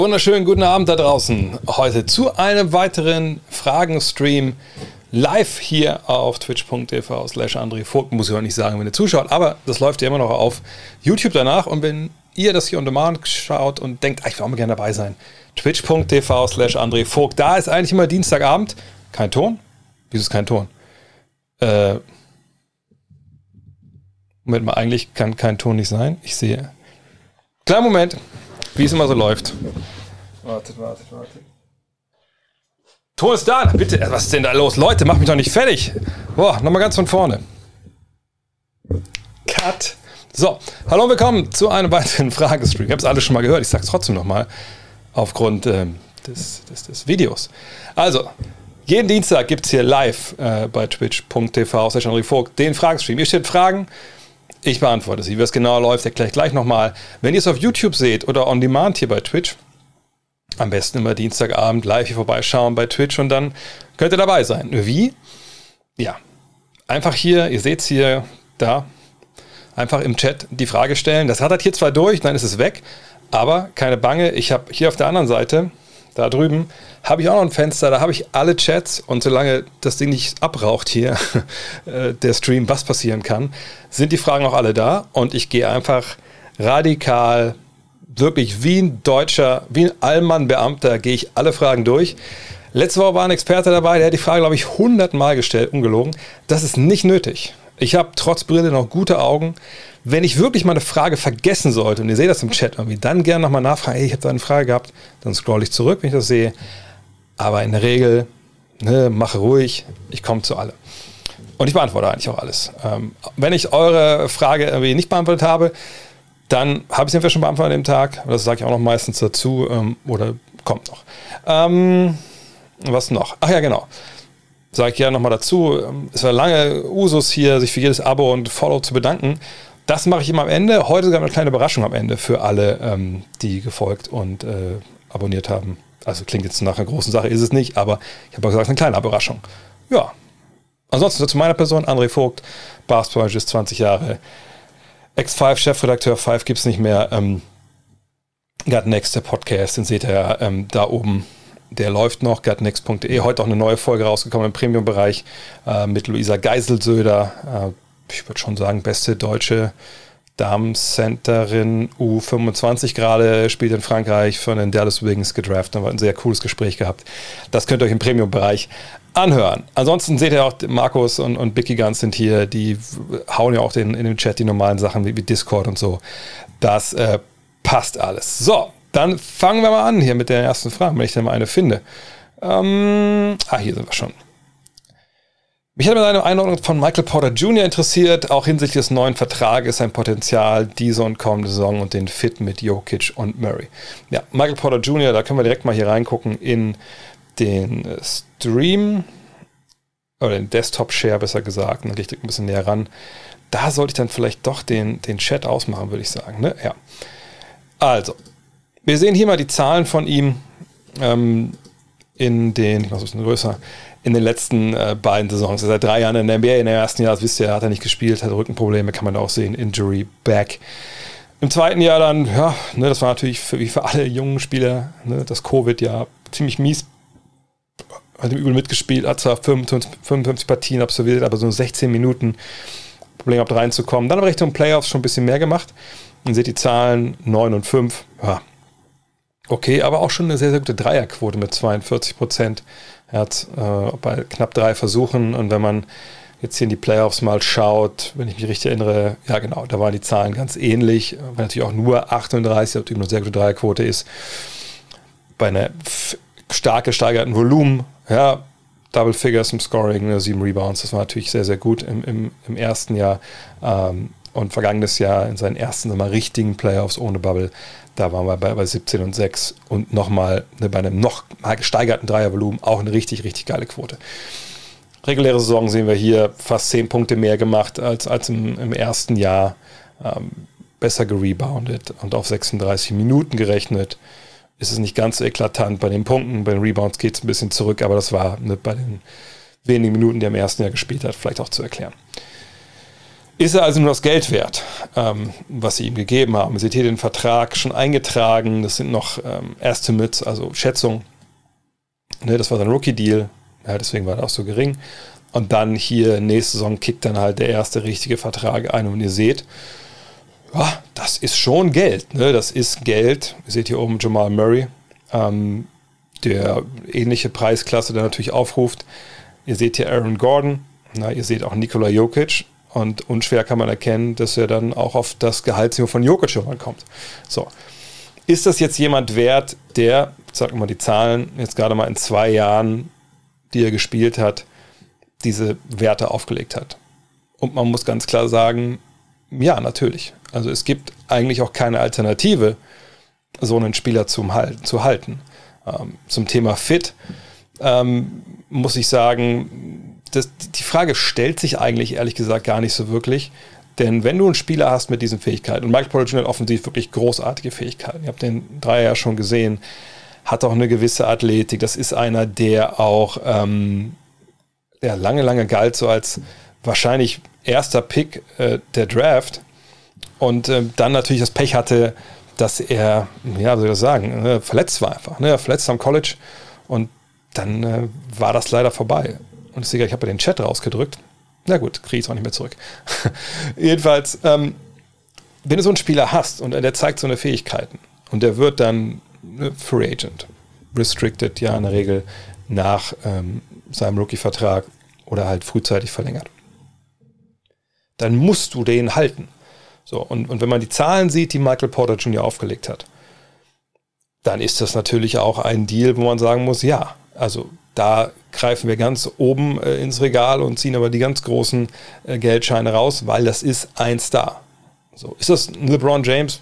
Wunderschönen guten Abend da draußen. Heute zu einem weiteren Fragenstream live hier auf twitch.tv slash André Vogt. Muss ich auch nicht sagen, wenn ihr zuschaut, aber das läuft ja immer noch auf YouTube danach. Und wenn ihr das hier on demand schaut und denkt, ah, ich will auch mal gerne dabei sein, twitch.tv slash André Vogt. Da ist eigentlich immer Dienstagabend. Kein Ton? Wieso ist kein Ton? Äh, Moment mal, eigentlich kann kein Ton nicht sein. Ich sehe. Kleinen Moment, wie es immer so läuft. Wartet, wartet, wartet. Ton ist da, bitte. Was ist denn da los? Leute, macht mich doch nicht fertig. Boah, nochmal ganz von vorne. Cut. So, hallo und willkommen zu einem weiteren Fragestream. Ich habe es alles schon mal gehört, ich sage es trotzdem nochmal, aufgrund ähm, des, des, des Videos. Also, jeden Dienstag gibt es hier live äh, bei twitch.tv Vogt den Fragestream. Ihr stellt Fragen, ich beantworte sie. Wie es genau läuft, erkläre ich gleich nochmal. Wenn ihr es auf YouTube seht oder on demand hier bei Twitch, am besten immer Dienstagabend live hier vorbeischauen bei Twitch und dann könnt ihr dabei sein. Wie? Ja, einfach hier, ihr seht es hier, da, einfach im Chat die Frage stellen. Das hat er hier zwar durch, dann ist es weg, aber keine Bange, ich habe hier auf der anderen Seite, da drüben, habe ich auch noch ein Fenster, da habe ich alle Chats und solange das Ding nicht abraucht hier, äh, der Stream, was passieren kann, sind die Fragen auch alle da und ich gehe einfach radikal, wirklich wie ein Deutscher, wie ein Allmann-Beamter, gehe ich alle Fragen durch. Letzte Woche war ein Experte dabei, der hat die Frage, glaube ich, hundertmal gestellt, ungelogen. Das ist nicht nötig. Ich habe trotz Brille noch gute Augen. Wenn ich wirklich mal eine Frage vergessen sollte, und ihr seht das im Chat irgendwie, dann gerne nochmal nachfragen, hey, ich habe da eine Frage gehabt, dann scroll ich zurück, wenn ich das sehe. Aber in der Regel, ne, mache ruhig, ich komme zu alle. Und ich beantworte eigentlich auch alles. Ähm, wenn ich eure Frage irgendwie nicht beantwortet habe, dann habe ich sie entweder schon beantwortet an dem Tag. Das sage ich auch noch meistens dazu. Ähm, oder kommt noch. Ähm, was noch? Ach ja, genau. Sage ich ja nochmal dazu. Ähm, Es war lange Usus hier, sich für jedes Abo und Follow zu bedanken. Das mache ich immer am Ende. Heute sogar eine kleine Überraschung am Ende für alle, ähm, die gefolgt und äh, abonniert haben. Also klingt jetzt nach einer großen Sache, ist es nicht, aber ich habe auch gesagt, eine kleine Überraschung. Ja. Ansonsten zu meiner Person, André Vogt, Basketball ist 20 Jahre, X5-Chefredakteur, 5 gibt es nicht mehr. Ähm, Got Next, der Podcast, den seht ihr ähm, da oben. Der läuft noch, gutnext.de. Heute auch eine neue Folge rausgekommen im Premium-Bereich äh, mit Luisa Geiselsöder. Äh, ich würde schon sagen, beste deutsche Damencenterin U25 gerade, spielt in Frankreich von den Dallas Wings gedraftet. Da war ein sehr cooles Gespräch gehabt. Das könnt ihr euch im Premium-Bereich anhören. Ansonsten seht ihr auch, Markus und, und Bicky Guns sind hier, die hauen ja auch den, in den Chat die normalen Sachen wie, wie Discord und so. Das äh, passt alles. So, dann fangen wir mal an hier mit der ersten Frage, wenn ich denn mal eine finde. Ähm, ah, hier sind wir schon. Mich hat eine Einordnung von Michael Porter Jr. interessiert, auch hinsichtlich des neuen Vertrages, sein Potenzial, diese und kommende Saison und den Fit mit Jokic und Murray. Ja, Michael Porter Jr., da können wir direkt mal hier reingucken in den äh, Stream oder den Desktop-Share besser gesagt, dann richtig ein bisschen näher ran. Da sollte ich dann vielleicht doch den, den Chat ausmachen, würde ich sagen. Ne? Ja. Also, wir sehen hier mal die Zahlen von ihm ähm, in den, ich mache es ein bisschen größer, in den letzten äh, beiden Saisons. Seit drei Jahren in der NBA, in der ersten Jahr, das wisst ihr, hat er nicht gespielt, hat Rückenprobleme, kann man auch sehen, Injury back. Im zweiten Jahr dann, ja, ne, das war natürlich für, wie für alle jungen Spieler, ne, das Covid-Jahr ziemlich mies. Hat ihm übel mitgespielt, hat zwar 55, 55 Partien absolviert, aber so 16 Minuten Problem gehabt reinzukommen. Dann aber Richtung Playoffs schon ein bisschen mehr gemacht. Und seht die Zahlen 9 und 5. Ja, okay, aber auch schon eine sehr, sehr gute Dreierquote mit 42 Prozent. Er hat äh, bei knapp drei Versuchen und wenn man jetzt hier in die Playoffs mal schaut, wenn ich mich richtig erinnere, ja genau, da waren die Zahlen ganz ähnlich, weil natürlich auch nur 38, natürlich eine sehr gute Dreierquote ist. Bei einer stark gesteigerten Volumen, ja, Double Figures im Scoring, ne, sieben Rebounds, das war natürlich sehr, sehr gut im, im, im ersten Jahr. Ähm, und vergangenes Jahr in seinen ersten mal richtigen Playoffs ohne Bubble, da waren wir bei, bei 17 und 6 und nochmal ne, bei einem noch mal gesteigerten Dreiervolumen auch eine richtig, richtig geile Quote. reguläre Saison sehen wir hier fast 10 Punkte mehr gemacht als, als im, im ersten Jahr. Ähm, besser gereboundet und auf 36 Minuten gerechnet. Ist es nicht ganz so eklatant bei den Punkten. Bei den Rebounds geht es ein bisschen zurück, aber das war ne, bei den wenigen Minuten, die er im ersten Jahr gespielt hat, vielleicht auch zu erklären. Ist er also nur das Geld wert, ähm, was sie ihm gegeben haben? Seht ihr den Vertrag schon eingetragen? Das sind noch ähm, Estimates, also Schätzungen. Ne, das war sein Rookie-Deal, ja, deswegen war er auch so gering. Und dann hier nächste Saison kickt dann halt der erste richtige Vertrag ein und ihr seht, ja, das ist schon Geld. Ne? Das ist Geld. Ihr seht hier oben Jamal Murray, ähm, der ähnliche Preisklasse, der natürlich aufruft. Ihr seht hier Aaron Gordon, na, ihr seht auch Nikola Jokic, und unschwer kann man erkennen, dass er dann auch auf das Gehaltsniveau von Jokic irgendwann kommt. So. Ist das jetzt jemand wert, der, sag mal die Zahlen, jetzt gerade mal in zwei Jahren, die er gespielt hat, diese Werte aufgelegt hat? Und man muss ganz klar sagen, ja, natürlich. Also es gibt eigentlich auch keine Alternative, so einen Spieler zum Halten, zu halten. Ähm, zum Thema Fit ähm, muss ich sagen, das, die Frage stellt sich eigentlich ehrlich gesagt gar nicht so wirklich. Denn wenn du einen Spieler hast mit diesen Fähigkeiten, und Michael Porter Jr. hat offensiv wirklich großartige Fähigkeiten, ihr habt den Dreier ja schon gesehen, hat auch eine gewisse Athletik, das ist einer, der auch ähm, ja, lange, lange galt, so als wahrscheinlich erster Pick äh, der Draft und äh, dann natürlich das Pech hatte, dass er, ja, wie soll ich das sagen, ne, verletzt war einfach, ne, verletzt am College und dann äh, war das leider vorbei. Und ich sehe, ich habe den Chat rausgedrückt. Na gut, kriege ich es auch nicht mehr zurück. Jedenfalls, ähm, wenn du so einen Spieler hast und der zeigt so eine Fähigkeiten und der wird dann ne, Free Agent, restricted ja in der Regel nach ähm, seinem Rookie-Vertrag oder halt frühzeitig verlängert, dann musst du den halten. So, und, und wenn man die Zahlen sieht, die Michael Porter Jr. aufgelegt hat, dann ist das natürlich auch ein Deal, wo man sagen muss, ja, also da greifen wir ganz oben äh, ins Regal und ziehen aber die ganz großen äh, Geldscheine raus, weil das ist ein Star. So, ist das ein LeBron James?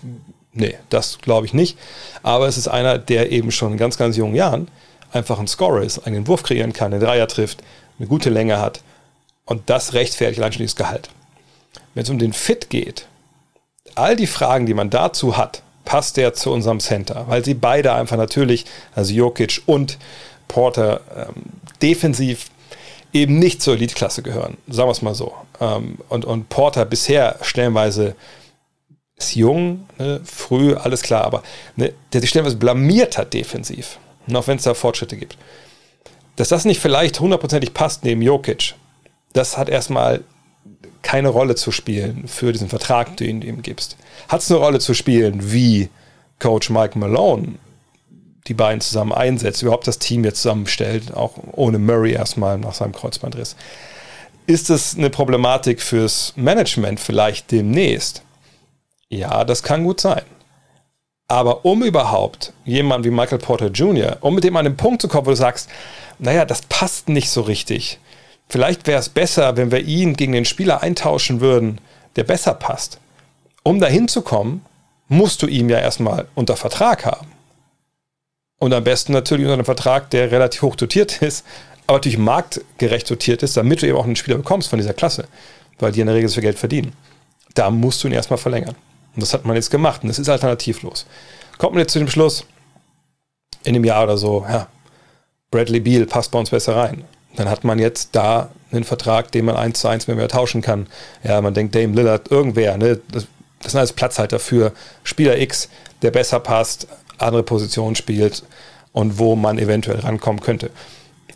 Nee, das glaube ich nicht. Aber es ist einer, der eben schon in ganz, ganz jungen Jahren einfach ein Scorer ist, einen Wurf kreieren kann, einen Dreier trifft, eine gute Länge hat. Und das rechtfertigt allein schon Gehalt. Wenn es um den Fit geht, all die Fragen, die man dazu hat, passt der zu unserem Center, weil sie beide einfach natürlich, also Jokic und Porter ähm, defensiv eben nicht zur Elite-Klasse gehören, sagen wir es mal so. Ähm, und, und Porter bisher stellenweise ist jung, ne, früh, alles klar, aber ne, der sich stellenweise blamiert hat defensiv, auch wenn es da Fortschritte gibt. Dass das nicht vielleicht hundertprozentig passt neben Jokic, das hat erstmal keine Rolle zu spielen für diesen Vertrag, den du ihm gibst. Hat es eine Rolle zu spielen, wie Coach Mike Malone die beiden zusammen einsetzt, überhaupt das Team jetzt zusammenstellt, auch ohne Murray erstmal nach seinem Kreuzbandriss. Ist es eine Problematik fürs Management vielleicht demnächst? Ja, das kann gut sein. Aber um überhaupt jemanden wie Michael Porter Jr., um mit dem an den Punkt zu kommen, wo du sagst, naja, das passt nicht so richtig. Vielleicht wäre es besser, wenn wir ihn gegen den Spieler eintauschen würden, der besser passt. Um dahin zu kommen, musst du ihn ja erstmal unter Vertrag haben. Und am besten natürlich unter einem Vertrag, der relativ hoch dotiert ist, aber natürlich marktgerecht dotiert ist, damit du eben auch einen Spieler bekommst von dieser Klasse, weil die in der Regel so viel Geld verdienen. Da musst du ihn erstmal verlängern. Und das hat man jetzt gemacht und das ist alternativlos. Kommt man jetzt zu dem Schluss, in dem Jahr oder so, ja, Bradley Beal passt bei uns besser rein. Dann hat man jetzt da einen Vertrag, den man eins zu eins mehr, mehr tauschen kann. Ja, man denkt Dame Lillard, irgendwer, ne? Das, das sind alles Platzhalter für Spieler X, der besser passt, andere Positionen spielt und wo man eventuell rankommen könnte.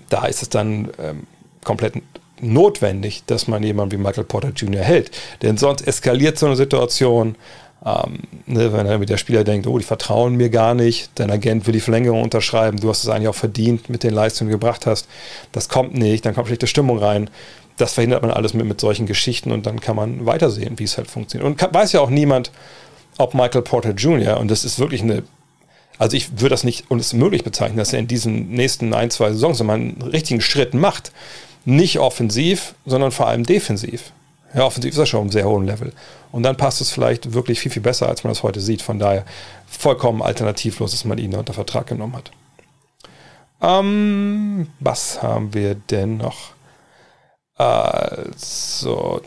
Da ist es dann ähm, komplett notwendig, dass man jemanden wie Michael Porter Jr. hält. Denn sonst eskaliert so eine Situation, ähm, ne, wenn dann der Spieler denkt, oh, die vertrauen mir gar nicht, dein Agent will die Verlängerung unterschreiben, du hast es eigentlich auch verdient mit den Leistungen, die du gebracht hast. Das kommt nicht, dann kommt schlechte Stimmung rein. Das verhindert man alles mit, mit solchen Geschichten und dann kann man weitersehen, wie es halt funktioniert. Und kann, weiß ja auch niemand, ob Michael Porter Jr., und das ist wirklich eine also ich würde das nicht und es möglich bezeichnen, dass er in diesen nächsten ein, zwei Saisons mal einen richtigen Schritt macht. Nicht offensiv, sondern vor allem defensiv. Ja, offensiv ist er schon auf einem sehr hohen Level. Und dann passt es vielleicht wirklich viel, viel besser, als man das heute sieht. Von daher vollkommen alternativlos, dass man ihn unter Vertrag genommen hat. Ähm, was haben wir denn noch? Also.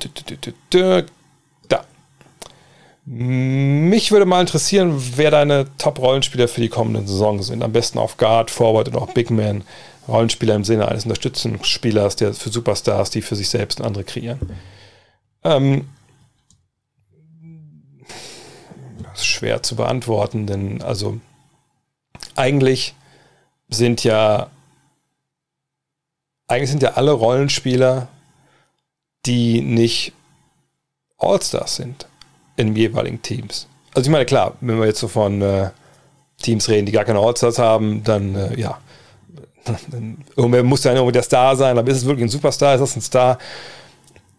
Mich würde mal interessieren, wer deine Top-Rollenspieler für die kommende Saison sind. Am besten auf Guard, Forward und auch Big Man. Rollenspieler im Sinne eines Unterstützungsspielers, der für Superstars, die für sich selbst und andere kreieren. Ähm, das ist schwer zu beantworten, denn also eigentlich sind ja eigentlich sind ja alle Rollenspieler, die nicht All-Stars sind in jeweiligen Teams. Also ich meine, klar, wenn wir jetzt so von äh, Teams reden, die gar keine All-Stars haben, dann äh, ja, Irgendwer muss ja irgendwie der Star sein, aber ist es wirklich ein Superstar? Ist das ein Star?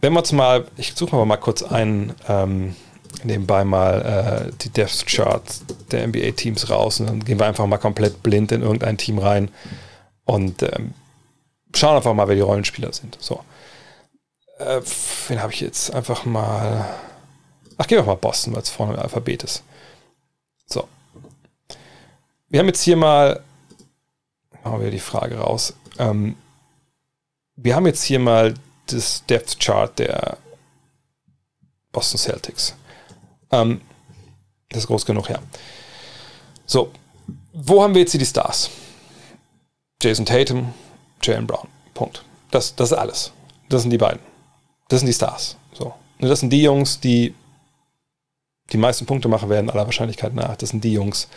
Wenn wir uns mal, ich suche mal kurz einen, ähm, nebenbei mal äh, die Depth Charts der NBA-Teams raus und dann gehen wir einfach mal komplett blind in irgendein Team rein und ähm, schauen einfach mal, wer die Rollenspieler sind. So. Äh, wen habe ich jetzt einfach mal. Ach, gehen wir mal Boston, weil es vorne im Alphabet ist. So. Wir haben jetzt hier mal machen wir die Frage raus. Ähm, wir haben jetzt hier mal das Depth Chart der Boston Celtics. Ähm, das ist groß genug, ja. So, wo haben wir jetzt hier die Stars? Jason Tatum, Jalen Brown. Punkt. Das, das ist alles. Das sind die beiden. Das sind die Stars. So. Und das sind die Jungs, die die meisten Punkte machen werden, aller Wahrscheinlichkeit nach. Das sind die Jungs,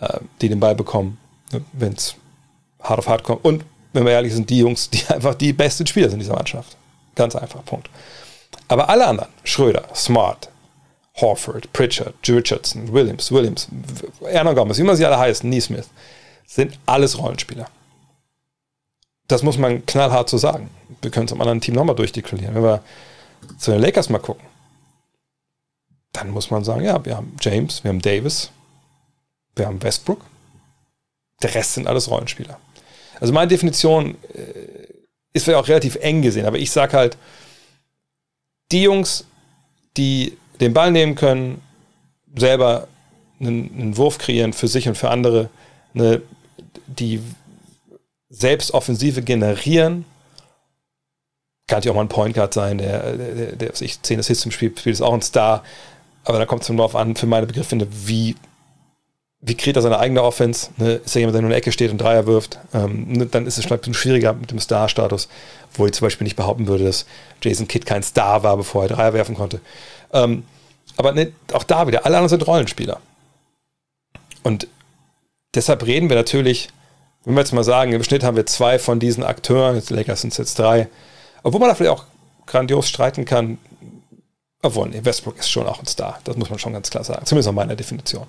äh, die den Ball bekommen, ne, wenn es hart auf hart kommt. Und wenn wir ehrlich sind, die Jungs, die einfach die besten Spieler sind in dieser Mannschaft. Ganz einfach, Punkt. Aber alle anderen, Schröder, Smart, Horford, Pritchard, Richardson, Williams, Williams, Erna Gomez, wie man sie alle heißen, Neesmith, sind alles Rollenspieler. Das muss man knallhart so sagen. Wir können es am anderen Team nochmal durchdeklarieren. Wenn wir zu den Lakers mal gucken, dann muss man sagen, ja, wir haben James, wir haben Davis, wir haben Westbrook, der Rest sind alles Rollenspieler. Also meine Definition äh, ist vielleicht auch relativ eng gesehen, aber ich sage halt, die Jungs, die den Ball nehmen können, selber einen, einen, Wurf kreieren für sich und für andere, eine, die selbst Offensive generieren, kann ja auch mal ein Point Guard sein, der, der, der, der ich 10 Assists im Spiel spielt, ist auch ein Star, aber da kommt es darauf an, für meine Begriffe, wie wie kreiert er seine eigene Offense? Ne? Ist er jemand, der nur in der Ecke steht und Dreier wirft? Ähm, ne? Dann ist es bisschen schwieriger mit dem Star-Status, wo ich zum Beispiel nicht behaupten würde, dass Jason Kidd kein Star war, bevor er Dreier werfen konnte. Ähm, aber ne, auch da wieder, alle anderen sind Rollenspieler. Und deshalb reden wir natürlich, wenn wir jetzt mal sagen, im Schnitt haben wir zwei von diesen Akteuren, jetzt Lakers sind es jetzt drei, obwohl man da vielleicht auch grandios streiten kann, obwohl, nee, Westbrook ist schon auch ein Star, das muss man schon ganz klar sagen, zumindest nach meiner Definition.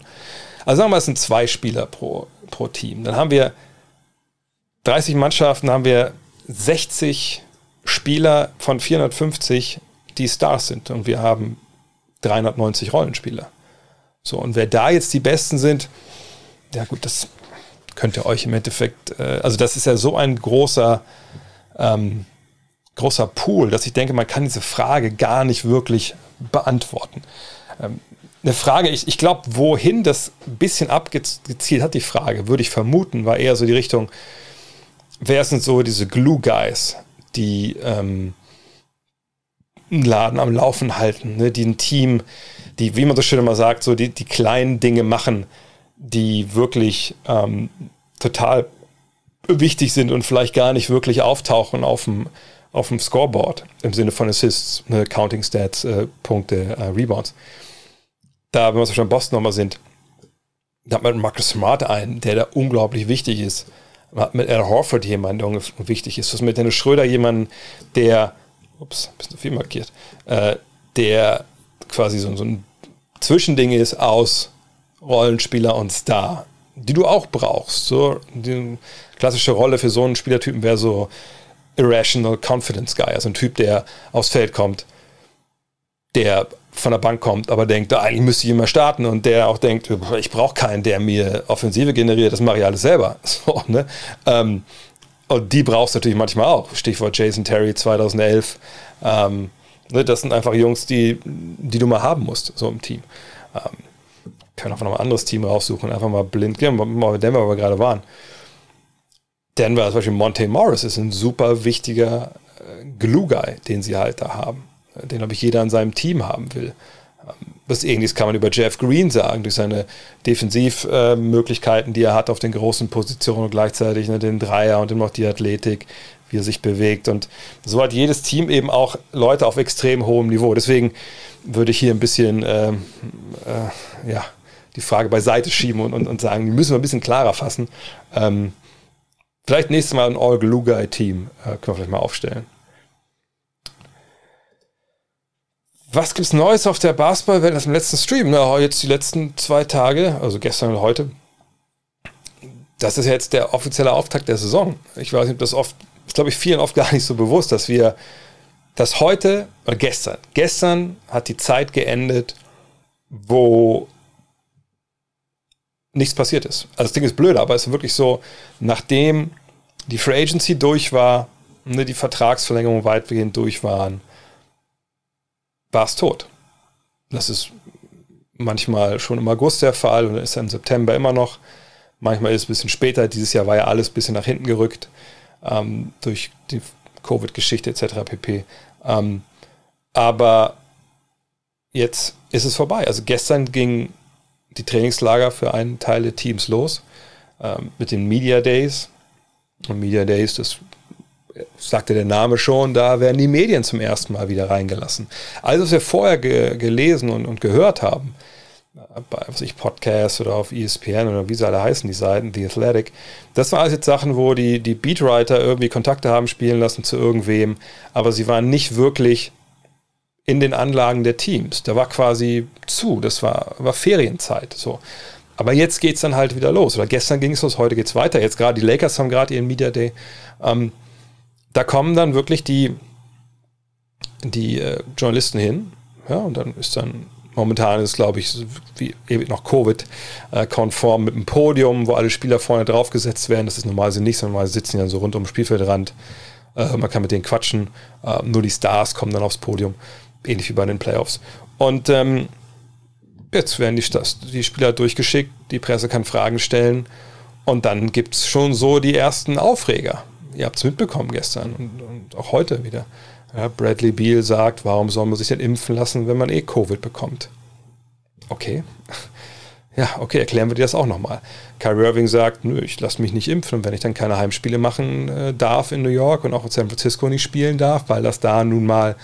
Also sagen wir mal, es sind zwei Spieler pro, pro Team. Dann haben wir 30 Mannschaften, haben wir 60 Spieler von 450, die Stars sind. Und wir haben 390 Rollenspieler. So, und wer da jetzt die Besten sind, ja gut, das könnt ihr euch im Endeffekt, äh, also das ist ja so ein großer, ähm, großer Pool, dass ich denke, man kann diese Frage gar nicht wirklich beantworten. Ähm, eine Frage, ich, ich glaube, wohin das ein bisschen abgezielt hat, die Frage, würde ich vermuten, war eher so die Richtung, wer sind so diese Glue Guys, die ähm, einen Laden am Laufen halten, ne? die ein Team, die, wie man so schön immer sagt, so die, die kleinen Dinge machen, die wirklich ähm, total wichtig sind und vielleicht gar nicht wirklich auftauchen auf dem, auf dem Scoreboard im Sinne von Assists, ne? Counting Stats, äh, Punkte, äh, Rebounds da, wenn wir schon in Boston nochmal sind, da hat man Marcus Smart einen, der da unglaublich wichtig ist. Man hat mit Al Horford jemanden, der wichtig ist. Was mit Dennis Schröder jemanden, der, ups, ein bisschen viel markiert, äh, der quasi so, so ein Zwischending ist aus Rollenspieler und Star, die du auch brauchst. So, die klassische Rolle für so einen Spielertypen wäre so Irrational Confidence Guy, also ein Typ, der aufs Feld kommt, der von der Bank kommt, aber denkt, eigentlich müsste ich immer starten und der auch denkt, ich brauche keinen, der mir Offensive generiert, das mache ich alles selber. So, ne? Ähm, und die brauchst du natürlich manchmal auch. Stichwort Jason Terry 2011. Ähm, ne, das sind einfach Jungs, die, die du mal haben musst, so im Team. Ähm, können auch noch ein anderes Team raussuchen einfach mal blind gehen, mal Denver, wo wir gerade waren. Denver, zum Beispiel Monte Morris, ist ein super wichtiger äh, Glue-Guy, den sie halt da haben, den, glaube ich, jeder in seinem Team haben will. Was ähnliches kann man über Jeff Green sagen, durch seine Defensivmöglichkeiten, die er hat auf den großen Positionen und gleichzeitig ne, den Dreier und immer noch die Athletik, wie er sich bewegt. Und so hat jedes Team eben auch Leute auf extrem hohem Niveau. Deswegen würde ich hier ein bisschen ähm, äh, ja, die Frage beiseite schieben und, und, und, sagen, die müssen wir ein bisschen klarer fassen. Ähm, vielleicht nächstes Mal ein All-Glue-Guy-Team äh, können wir vielleicht mal aufstellen. Was gibt's Neues auf der Basketballwelt aus dem letzten Stream? Na, jetzt die letzten zwei Tage, also gestern und heute. Das ist jetzt der offizielle Auftakt der Saison. Ich weiß nicht, ob das oft, ist glaube ich vielen oft gar nicht so bewusst, dass wir das heute oder gestern, gestern hat die Zeit geendet, wo nichts passiert ist. Also das Ding ist blöd, aber es ist wirklich so, nachdem die Free Agency durch war, ne, die Vertragsverlängerungen weitgehend durch waren, war es tot. Das ist manchmal schon im August der Fall und ist dann im September immer noch. Manchmal ist es ein bisschen später. Dieses Jahr war ja alles ein bisschen nach hinten gerückt ähm, durch die Covid-Geschichte etc. pp. Ähm, aber jetzt ist es vorbei. Also gestern ging die Trainingslager für einen Teil der Teams los ähm, mit den Media Days. Und Media Days, das sagte der Name schon, da werden die Medien zum ersten Mal wieder reingelassen. Alles, was wir vorher ge gelesen und, und, gehört haben, bei was ich, Podcasts oder auf ESPN oder wie sie alle heißen, die Seiten, The Athletic, das waren alles jetzt Sachen, wo die, die Beatwriter irgendwie Kontakte haben spielen lassen zu irgendwem, aber sie waren nicht wirklich in den Anlagen der Teams. Da war quasi zu, das war, war Ferienzeit. So. Aber jetzt geht es dann halt wieder los. Oder gestern ging es los, heute geht es weiter. Jetzt gerade die Lakers haben gerade ihren Media Day. Ähm, da kommen dann wirklich die, die äh, Journalisten hin. Ja, und dann ist dann, momentan ist glaube ich, wie ewig noch Covid-konform mit einem Podium, wo alle Spieler vorne draufgesetzt werden. Das ist normalerweise nicht, sondern normalerweise sitzen die dann so rund um den Spielfeldrand. Äh, man kann mit denen quatschen. Äh, nur die Stars kommen dann aufs Podium. Ähnlich wie bei den Playoffs. Und ähm, jetzt werden die, die Spieler durchgeschickt, die Presse kann Fragen stellen. Und dann gibt es schon so die ersten Aufreger ihr habt es mitbekommen gestern und, und, auch heute wieder. Ja, Bradley Beal sagt, warum soll man sich denn impfen lassen, wenn man eh Covid bekommt? Okay. Ja, okay, erklären wir dir das auch nochmal. Kyrie Irving sagt, nö, ich lasse mich nicht impfen und wenn ich dann keine Heimspiele machen äh, darf in New York und auch in San Francisco nicht spielen darf, weil das da nun mal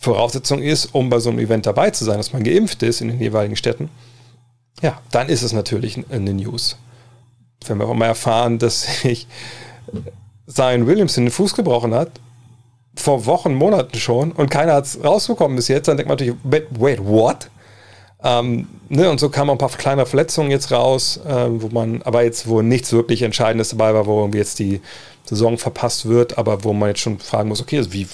Voraussetzung ist, um bei so einem Event dabei zu sein, dass man geimpft ist in den jeweiligen Städten, ja, dann ist es natürlich in den News. Wenn wir auch mal erfahren, dass sich Zion Williamson den Fuß gebrochen hat, vor Wochen, Monaten schon, und keiner hat es rausbekommen bis jetzt, dann denkt man natürlich, wait, wait what? Ähm, ne, und so kamen ein paar kleine Verletzungen jetzt raus, äh, wo man, aber jetzt, wo nichts wirklich Entscheidendes dabei war, wo irgendwie jetzt die Saison verpasst wird, aber wo man jetzt schon fragen muss, okay, also wie,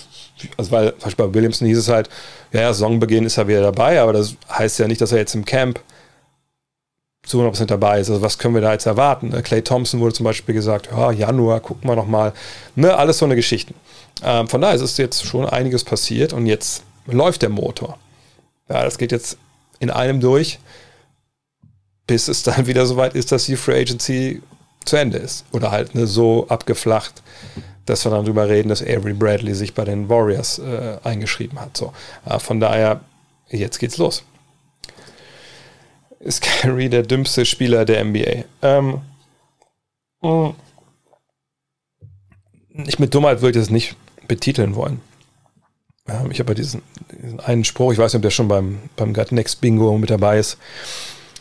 also weil zum Beispiel bei Williamson hieß es halt, ja, ja, Saisonbeginn ist er wieder dabei, aber das heißt ja nicht, dass er jetzt im Camp zu 100% dabei ist. Also was können wir da jetzt erwarten? Clay Thompson wurde zum Beispiel gesagt, ja, Januar, gucken wir noch mal. Ne, alles so eine Geschichte. Ähm, von daher ist jetzt schon einiges passiert und jetzt läuft der Motor. Ja, das geht jetzt in einem durch, bis es dann wieder soweit ist, dass die Free Agency zu Ende ist. Oder halt ne, so abgeflacht, dass wir dann darüber reden, dass Avery Bradley sich bei den Warriors äh, eingeschrieben hat. So. Äh, von daher, jetzt geht's los ist Kyrie der dümmste Spieler der NBA. Ähm, mm. ich mit Dummheit würde ich das nicht betiteln wollen. Ähm, ich habe ja diesen, diesen, einen Spruch, ich weiß nicht, ob der schon beim, beim Gut Next Bingo mit dabei ist,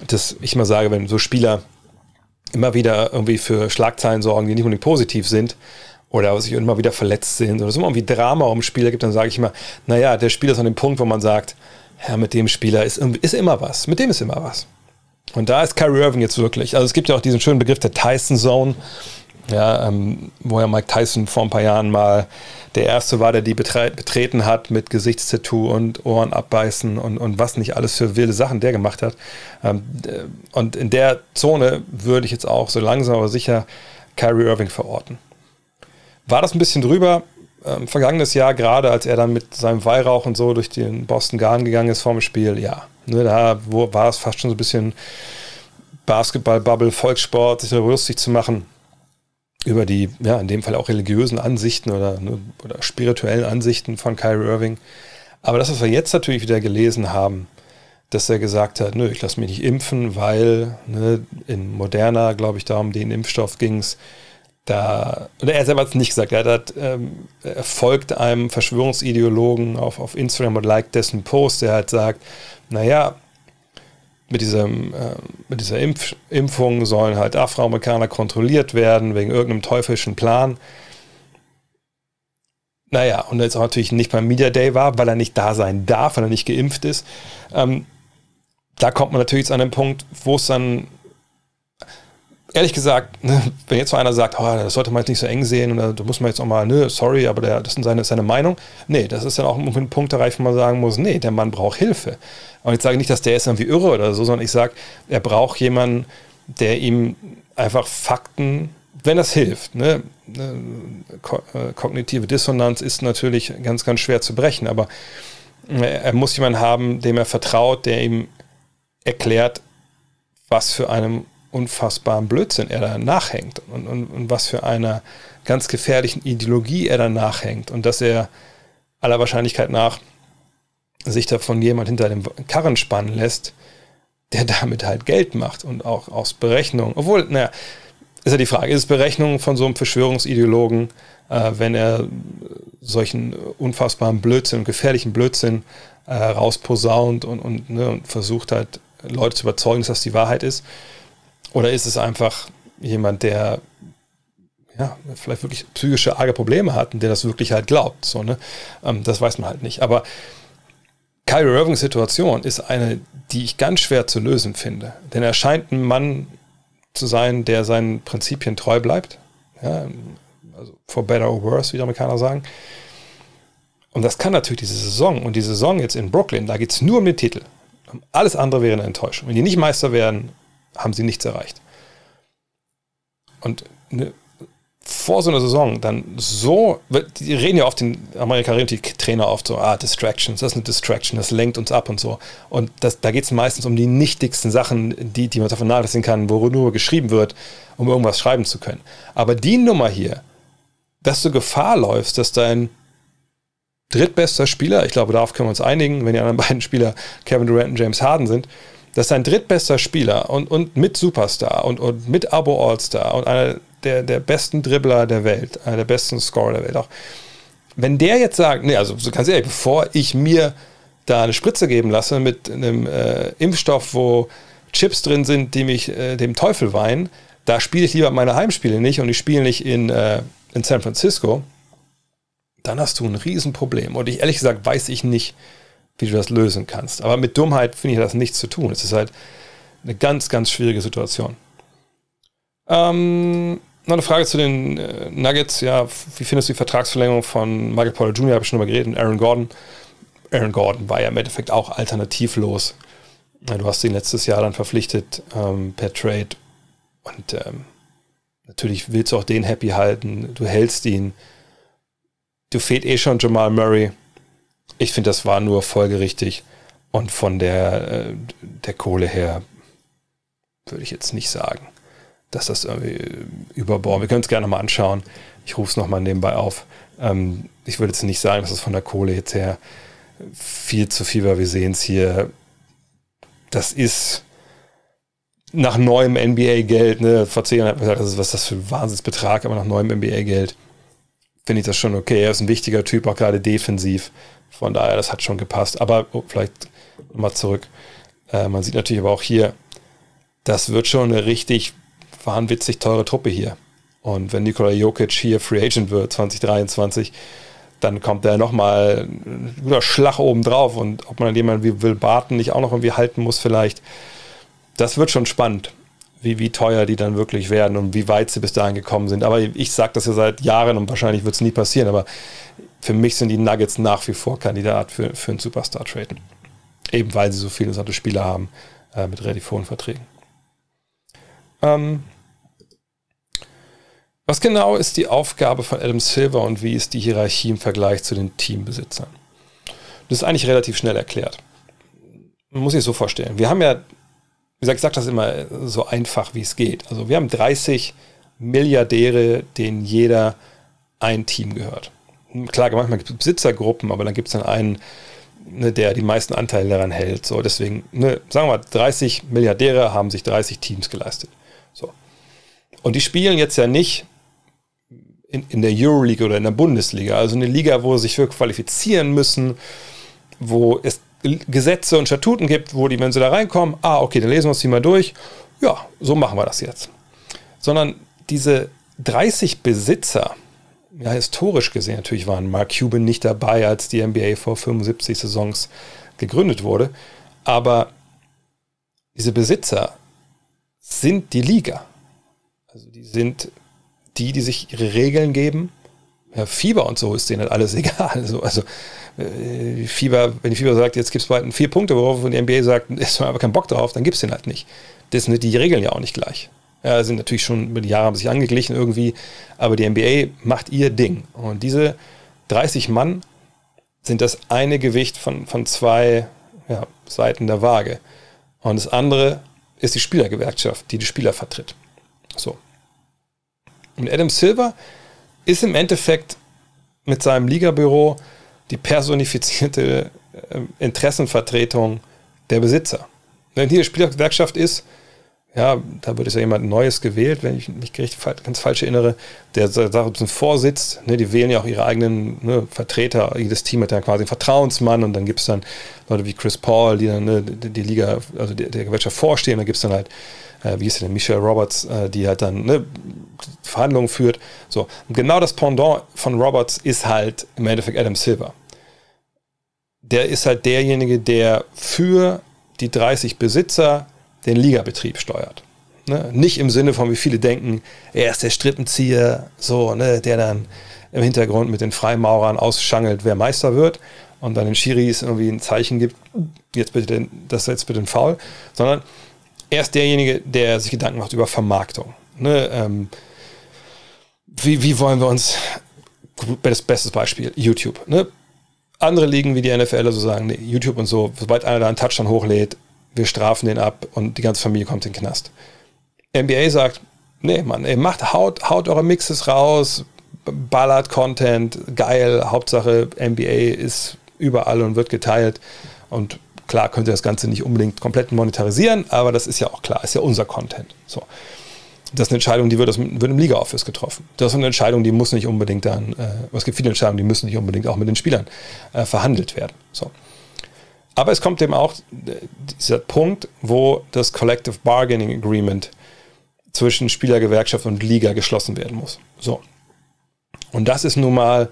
dass ich immer sage, wenn so Spieler immer wieder irgendwie für Schlagzeilen sorgen, die nicht unbedingt positiv sind, oder sich immer wieder verletzt sind oder es immer irgendwie Drama um Spieler gibt, dann sage ich immer, naja, der Spieler ist an dem Punkt, wo man sagt, ja, mit dem Spieler ist, ist immer was. Mit dem ist immer was. Und da ist Kyrie Irving jetzt wirklich. Also es gibt ja auch diesen schönen Begriff der Tyson Zone, ja, ähm, wo ja Mike Tyson vor ein paar Jahren mal der erste war, der die betreten hat mit Gesichtstattoo und Ohren abbeißen und, und was nicht alles für wilde Sachen der gemacht hat. Ähm, äh, und in der Zone würde ich jetzt auch so langsam aber sicher Kyrie Irving verorten. War das ein bisschen drüber? ähm, vergangenes Jahr, gerade als er dann mit seinem Weihrauch und so durch den Boston Garden gegangen ist vorm Spiel, ja. Ne, da wo, war es fast schon so ein bisschen Basketball-Bubble, Volkssport, sich darüber lustig zu machen. über die, ja, in dem Fall auch religiösen Ansichten oder, ne, oder spirituellen Ansichten von Kyrie Irving. Aber das, was wir jetzt natürlich wieder gelesen haben, dass er gesagt hat, nö, ich lasse mich nicht impfen, weil ne, in Moderna, glaube ich, da um den Impfstoff ging es, da, oder er selber hat es nicht gesagt, er, hat, ähm, er folgt einem Verschwörungsideologen auf, auf Instagram und liked dessen Post, der halt sagt, naja, mit, diesem, äh, mit dieser Impf Impfung sollen halt Afroamerikaner kontrolliert werden wegen irgendeinem teuflischen Plan. Naja, und jetzt auch natürlich nicht beim Media Day war, weil er nicht da sein darf, weil er nicht geimpft ist. Ähm, da kommt man natürlich zu einem Punkt, wo es dann, ehrlich gesagt, ne, wenn jetzt so einer sagt, oh, das sollte man jetzt nicht so eng sehen oder da muss man jetzt auch mal, ne, sorry, aber der, das ist seine, seine Meinung. Nee, das ist dann auch ein Punkt erreicht, wo man sagen muss, nee, der Mann braucht Hilfe. Und ich sage nicht, dass der ist irgendwie irre oder so, sondern ich sage, er braucht jemanden, der ihm einfach Fakten, wenn das hilft. Ne? ne äh, kognitive Dissonanz ist natürlich ganz, ganz schwer zu brechen, aber er muss jemanden haben, dem er vertraut, der ihm erklärt, was für einem unfassbaren Blödsinn er da nachhängt und, und, und was für einer ganz gefährlichen Ideologie er da nachhängt und dass er aller Wahrscheinlichkeit nach sich da von jemand hinter dem Karren spannen lässt, der damit halt Geld macht und auch aus Berechnung, obwohl, naja, ist ja die Frage, ist es Berechnung von so einem Verschwörungsideologen, äh, wenn er solchen unfassbaren Blödsinn gefährlichen Blödsinn äh, rausposaunt und, und, ne, und versucht halt Leute zu überzeugen, dass das die Wahrheit ist? Oder ist es einfach jemand, der ja, vielleicht wirklich psychische arge Probleme hat und der das wirklich halt glaubt? So, ne? Ähm, das weiß man halt nicht. Aber Kyrie Irvings Situation ist eine, die ich ganz schwer zu lösen finde. Denn er scheint ein Mann zu sein, der seinen Prinzipien treu bleibt. Ja, also for better or worse, wie die Amerikaner sagen. Und das kann natürlich diese Saison und die Saison jetzt in Brooklyn, da geht es nur um den Titel. Alles andere wäre eine Enttäuschung. Wenn die nicht Meister werden, haben sie nichts erreicht. Und eine, vor so einer Saison dann so, die reden ja oft, den Amerikaner, die Trainer oft so, ah, Distractions, das ist eine Distraction, das lenkt uns ab und so. Und das, da geht es meistens um die nichtigsten Sachen, die, die man davon nachlesen kann, wo nur geschrieben wird, um irgendwas schreiben zu können. Aber die Nummer hier, dass du Gefahr läufst, dass dein drittbester Spieler, ich glaube, darauf können wir uns einigen, wenn die anderen beiden Spieler Kevin Durant und James Harden sind, dass dein drittbester Spieler und, und mit Superstar und, und mit Abo All-Star und einer der, der besten Dribbler der Welt, einer der besten Scorer der Welt auch, wenn der jetzt sagt, nee, also so ganz ehrlich, bevor ich mir da eine Spritze geben lasse mit einem äh, Impfstoff, wo Chips drin sind, die mich äh, dem Teufel weihen, da spiele ich lieber meine Heimspiele nicht und ich spiele nicht in, äh, in San Francisco, dann hast du ein Riesenproblem. Und ich ehrlich gesagt weiß ich nicht, wie du das lösen kannst. Aber mit Dummheit finde ich das nichts zu tun. Es ist halt eine ganz, ganz schwierige Situation. Ähm, noch eine Frage zu den äh, Nuggets. Ja, wie findest du die Vertragsverlängerung von Michael Porter Jr., habe ich schon mal geredet, und Aaron Gordon. Aaron Gordon war ja im Endeffekt auch alternativlos. Du hast ihn letztes Jahr dann verpflichtet ähm, per Trade. Und ähm, natürlich willst du auch den happy halten. Du hältst ihn du fehlt eh schon Jamal Murray. Ich finde, das war nur folgerichtig. Und von der, äh, der Kohle her würde ich jetzt nicht sagen, dass das irgendwie überbauen. Wir können es gerne mal anschauen. Ich rufe es nochmal nebenbei auf. Ähm, ich würde jetzt nicht sagen, dass es von der Kohle jetzt her viel zu viel war. Wir sehen es hier. Das ist nach neuem NBA-Geld, ne, vor zehn Jahren hat man gesagt, was ist das für ein Wahnsinnsbetrag, aber nach neuem NBA-Geld finde ich das schon okay. Er ist ein wichtiger Typ, auch gerade defensiv. Von daher, das hat schon gepasst. Aber oh, vielleicht nochmal zurück. Äh, man sieht natürlich aber auch hier, das wird schon eine richtig wahnwitzig teure Truppe hier. Und wenn Nikola Jokic hier Free Agent wird 2023, dann kommt er nochmal ein guter Schlag oben drauf. Und ob man jemanden wie Will Barton nicht auch noch irgendwie halten muss, vielleicht, das wird schon spannend wie, wie teuer die dann wirklich werden und wie weit sie bis dahin gekommen sind. Aber ich sage das ja seit Jahren und wahrscheinlich wird es nie passieren, aber für mich sind die Nuggets nach wie vor Kandidat für, für einen Superstar-Trade. Eben weil sie so viele interessante Spieler haben äh, mit relativ hohen Verträgen. Ähm, was genau ist die Aufgabe von Adam Silver und wie ist die Hierarchie im Vergleich zu den Teambesitzern? Das ist eigentlich relativ schnell erklärt. Man muss sich so vorstellen. Wir haben ja wie gesagt, ich sage das immer so einfach, wie es geht. Also wir haben 30 Milliardäre, denen jeder ein Team gehört. Klar, manchmal gibt es Besitzergruppen, aber dann gibt es dann einen, ne, der die meisten Anteile daran hält. So, deswegen, ne, sagen wir mal, 30 Milliardäre haben sich 30 Teams geleistet. So. Und die spielen jetzt ja nicht in, in der Euroleague oder in der Bundesliga, also eine Liga, wo sie sich für qualifizieren müssen, wo es Gesetze und Statuten gibt, wo die, wenn sie da reinkommen, ah, okay, dann lesen wir uns die mal durch. Ja, so machen wir das jetzt. Sondern diese 30 Besitzer, ja, historisch gesehen natürlich waren Mark Cuban nicht dabei, als die NBA vor 75 Saisons gegründet wurde. Aber diese Besitzer sind die Liga. Also die sind die, die sich ihre Regeln geben. Ja, Fieber und so ist denen halt alles egal. Also, also Fieber, wenn die Fieber sagt, jetzt gibt es bald vier Punkte, worauf die NBA sagt, ist aber kein Bock drauf, dann gibt es den halt nicht. Das sind die Regeln ja auch nicht gleich. Ja, sind natürlich schon über die Jahre haben sich angeglichen irgendwie, aber die NBA macht ihr Ding. Und diese 30 Mann sind das eine Gewicht von, von zwei ja, Seiten der Waage. Und das andere ist die Spielergewerkschaft, die die Spieler vertritt. So. Und Adam Silver ist im Endeffekt mit seinem Ligabüro die personifizierte äh, Interessenvertretung der Besitzer. Wenn hier die Spielergewerkschaft ist, ja, da wird es ja jemand Neues gewählt, wenn ich mich ganz falsch erinnere, der bisschen vorsitzt. Ne, die wählen ja auch ihre eigenen ne, Vertreter. Jedes Team hat ja quasi einen Vertrauensmann und dann gibt es dann Leute wie Chris Paul, die dann ne, die, die, Liga, also der, der Gewerkschaft vorstehen. Dann gibt es dann halt, äh, wie ist der, Michelle Roberts, äh, die halt dann ne, Verhandlungen führt. So. Und genau das Pendant von Roberts ist halt im Endeffekt Adam Silver. Der ist halt derjenige, der für die 30 Besitzer den Ligabetrieb steuert. Ne? Nicht im Sinne von, wie viele denken, er ist der Strippenzieher, so, ne, der dann im Hintergrund mit den Freimaurern ausschangelt, wer Meister wird und dann den Schiris irgendwie ein Zeichen gibt, jetzt bitte den, das jetzt bitte ein Foul, sondern er ist derjenige, der sich Gedanken macht über Vermarktung. Ne? Ähm, wie, wie wollen wir uns, das beste Beispiel, YouTube. Ne? Andere Ligen wie die NFL so sagen, nee, YouTube und so, sobald einer da einen Touchdown hochlädt, wir strafen den ab und die ganze Familie kommt in den Knast. NBA sagt, nee, Mann, ey, macht, haut, haut eure Mixes raus, ballert Content, geil, Hauptsache NBA ist überall und wird geteilt und klar könnt ihr das Ganze nicht unbedingt komplett monetarisieren, aber das ist ja auch klar, ist ja unser Content. So. Das ist eine Entscheidung, die wird, das, wird im Liga-Office getroffen. Das ist eine Entscheidung, die muss nicht unbedingt dann, äh, es gibt viele Entscheidungen, die müssen nicht unbedingt auch mit den Spielern äh, verhandelt werden. So. Aber es kommt eben auch dieser Punkt, wo das Collective Bargaining Agreement zwischen Spielergewerkschaft und Liga geschlossen werden muss. So. Und das ist nun mal,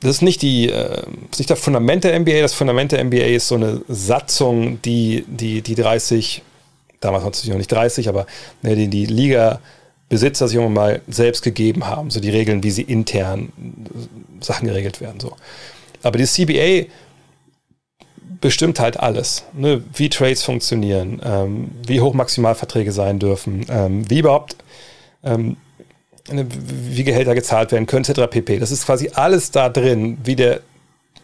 das ist nicht, die, äh, ist nicht das Fundament der NBA. Das Fundament der NBA ist so eine Satzung, die die, die 30, damals natürlich noch nicht 30, aber ne, die die Liga-Besitzer sich irgendwann mal selbst gegeben haben. So die Regeln, wie sie intern Sachen geregelt werden. So. Aber die CBA bestimmt halt alles. Ne? Wie Trades funktionieren, ähm, wie hoch Maximalverträge sein dürfen, ähm, wie überhaupt, ähm, ne, wie Gehälter gezahlt werden können, etc. pp. Das ist quasi alles da drin, wie der,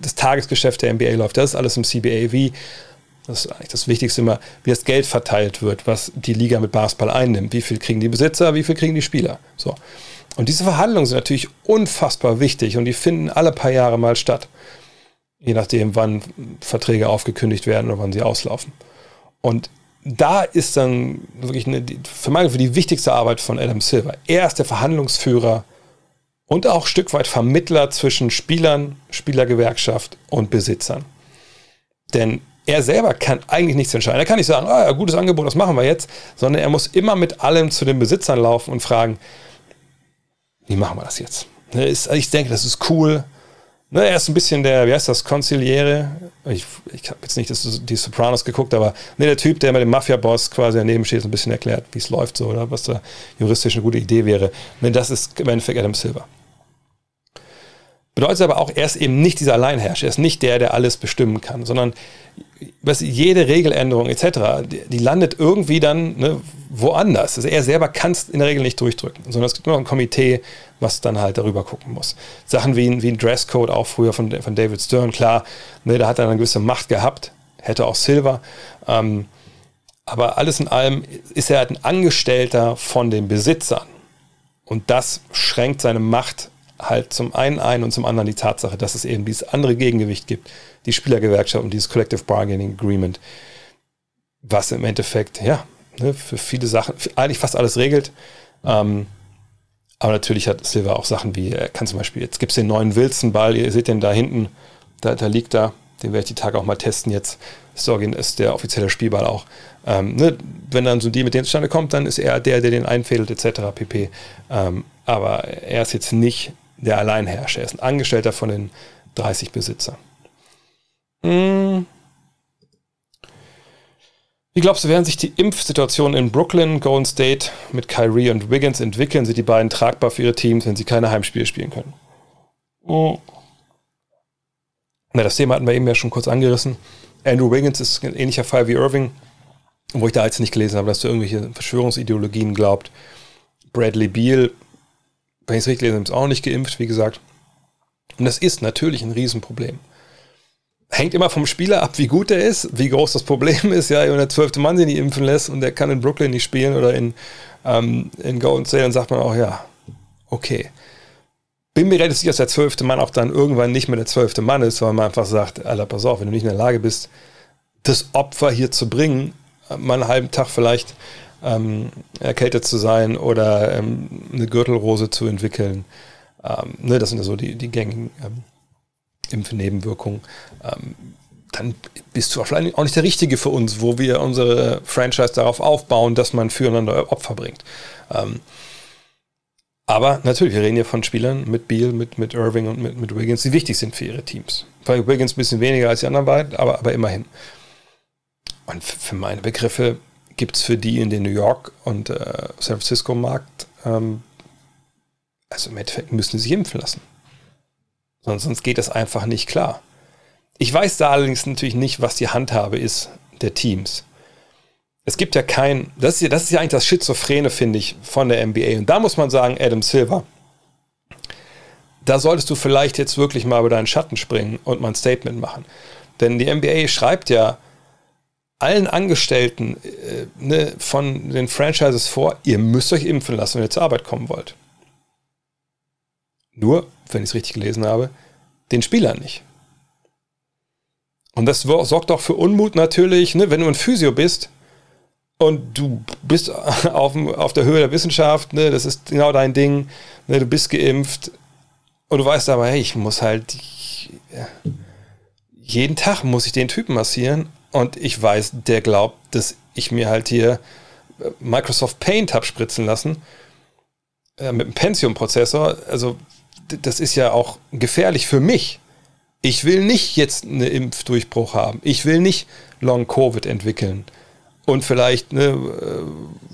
das Tagesgeschäft der NBA läuft. Das ist alles im CBA, wie, das ist eigentlich das Wichtigste immer, wie das Geld verteilt wird, was die Liga mit Basketball einnimmt. Wie viel kriegen die Besitzer, wie viel kriegen die Spieler. So. Und diese Verhandlungen sind natürlich unfassbar wichtig und die finden alle paar Jahre mal statt je nachdem, wann Verträge aufgekündigt werden oder wann sie auslaufen. Und da ist dann wirklich eine, für meine für die wichtigste Arbeit von Adam Silver. Er ist der Verhandlungsführer und auch ein Stück weit Vermittler zwischen Spielern, Spielergewerkschaft und Besitzern. Denn er selber kann eigentlich nichts entscheiden. Er kann nicht sagen, ah, ja, gutes Angebot, das machen wir jetzt, sondern er muss immer mit allem zu den Besitzern laufen und fragen, wie machen wir das jetzt? Ich denke, das ist cool. Ne, er ist ein bisschen der, wie heißt das, Konziliere. Ich, ich habe jetzt nicht das, die Sopranos geguckt, aber ne, der Typ, der mit dem Mafia-Boss quasi daneben steht, ein bisschen erklärt, wie es läuft, so, oder was da juristisch eine gute Idee wäre. Ne, das ist im Endeffekt Adam Silver. Bedeutet aber auch, er ist eben nicht dieser Alleinherrscher, er ist nicht der, der alles bestimmen kann, sondern was, jede Regeländerung etc., die, die landet irgendwie dann ne, woanders. Also er selber kann es in der Regel nicht durchdrücken, sondern es gibt nur ein Komitee, was dann halt darüber gucken muss. Sachen wie, wie ein Dresscode auch früher von, von David Stern, klar, ne, da hat er eine gewisse Macht gehabt, hätte auch Silver. Ähm, aber alles in allem ist er halt ein Angestellter von den Besitzern. Und das schränkt seine Macht halt zum einen ein und zum anderen die Tatsache, dass es eben dieses andere Gegengewicht gibt, die Spielergewerkschaft und dieses Collective Bargaining Agreement, was im Endeffekt, ja, ne, für viele Sachen, für eigentlich fast alles regelt. Ähm, aber natürlich hat Silver auch Sachen wie, er kann zum Beispiel, jetzt gibt es den neuen Wilson-Ball, ihr seht den da hinten, da, da liegt da, den werde ich die Tage auch mal testen jetzt. Sorgin ist der offizielle Spielball auch. Ähm, ne, wenn dann so die mit dem zustande kommt, dann ist er der, der den einfädelt, etc. pp. Ähm, aber er ist jetzt nicht der Alleinherrscher. Er ist ein Angestellter von den 30 Besitzern. Hm. Wie glaubst du, werden sich die Impfsituationen in Brooklyn, Golden State mit Kyrie und Wiggins entwickeln? Sind die beiden tragbar für ihre Teams, wenn sie keine Heimspiele spielen können? Oh. Na, das Thema hatten wir eben ja schon kurz angerissen. Andrew Wiggins ist ein ähnlicher Fall wie Irving, wo ich da jetzt nicht gelesen habe, dass du irgendwelche Verschwörungsideologien glaubt. Bradley Beal, wenn ich es richtig lese, ist auch nicht geimpft, wie gesagt. Und das ist natürlich ein Riesenproblem hängt immer vom Spieler ab, wie gut er ist, wie groß das Problem ist. Ja, wenn der zwölfte Mann sich nicht impfen lässt und der kann in Brooklyn nicht spielen oder in, ähm, in Golden State, dann sagt man auch, ja, okay. Bin mir relativ sicher, dass der zwölfte Mann auch dann irgendwann nicht mehr der zwölfte Mann ist, weil man einfach sagt, Alter, pass auf, wenn du nicht in der Lage bist, das Opfer hier zu bringen, mal einen halben Tag vielleicht ähm, erkältet zu sein oder ähm, eine Gürtelrose zu entwickeln. Ähm, ne, das sind ja so die, die gängigen ähm, Impfnebenwirkungen, ähm, dann bist du vielleicht auch nicht der Richtige für uns, wo wir unsere Franchise darauf aufbauen, dass man füreinander Opfer bringt. Ähm, aber natürlich, wir reden hier von Spielern mit Beal, mit, mit Irving und mit, mit Wiggins, die wichtig sind für ihre Teams. Bei Wiggins ein bisschen weniger als die anderen beiden, aber, aber immerhin. Und für meine Begriffe gibt es für die in den New York und äh, San Francisco Markt, ähm, also im Endeffekt müssen sie sich impfen lassen. Sonst geht das einfach nicht klar. Ich weiß da allerdings natürlich nicht, was die Handhabe ist der Teams. Es gibt ja kein, das ist ja, das ist ja eigentlich das Schizophrene, finde ich, von der NBA. Und da muss man sagen, Adam Silver, da solltest du vielleicht jetzt wirklich mal über deinen Schatten springen und mal ein Statement machen. Denn die NBA schreibt ja allen Angestellten äh, ne, von den Franchises vor, ihr müsst euch impfen lassen, wenn ihr zur Arbeit kommen wollt. Nur, wenn ich es richtig gelesen habe, den Spielern nicht. Und das sorgt auch für Unmut natürlich, ne? wenn du ein Physio bist und du bist auf, auf der Höhe der Wissenschaft, ne? das ist genau dein Ding, ne? du bist geimpft und du weißt aber, hey, ich muss halt jeden Tag muss ich den Typen massieren und ich weiß, der glaubt, dass ich mir halt hier Microsoft Paint habe spritzen lassen äh, mit einem Pentium-Prozessor. Also das ist ja auch gefährlich für mich. Ich will nicht jetzt einen Impfdurchbruch haben. Ich will nicht Long-Covid entwickeln. Und vielleicht, ne, äh,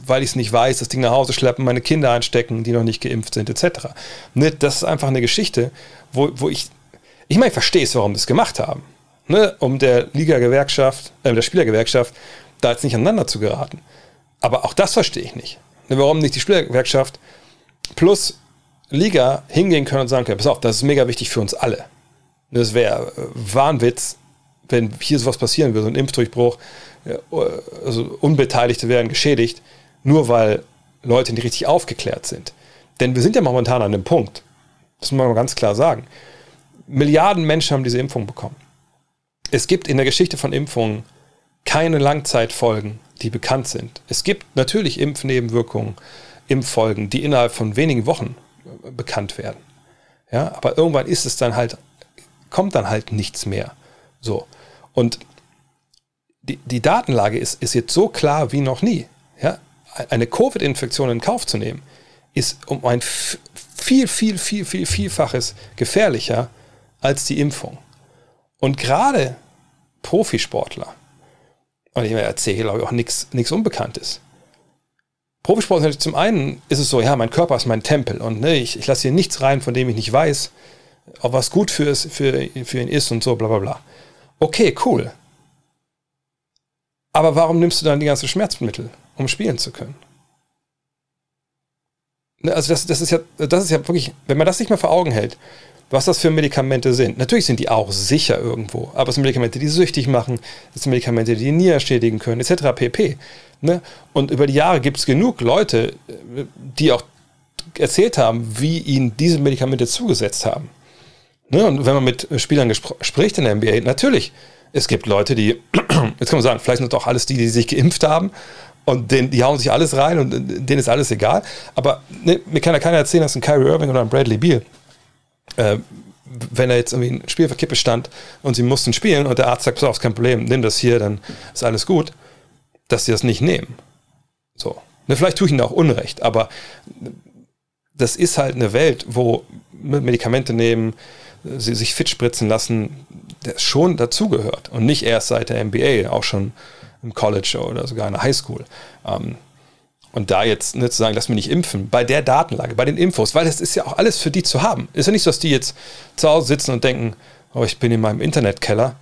weil ich es nicht weiß, das Ding nach Hause schleppen, meine Kinder einstecken, die noch nicht geimpft sind, etc. Ne, das ist einfach eine Geschichte, wo, wo ich, ich meine, ich verstehe es, warum sie es gemacht haben. Ne, um der Liga-Gewerkschaft, äh, der Spielergewerkschaft da jetzt nicht aneinander zu geraten. Aber auch das verstehe ich nicht. Ne, warum nicht die Spielergewerkschaft plus Liga hingehen können und sagen können, pass auf, das ist mega wichtig für uns alle. Das wäre äh, Wahnwitz, wenn hier sowas passieren würde, ein Impfdurchbruch, also Unbeteiligte werden geschädigt, nur weil Leute nicht richtig aufgeklärt sind. Denn wir sind ja momentan an dem Punkt, das muss man mal ganz klar sagen, Milliarden Menschen haben diese Impfung bekommen. Es gibt in der Geschichte von Impfungen keine Langzeitfolgen, die bekannt sind. Es gibt natürlich Impfnebenwirkungen, Impffolgen, die innerhalb von wenigen Wochen bekannt werden. Ja, aber irgendwann ist es dann halt, kommt dann halt nichts mehr. So. Und die, die Datenlage ist, ist jetzt so klar wie noch nie. Ja, eine Covid-Infektion in Kauf zu nehmen, ist um ein viel, viel, viel, viel, vielfaches gefährlicher als die Impfung. Und gerade Profisportler, und ich erzähle glaube ich, auch nichts Unbekanntes, Profisport ist natürlich zum einen ist es so, ja, mein Körper ist mein Tempel und ne, ich, ich lasse hier nichts rein, von dem ich nicht weiß, ob was gut für, ist, für, für ihn ist und so, bla bla bla. Okay, cool. Aber warum nimmst du dann die ganzen Schmerzmittel, um spielen zu können? Ne, also das, das, ist ja, das ist ja wirklich, wenn man das nicht mehr vor Augen hält, was das für Medikamente sind. Natürlich sind die auch sicher irgendwo, aber es sind Medikamente, die süchtig machen, es sind Medikamente, die die Nieren schädigen können, etc. pp. Ne? Und über die Jahre gibt es genug Leute, die auch erzählt haben, wie ihnen diese Medikamente zugesetzt haben. Ne? Und wenn man mit Spielern spricht in der NBA, natürlich, es gibt Leute, die, jetzt kann man sagen, vielleicht sind es auch alles die, die sich geimpft haben und den, die hauen sich alles rein und denen ist alles egal. Aber ne, mir kann ja keiner erzählen, dass ein Kyrie Irving oder ein Bradley Beal, äh, wenn er jetzt irgendwie ein Spiel verkippe stand und sie mussten spielen und der Arzt sagt, pass auf, kein Problem, nimm das hier, dann ist alles gut, dass sie das nicht nehmen. So. Ne, vielleicht tue ich ihnen auch Unrecht, aber das ist halt eine Welt, wo Medikamente nehmen, sie sich fit spritzen lassen, der schon dazugehört. Und nicht erst seit der NBA, auch schon im College oder sogar in der Highschool. Ähm, und da jetzt ne, zu sagen, lass mich nicht impfen, bei der Datenlage, bei den Infos, weil das ist ja auch alles für die zu haben. Ist ja nicht so, dass die jetzt zu Hause sitzen und denken, oh, ich bin in meinem Internetkeller,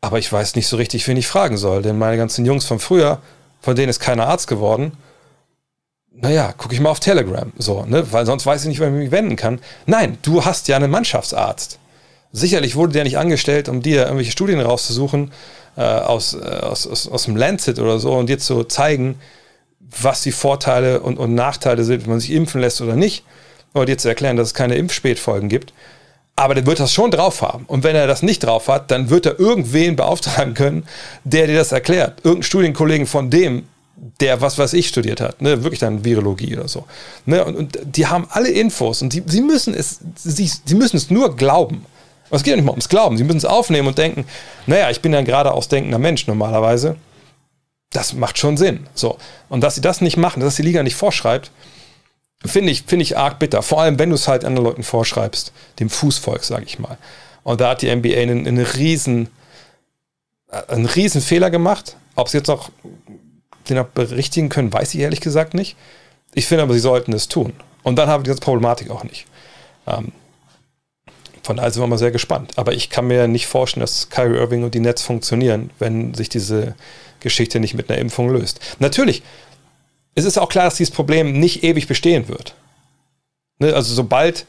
aber ich weiß nicht so richtig, wen ich fragen soll. Denn meine ganzen Jungs von früher, von denen ist keiner Arzt geworden, naja, gucke ich mal auf Telegram, so, ne? weil sonst weiß ich nicht, wer mich wenden kann. Nein, du hast ja einen Mannschaftsarzt. Sicherlich wurde der nicht angestellt, um dir irgendwelche Studien rauszusuchen äh, aus, äh, aus, aus, aus dem Lancet oder so und dir zu zeigen, was die Vorteile und, und Nachteile sind, wenn man sich impfen lässt oder nicht, oder dir zu erklären, dass es keine Impfspätfolgen gibt. Aber der wird das schon drauf haben. Und wenn er das nicht drauf hat, dann wird er irgendwen beauftragen können, der dir das erklärt. Irgendein Studienkollegen von dem, der was weiß ich studiert hat, ne, wirklich dann Virologie oder so. Ne, und, und die haben alle Infos und sie, sie müssen es, sie, sie müssen es nur glauben. Aber es geht ja nicht mal ums Glauben. Sie müssen es aufnehmen und denken, naja, ich bin ja ein geradeaus denkender Mensch normalerweise. Das macht schon Sinn. So. Und dass sie das nicht machen, dass die Liga nicht vorschreibt, finde ich, finde ich arg bitter. Vor allem, wenn du es halt anderen Leuten vorschreibst, dem Fußvolk, sage ich mal. Und da hat die NBA einen, einen riesen, einen riesen Fehler gemacht. Ob sie jetzt noch den noch berichtigen können, weiß ich ehrlich gesagt nicht. Ich finde aber, sie sollten es tun. Und dann haben wir diese Problematik auch nicht. Ähm, von daher sind wir mal sehr gespannt. Aber ich kann mir nicht vorstellen, dass Kyrie Irving und die Nets funktionieren, wenn sich diese Geschichte nicht mit einer Impfung löst. Natürlich, es ist auch klar, dass dieses Problem nicht ewig bestehen wird. Ne? Also sobald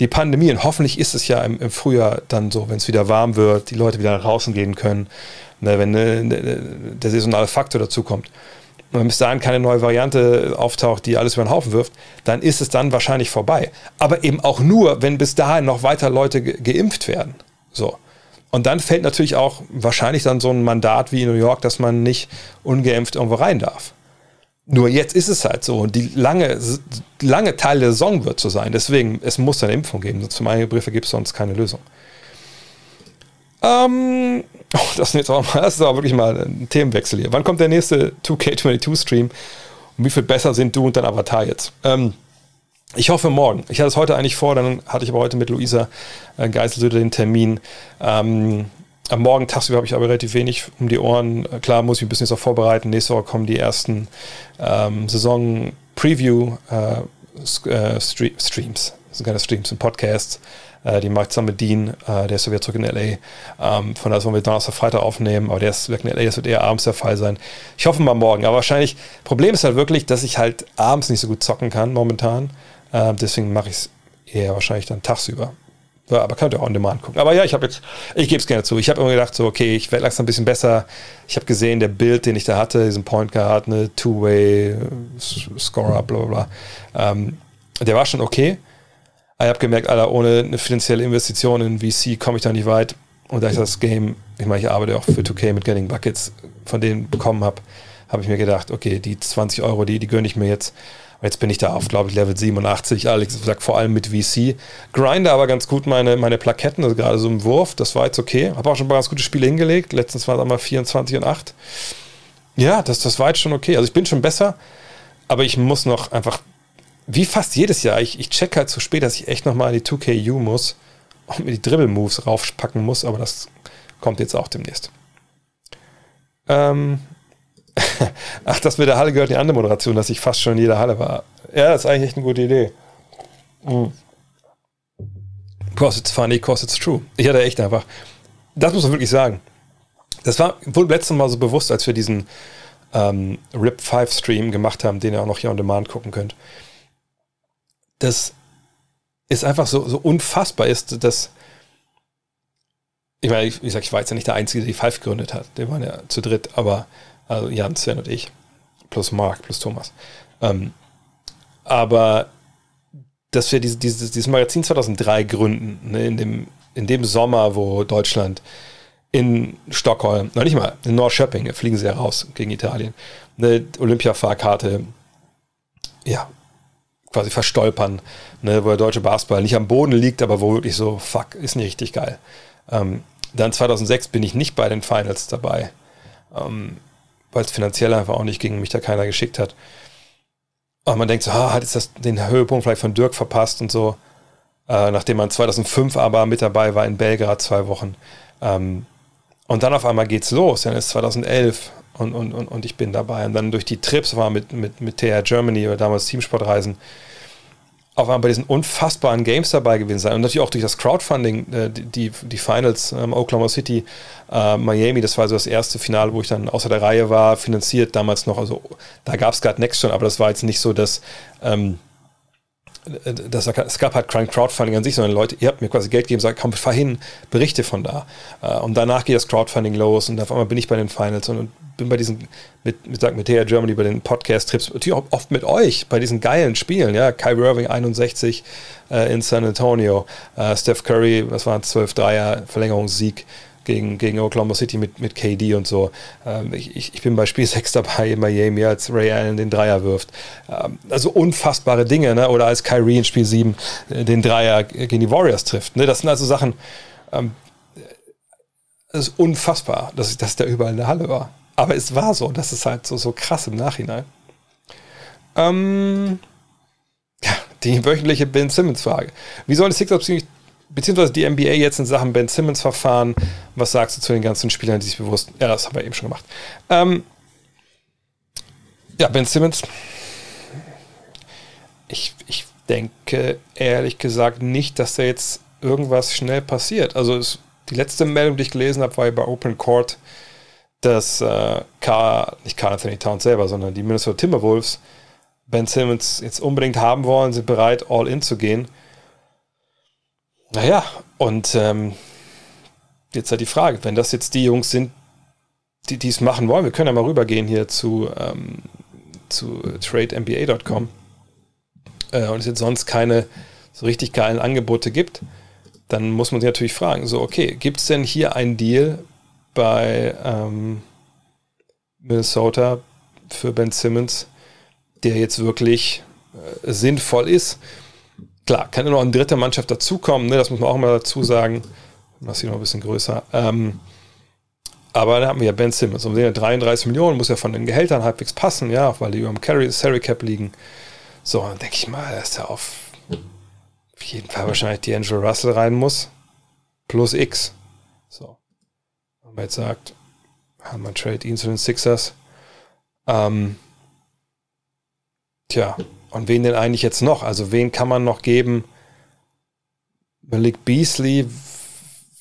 die Pandemie, und hoffentlich ist es ja im, im Frühjahr dann so, wenn es wieder warm wird, die Leute wieder nach draußen gehen können, ne, wenn ne, ne, der saisonale Faktor dazu kommt, und wenn bis dahin keine neue Variante auftaucht, die alles über den Haufen wirft, dann ist es dann wahrscheinlich vorbei. Aber eben auch nur, wenn bis dahin noch weiter Leute ge geimpft werden. So. Und dann fällt natürlich auch wahrscheinlich dann so ein Mandat wie in New York, dass man nicht ungeimpft irgendwo rein darf. Nur jetzt ist es halt so und die lange, lange Teil der Saison wird so sein. Deswegen, es muss eine Impfung geben. Zum Briefe gibt es sonst keine Lösung. Ähm, oh, das, ist jetzt auch mal, das ist aber wirklich mal ein Themenwechsel hier. Wann kommt der nächste 2K22-Stream? Und wie viel besser sind du und dein Avatar jetzt? Ähm, ich hoffe morgen. Ich hatte es heute eigentlich vor, dann hatte ich aber heute mit Luisa äh, Geiselsöder den Termin. Ähm, am Morgen tagsüber habe ich aber relativ wenig um die Ohren. Klar muss ich ein bisschen jetzt auch vorbereiten. Nächste Woche kommen die ersten ähm, Saison-Preview-Streams. Äh, äh sind keine Streams, sind Podcasts. Äh, die macht zusammen mit Dean, äh, der ist so wieder zurück in L.A. Ähm, von daher wollen wir Donnerstag, Freitag aufnehmen, aber der ist weg in L.A., das wird eher abends der Fall sein. Ich hoffe mal morgen, aber wahrscheinlich, Problem ist halt wirklich, dass ich halt abends nicht so gut zocken kann momentan. Äh, deswegen mache ich es eher wahrscheinlich dann tagsüber. Ja, aber könnt ihr auch on demand gucken. Aber ja, ich habe jetzt, ich gebe es gerne zu. Ich habe immer gedacht, so, okay, ich werde langsam ein bisschen besser. Ich habe gesehen, der Bild, den ich da hatte, diesen Point Guard, eine Two-Way, Scorer, bla bla bla. Ähm, der war schon okay. Ich habe gemerkt, Alter, ohne eine finanzielle Investition in VC komme ich da nicht weit. Und da ich das Game, ich meine, ich arbeite auch für 2K mit Getting Buckets, von denen bekommen habe, habe ich mir gedacht, okay, die 20 Euro, die, die gönne ich mir jetzt. Jetzt bin ich da auf, glaube ich, Level 87. Alex sagt vor allem mit VC. Grinde aber ganz gut meine, meine Plaketten, also gerade so im Wurf, das war jetzt okay. Habe auch schon ein paar ganz gute Spiele hingelegt. Letztens waren es einmal 24 und 8. Ja, das, das war jetzt schon okay. Also ich bin schon besser, aber ich muss noch einfach wie fast jedes Jahr, ich, ich check halt zu spät, dass ich echt nochmal in die 2KU muss und mir die Dribble-Moves raufpacken muss, aber das kommt jetzt auch demnächst. Ähm Ach, das mit der Halle gehört die andere Moderation, dass ich fast schon in jeder Halle war. Ja, das ist eigentlich echt eine gute Idee. Mhm. Cause it's funny, cause it's true. Ich hatte echt einfach, das muss man wirklich sagen. Das war wohl letztes Mal so bewusst, als wir diesen ähm, RIP 5 Stream gemacht haben, den ihr auch noch hier on demand gucken könnt das ist einfach so, so unfassbar ist, dass ich meine, wie gesagt, ich war jetzt ja nicht der Einzige, der die Five gegründet hat. Wir waren ja zu dritt, aber also Jan, Sven und ich, plus Mark, plus Thomas. Ähm, aber dass wir diese, dieses, dieses Magazin 2003 gründen, ne, in, dem, in dem Sommer, wo Deutschland in Stockholm, noch nicht mal, in Norrköping, fliegen sie ja raus gegen Italien, eine Olympia-Fahrkarte, ja, quasi verstolpern, ne, wo der deutsche Basketball nicht am Boden liegt, aber wo wirklich so, fuck, ist nicht richtig geil. Ähm, dann 2006 bin ich nicht bei den Finals dabei, ähm, weil es finanziell einfach auch nicht ging, mich da keiner geschickt hat. Und man denkt so, ah, hat jetzt das, den Höhepunkt vielleicht von Dirk verpasst und so. Äh, nachdem man 2005 aber mit dabei war in Belgrad zwei Wochen. Ähm, und dann auf einmal geht's los. Dann ist 2011 und, und, und, und ich bin dabei. Und dann durch die Trips war mit, mit, mit TR Germany oder damals Teamsportreisen auf einmal bei diesen unfassbaren Games dabei gewesen sein. Und natürlich auch durch das Crowdfunding, äh, die, die Finals, ähm, Oklahoma City, äh, Miami, das war so das erste Finale, wo ich dann außer der Reihe war, finanziert damals noch. Also da gab es gerade Next schon, aber das war jetzt nicht so, dass. Ähm, das, es gab halt kein Crowdfunding an sich, sondern Leute, ihr habt mir quasi Geld gegeben, sagt, komm, fahr hin, berichte von da. Äh, und danach geht das Crowdfunding los und auf einmal bin ich bei den Finals und, bin bei diesen, mit, mit, mit TR Germany, bei den Podcast-Trips, natürlich auch oft mit euch, bei diesen geilen Spielen, ja, Kai Irving 61 äh, in San Antonio, äh, Steph Curry, was waren 12 Dreier, Verlängerungssieg gegen, gegen Oklahoma City mit, mit KD und so. Ähm, ich, ich bin bei Spiel 6 dabei in Miami, als Ray Allen den Dreier wirft. Ähm, also unfassbare Dinge, ne? oder als Kyrie in Spiel 7 äh, den Dreier gegen die Warriors trifft. Ne? Das sind also Sachen, ähm, das ist unfassbar, dass, dass der überall in der Halle war. Aber es war so, das ist halt so, so krass im Nachhinein. Ähm, ja, die wöchentliche Ben Simmons-Frage. Wie soll die Sixers beziehungsweise die NBA jetzt in Sachen Ben Simmons-Verfahren, was sagst du zu den ganzen Spielern, die sich bewusst, ja, das haben wir eben schon gemacht. Ähm, ja, Ben Simmons, ich, ich denke ehrlich gesagt nicht, dass da jetzt irgendwas schnell passiert. Also es, die letzte Meldung, die ich gelesen habe, war bei Open Court, dass äh, K, nicht Carl Anthony Towns selber, sondern die Minnesota Timberwolves Ben Simmons jetzt unbedingt haben wollen, sind bereit, all in zu gehen. Naja, und ähm, jetzt halt die Frage, wenn das jetzt die Jungs sind, die es machen wollen, wir können ja mal rübergehen hier zu, ähm, zu trademba.com äh, und es jetzt sonst keine so richtig geilen Angebote gibt, dann muss man sich natürlich fragen, so okay, gibt es denn hier einen Deal bei ähm, Minnesota für Ben Simmons, der jetzt wirklich äh, sinnvoll ist? Klar, kann ja noch eine dritte Mannschaft dazukommen, ne? das muss man auch mal dazu sagen. Das hier noch ein bisschen größer. Ähm, aber da haben wir ja Ben Simmons. Und sehen ja 33 Millionen, muss ja von den Gehältern halbwegs passen, ja, weil die über dem Carry, Salary Cap liegen. So, dann denke ich mal, dass er auf jeden Fall wahrscheinlich D'Angelo Russell rein muss. Plus X. So. Wenn man jetzt sagt, wir Trade ihn zu den Sixers. Ähm, tja, und wen denn eigentlich jetzt noch? Also wen kann man noch geben? Malik Beasley,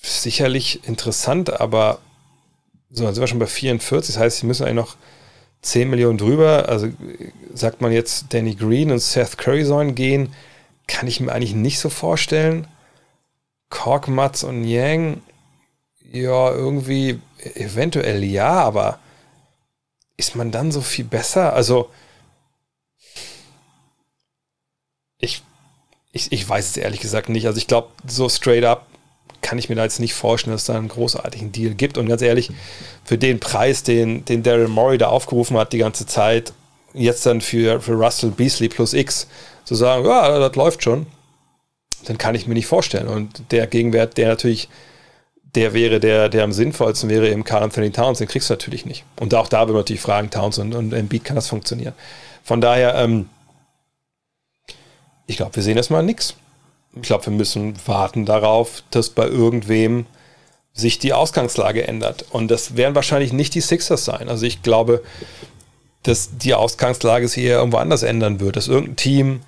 sicherlich interessant, aber so, dann sind wir schon bei 44. Das heißt, sie müssen eigentlich noch 10 Millionen drüber. Also sagt man jetzt, Danny Green und Seth Curry sollen gehen, kann ich mir eigentlich nicht so vorstellen. Kork, Matz und Yang, ja, irgendwie eventuell ja, aber ist man dann so viel besser? Also, ich, ich, ich weiß es ehrlich gesagt nicht. Also ich glaube, so straight up kann ich mir da jetzt nicht vorstellen, dass es da einen großartigen Deal gibt. Und ganz ehrlich, für den Preis, den, den Daryl Morey da aufgerufen hat die ganze Zeit, jetzt dann für, für Russell Beasley plus X zu sagen, ja, das läuft schon, dann kann ich mir nicht vorstellen. Und der Gegenwert, der natürlich der wäre, der, der am sinnvollsten wäre, im Carl Anthony Towns, den kriegst du natürlich nicht. Und auch da will man natürlich fragen, Towns und, und Embiid kann das funktionieren. Von daher, ähm, ich glaube, wir sehen erstmal nichts. Ich glaube, wir müssen warten darauf, dass bei irgendwem sich die Ausgangslage ändert. Und das werden wahrscheinlich nicht die Sixers sein. Also ich glaube, dass die Ausgangslage sich eher irgendwo anders ändern wird, dass irgendein Team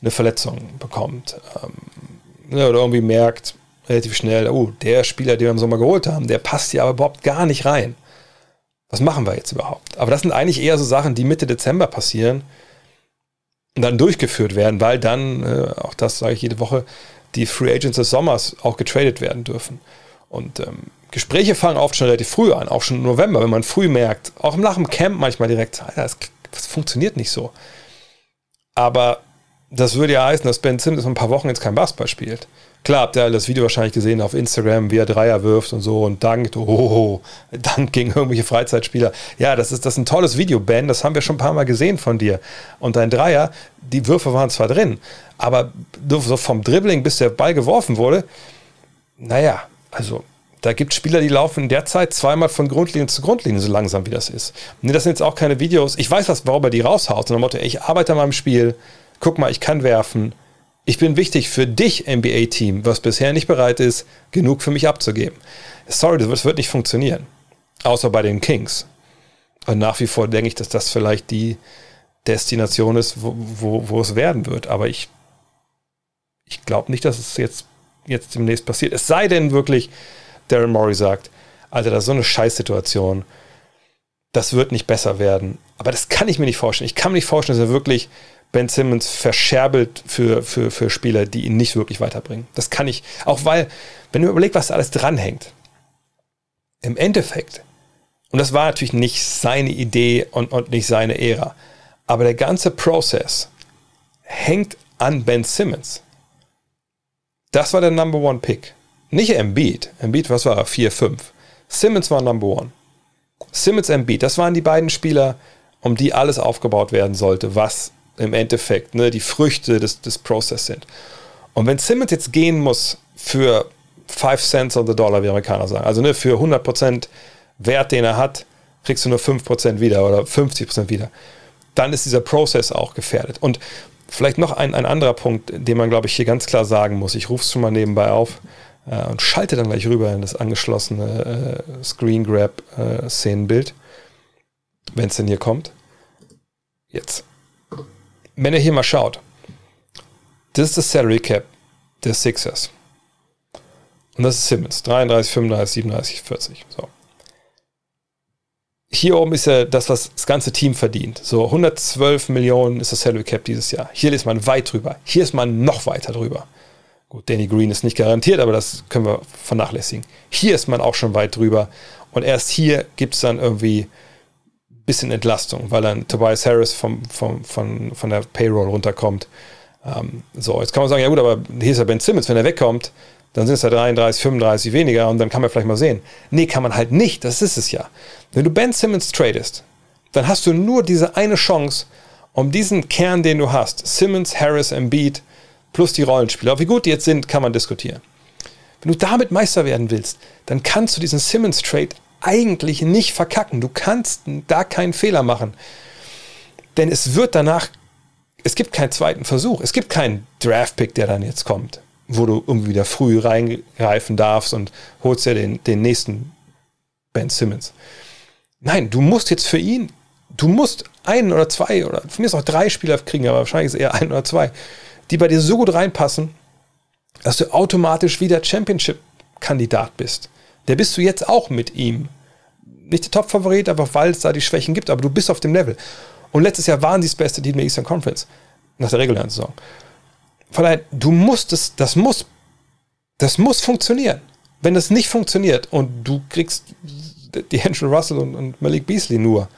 eine Verletzung bekommt ähm, ne, oder irgendwie merkt relativ schnell, oh, der Spieler, den wir im Sommer geholt haben, der passt hier aber überhaupt gar nicht rein. Was machen wir jetzt überhaupt? Aber das sind eigentlich eher so Sachen, die Mitte Dezember passieren, dann durchgeführt werden, weil dann, äh, auch das sage ich jede Woche, die Free Agents des Sommers auch getradet werden dürfen. Und ähm, Gespräche fangen oft schon relativ früh an, auch schon im November, wenn man früh merkt, auch nach dem Camp manchmal direkt, das, das funktioniert nicht so. Aber das würde ja heißen, dass Ben Simmons ein paar Wochen jetzt kein Basketball spielt. Klar, habt ihr das Video wahrscheinlich gesehen auf Instagram, wie er Dreier wirft und so und dankt, oh, dankt gegen irgendwelche Freizeitspieler. Ja, das ist, das ist ein tolles Video, Ben, das haben wir schon ein paar Mal gesehen von dir. Und dein Dreier, die Würfe waren zwar drin, aber so vom Dribbling, bis der Ball geworfen wurde, naja, also da gibt es Spieler, die laufen derzeit zweimal von Grundlinie zu Grundlinie, so langsam wie das ist. Nee, das sind jetzt auch keine Videos. Ich weiß, was, warum er die raushaut. Und Motto, ich arbeite an meinem Spiel, guck mal, ich kann werfen. Ich bin wichtig für dich, NBA-Team, was bisher nicht bereit ist, genug für mich abzugeben. Sorry, das wird nicht funktionieren. Außer bei den Kings. Und nach wie vor denke ich, dass das vielleicht die Destination ist, wo, wo, wo es werden wird. Aber ich, ich glaube nicht, dass es jetzt, jetzt demnächst passiert. Es sei denn wirklich, Darren Morey sagt, Alter, das ist so eine Scheißsituation. Das wird nicht besser werden. Aber das kann ich mir nicht vorstellen. Ich kann mir nicht vorstellen, dass er wirklich Ben Simmons verscherbelt für, für, für Spieler, die ihn nicht wirklich weiterbringen. Das kann ich, auch weil, wenn du überlegst, was da alles dranhängt, im Endeffekt, und das war natürlich nicht seine Idee und, und nicht seine Ära, aber der ganze Prozess hängt an Ben Simmons. Das war der Number One Pick. Nicht Embiid. Embiid, was war er? 4, 5. Simmons war Number One. Simmons, Embiid, das waren die beiden Spieler, um die alles aufgebaut werden sollte, was im Endeffekt ne, die Früchte des, des Prozess sind. Und wenn Simmons jetzt gehen muss für 5 Cents on the Dollar, wie Amerikaner sagen, also ne, für 100% Wert, den er hat, kriegst du nur 5% wieder oder 50% wieder, dann ist dieser Prozess auch gefährdet. Und vielleicht noch ein, ein anderer Punkt, den man, glaube ich, hier ganz klar sagen muss. Ich rufe es schon mal nebenbei auf äh, und schalte dann gleich rüber in das angeschlossene äh, Screen Grab äh, Szenenbild, wenn es denn hier kommt. Jetzt wenn ihr hier mal schaut, das ist das Salary Cap der Sixers. Und das ist Simmons. 33, 35, 37, 40. So. Hier oben ist ja das, was das ganze Team verdient. So 112 Millionen ist das Salary Cap dieses Jahr. Hier ist man weit drüber. Hier ist man noch weiter drüber. Gut, Danny Green ist nicht garantiert, aber das können wir vernachlässigen. Hier ist man auch schon weit drüber. Und erst hier gibt es dann irgendwie bisschen Entlastung, weil dann Tobias Harris vom, vom, von, von der Payroll runterkommt. Ähm, so, jetzt kann man sagen, ja gut, aber hier ist ja Ben Simmons, wenn er wegkommt, dann sind es ja 33, 35 weniger und dann kann man vielleicht mal sehen. Nee, kann man halt nicht, das ist es ja. Wenn du Ben Simmons tradest, dann hast du nur diese eine Chance, um diesen Kern, den du hast, Simmons, Harris, Embiid, plus die Rollenspieler, wie gut die jetzt sind, kann man diskutieren. Wenn du damit Meister werden willst, dann kannst du diesen Simmons-Trade eigentlich nicht verkacken. Du kannst da keinen Fehler machen. Denn es wird danach, es gibt keinen zweiten Versuch. Es gibt keinen Draft-Pick, der dann jetzt kommt, wo du irgendwie wieder früh reingreifen darfst und holst ja den, den nächsten Ben Simmons. Nein, du musst jetzt für ihn, du musst einen oder zwei oder von mir ist auch drei Spieler kriegen, aber wahrscheinlich ist es eher ein oder zwei, die bei dir so gut reinpassen, dass du automatisch wieder Championship-Kandidat bist der bist du jetzt auch mit ihm. Nicht der Top-Favorit, aber weil es da die Schwächen gibt, aber du bist auf dem Level. Und letztes Jahr waren sie das beste Team der Eastern Conference nach der regulären Saison. Von daher, du musst es, das muss, das muss funktionieren. Wenn das nicht funktioniert und du kriegst die Henry Russell und, und Malik Beasley nur,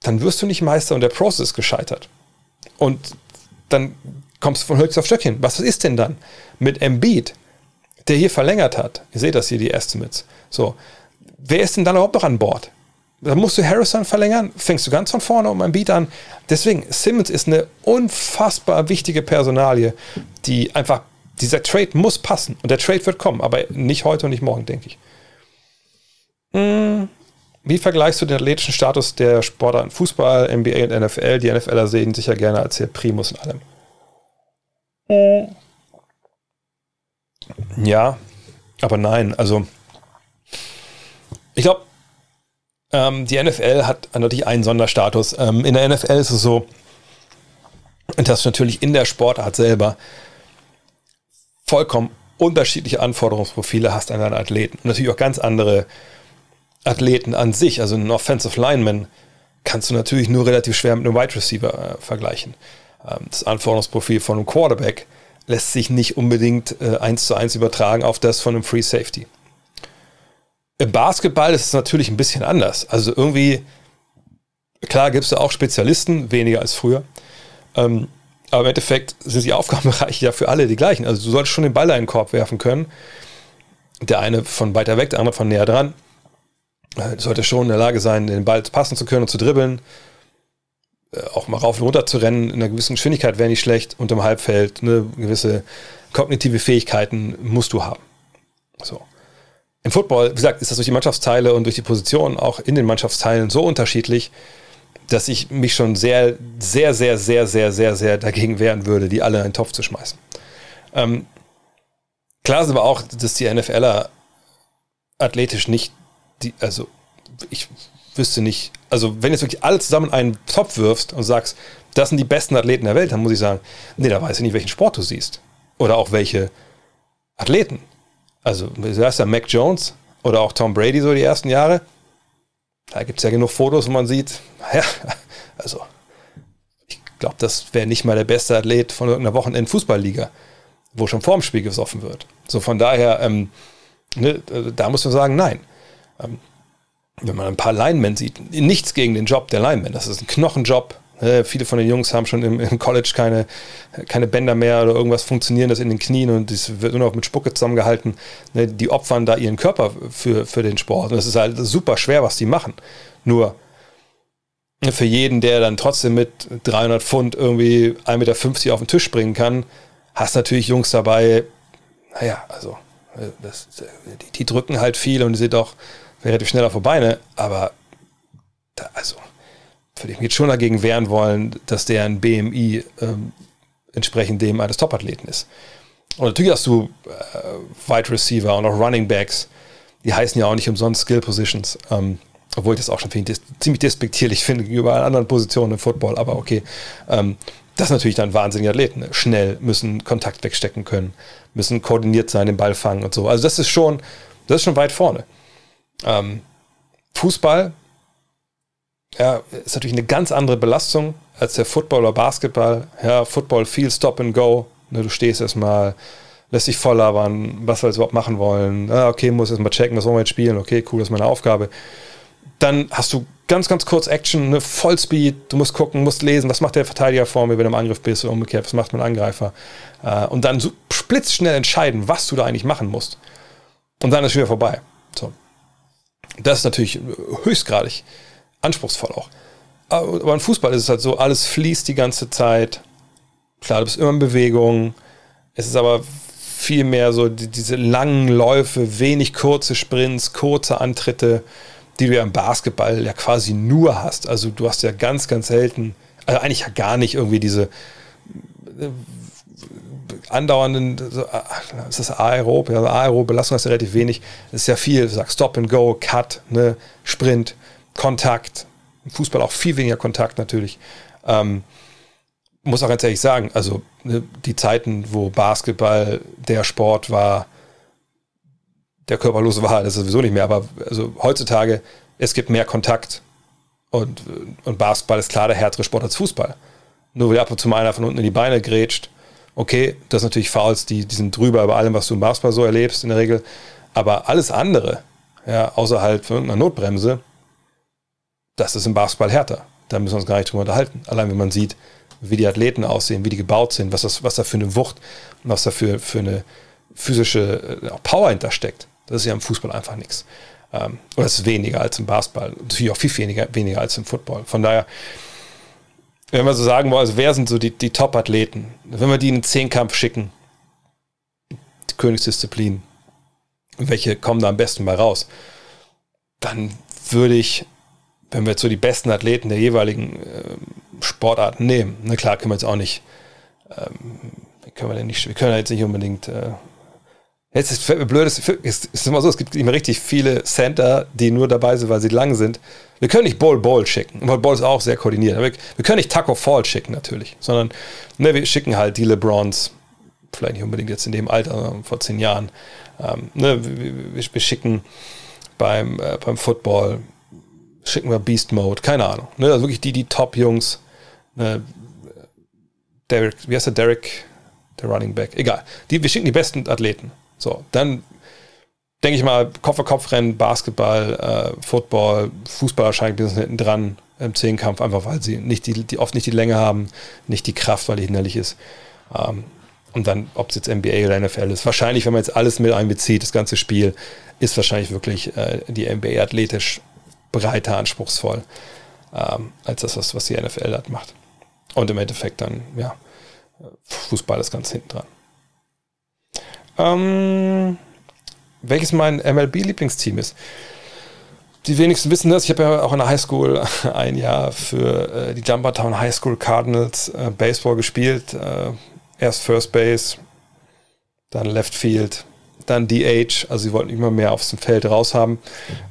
dann wirst du nicht Meister und der Prozess ist gescheitert. Und dann kommst du von Höchst auf Stöckchen. Was ist denn dann mit Embiid? Der hier verlängert hat. Ihr seht das hier, die Estimates. So, wer ist denn dann überhaupt noch an Bord? Da musst du Harrison verlängern, fängst du ganz von vorne um ein Beat an. Deswegen, Simmons ist eine unfassbar wichtige Personalie, die einfach, dieser Trade muss passen. Und der Trade wird kommen, aber nicht heute und nicht morgen, denke ich. Hm. Wie vergleichst du den athletischen Status der Sportler in Fußball, NBA und NFL? Die NFLer sehen sich ja gerne als der Primus in allem. Hm. Ja, aber nein. Also, ich glaube, ähm, die NFL hat natürlich einen Sonderstatus. Ähm, in der NFL ist es so, dass natürlich in der Sportart selber vollkommen unterschiedliche Anforderungsprofile hast an deine Athleten. Und natürlich auch ganz andere Athleten an sich. Also einen Offensive Lineman kannst du natürlich nur relativ schwer mit einem Wide Receiver äh, vergleichen. Ähm, das Anforderungsprofil von einem Quarterback lässt sich nicht unbedingt äh, eins zu eins übertragen auf das von einem Free Safety. Im Basketball ist es natürlich ein bisschen anders. Also irgendwie, klar gibt es da auch Spezialisten, weniger als früher. Ähm, Aber im Endeffekt sind die Aufgabenbereiche ja für alle die gleichen. Also du solltest schon den Ball in den Korb werfen können. Der eine von weiter weg, der andere von näher dran. Du solltest schon in der Lage sein, den Ball passen zu können und zu dribbeln. Äh, auch mal rauf und runter zu rennen in einer gewissen Geschwindigkeit wäre nicht schlecht. Und im Halbfeld eine gewisse kognitive Fähigkeiten musst du haben. So. Im Football, wie gesagt, ist das durch die Mannschaftsteile und durch die Position auch in den Mannschaftsteilen so unterschiedlich, dass ich mich schon sehr, sehr, sehr, sehr, sehr, sehr, sehr dagegen wehren würde, die alle in einen Topf zu schmeißen. Ähm, klar ist aber auch, dass die NFLer athletisch nicht, die, also ich wüsste nicht, also wenn jetzt wirklich alle zusammen einen Topf wirfst und sagst, das sind die besten Athleten der Welt, dann muss ich sagen, nee, da weiß ich nicht, welchen Sport du siehst. Oder auch welche Athleten. Also, du hast ja Mac Jones oder auch Tom Brady so die ersten Jahre. Da gibt es ja genug Fotos, wo man sieht, ja, also ich glaube, das wäre nicht mal der beste Athlet von irgendeiner Wochenend-Fußballliga, wo schon vorm Spiel gesoffen wird. So von daher, ähm, ne, da muss man sagen, nein. Ähm, wenn man ein paar Linemen sieht, nichts gegen den Job der Linemen, das ist ein Knochenjob, äh, viele von den Jungs haben schon im, im, College keine, keine Bänder mehr oder irgendwas funktionieren das in den Knien und das wird nur noch mit Spucke zusammengehalten. Ne, die opfern da ihren Körper für, für den Sport. Und das ist halt super schwer, was die machen. Nur für jeden, der dann trotzdem mit 300 Pfund irgendwie 1,50 Meter auf den Tisch springen kann, hast natürlich Jungs dabei, naja, also äh, das, die, die, drücken halt viel und sind auch relativ schnell auf die Beine, aber da, also würde ich mich jetzt schon dagegen wehren wollen, dass der ein BMI ähm, entsprechend dem eines Topathleten ist. Und natürlich hast du äh, Wide Receiver und auch Running Backs, die heißen ja auch nicht umsonst Skill Positions, ähm, obwohl ich das auch schon dis ziemlich despektierlich finde gegenüber anderen Positionen im Football, aber okay. Ähm, das sind natürlich dann wahnsinnige Athleten. Ne? Schnell, müssen Kontakt wegstecken können, müssen koordiniert sein, den Ball fangen und so. Also das ist schon, das ist schon weit vorne. Ähm, Fußball ja, ist natürlich eine ganz andere Belastung als der Football oder Basketball. Ja, Football viel Stop and Go. Ne, du stehst erstmal, lässt dich voll labern, was wir jetzt überhaupt machen wollen. Ah, okay, muss erstmal checken, was wollen wir jetzt spielen. Okay, cool, das ist meine Aufgabe. Dann hast du ganz, ganz kurz Action, ne, Vollspeed. Du musst gucken, musst lesen, was macht der Verteidiger vor mir, wenn du im Angriff bist oder umgekehrt, was macht mein Angreifer. Äh, und dann so splitzschnell entscheiden, was du da eigentlich machen musst. Und dann ist es wieder vorbei. So. Das ist natürlich höchstgradig anspruchsvoll auch. Aber im Fußball ist es halt so, alles fließt die ganze Zeit. Klar, du bist immer in Bewegung. Es ist aber viel mehr so die, diese langen Läufe, wenig kurze Sprints, kurze Antritte, die du ja im Basketball ja quasi nur hast. Also du hast ja ganz, ganz selten, also eigentlich ja gar nicht irgendwie diese äh, andauernden, so, äh, ist das aerob? Ja, aerob Belastung hast du relativ wenig. Es ist ja viel, du Stop and Go, Cut, ne, Sprint. Kontakt. Im Fußball auch viel weniger Kontakt natürlich. Ähm, muss auch ganz ehrlich sagen, also ne, die Zeiten, wo Basketball der Sport war, der körperlose war, das ist sowieso nicht mehr, aber also heutzutage, es gibt mehr Kontakt und, und Basketball ist klar der härtere Sport als Fußball. Nur weil ab und zu mal einer von unten in die Beine grätscht, okay, das sind natürlich Fouls, die, die sind drüber über allem, was du im Basketball so erlebst in der Regel, aber alles andere, ja, außerhalb von irgendeiner Notbremse, das ist im Basketball härter. Da müssen wir uns gar nicht drüber unterhalten. Allein wenn man sieht, wie die Athleten aussehen, wie die gebaut sind, was, das, was da für eine Wucht und was da für, für eine physische äh, Power hintersteckt. Das ist ja im Fußball einfach nichts. Ähm, oder es ist weniger als im Basketball. Natürlich auch viel weniger, weniger als im Football. Von daher, wenn wir so sagen wollen, also wer sind so die, die Top-Athleten? Wenn wir die in den Zehnkampf schicken, die Königsdisziplin, welche kommen da am besten mal raus? Dann würde ich wenn wir jetzt so die besten Athleten der jeweiligen äh, Sportarten nehmen, na klar können wir jetzt auch nicht, ähm, können wir denn nicht, wir können jetzt nicht unbedingt, äh, jetzt ist es blöd, es ist, immer so, es gibt immer richtig viele Center, die nur dabei sind, weil sie lang sind. Wir können nicht Ball Ball schicken. Ball Ball ist auch sehr koordiniert. Wir, wir können nicht Taco Fall schicken natürlich, sondern ne, wir schicken halt die LeBrons, vielleicht nicht unbedingt jetzt in dem Alter, vor zehn Jahren. Ähm, ne, wir, wir, schicken beim, äh, beim Football schicken wir Beast Mode, keine Ahnung. Ne? Also wirklich die, die Top-Jungs. Ne? Derek, wie heißt der Derek? Der Running Back. Egal. Die, wir schicken die besten Athleten. So, dann denke ich mal, Kopf-a-Kopf-Rennen, Basketball, äh, Football, Fußball wahrscheinlich ein bisschen hinten dran. im Zehnkampf, einfach weil sie nicht die, die, oft nicht die Länge haben, nicht die Kraft, weil die hinderlich ist. Ähm, und dann, ob es jetzt NBA oder NFL ist, wahrscheinlich, wenn man jetzt alles mit einbezieht, das ganze Spiel, ist wahrscheinlich wirklich äh, die NBA athletisch breiter, anspruchsvoll, ähm, als das, was, was die NFL hat macht. Und im Endeffekt dann, ja, Fußball ist ganz hinten dran. Ähm, welches mein MLB-Lieblingsteam ist? Die wenigsten wissen das. Ich habe ja auch in der Highschool ein Jahr für äh, die Jumpertown High School Cardinals äh, Baseball gespielt. Äh, erst First Base, dann Left Field, dann DH. Also sie wollten immer mehr aufs Feld raus haben.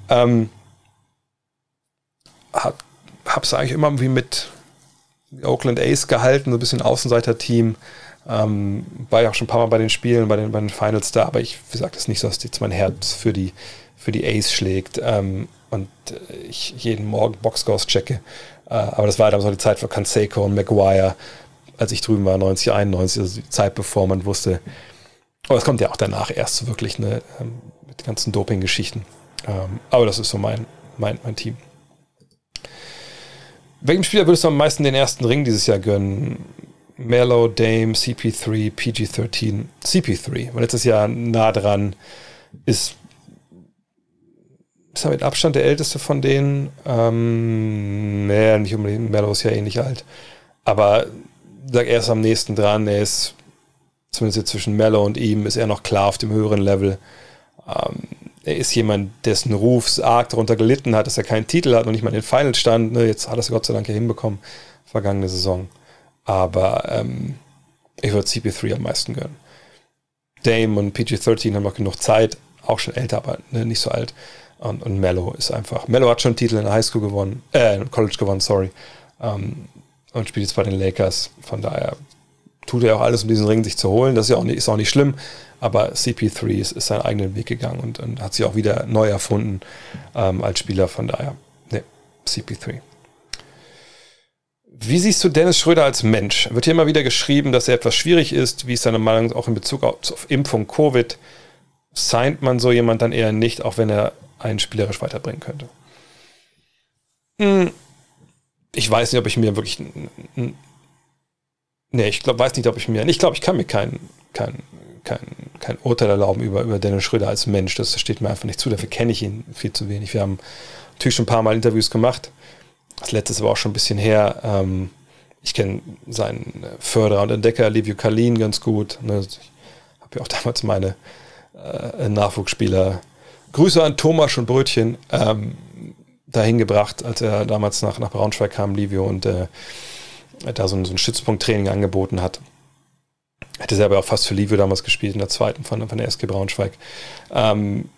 Ähm, hab, hab's eigentlich immer irgendwie mit Oakland Ace gehalten, so ein bisschen Außenseiter-Team. Ähm, war ja auch schon ein paar Mal bei den Spielen, bei den, bei den Finals da, aber ich, es ist nicht so, dass jetzt mein Herz für die, für die Ace schlägt ähm, und äh, ich jeden Morgen Boxscores checke. Äh, aber das war damals noch die Zeit für Canseco und Maguire, als ich drüben war, 90, 91, also die Zeit, bevor man wusste. Aber es kommt ja auch danach erst so wirklich ne, ähm, mit ganzen Doping-Geschichten. Ähm, aber das ist so mein, mein, mein Team. Welchem Spieler würdest du am meisten den ersten Ring dieses Jahr gönnen? Mellow, Dame, CP3, PG13, CP3, weil letztes Jahr nah dran ist, ist er mit Abstand der älteste von denen. Ähm, naja, nicht unbedingt, Mellow ist ja ähnlich alt. Aber sag er ist am nächsten dran, er ist zumindest jetzt zwischen Mellow und ihm, ist er noch klar auf dem höheren Level. Ähm, er ist jemand, dessen Ruf arg darunter gelitten hat, dass er keinen Titel hat und nicht mal in den Finals stand. Ne? Jetzt hat er es Gott sei Dank ja hinbekommen, vergangene Saison. Aber ähm, ich würde CP3 am meisten gönnen. Dame und PG-13 haben noch genug Zeit, auch schon älter, aber ne, nicht so alt. Und, und Mello ist einfach. Mello hat schon einen Titel in der Highschool gewonnen, äh, College gewonnen, sorry. Ähm, und spielt jetzt bei den Lakers. Von daher tut er auch alles, um diesen Ring sich zu holen. Das ist ja auch nicht, ist auch nicht schlimm. Aber CP3 ist, ist seinen eigenen Weg gegangen und, und hat sich auch wieder neu erfunden ähm, als Spieler. Von daher, ne, CP3. Wie siehst du Dennis Schröder als Mensch? Wird hier immer wieder geschrieben, dass er etwas schwierig ist. Wie ist deine Meinung auch in Bezug auf, auf Impfung Covid? Signed man so jemand dann eher nicht, auch wenn er einen spielerisch weiterbringen könnte? Hm. Ich weiß nicht, ob ich mir wirklich. Nee, ich glaub, weiß nicht, ob ich mir. Ich glaube, ich kann mir kein, kein, kein, kein Urteil erlauben über, über Dennis Schröder als Mensch. Das steht mir einfach nicht zu. Dafür kenne ich ihn viel zu wenig. Wir haben natürlich schon ein paar Mal Interviews gemacht. Das letzte aber auch schon ein bisschen her. Ähm, ich kenne seinen Förderer und Entdecker, Livio Kalin, ganz gut. Ne? Ich habe ja auch damals meine äh, Nachwuchsspieler, Grüße an Thomas und Brötchen, ähm, dahin gebracht, als er damals nach, nach Braunschweig kam, Livio, und äh, da so ein, so ein Stützpunkttraining angeboten hat. Hätte selber auch fast für Livio damals gespielt, in der zweiten von, von der SG Braunschweig. Ähm,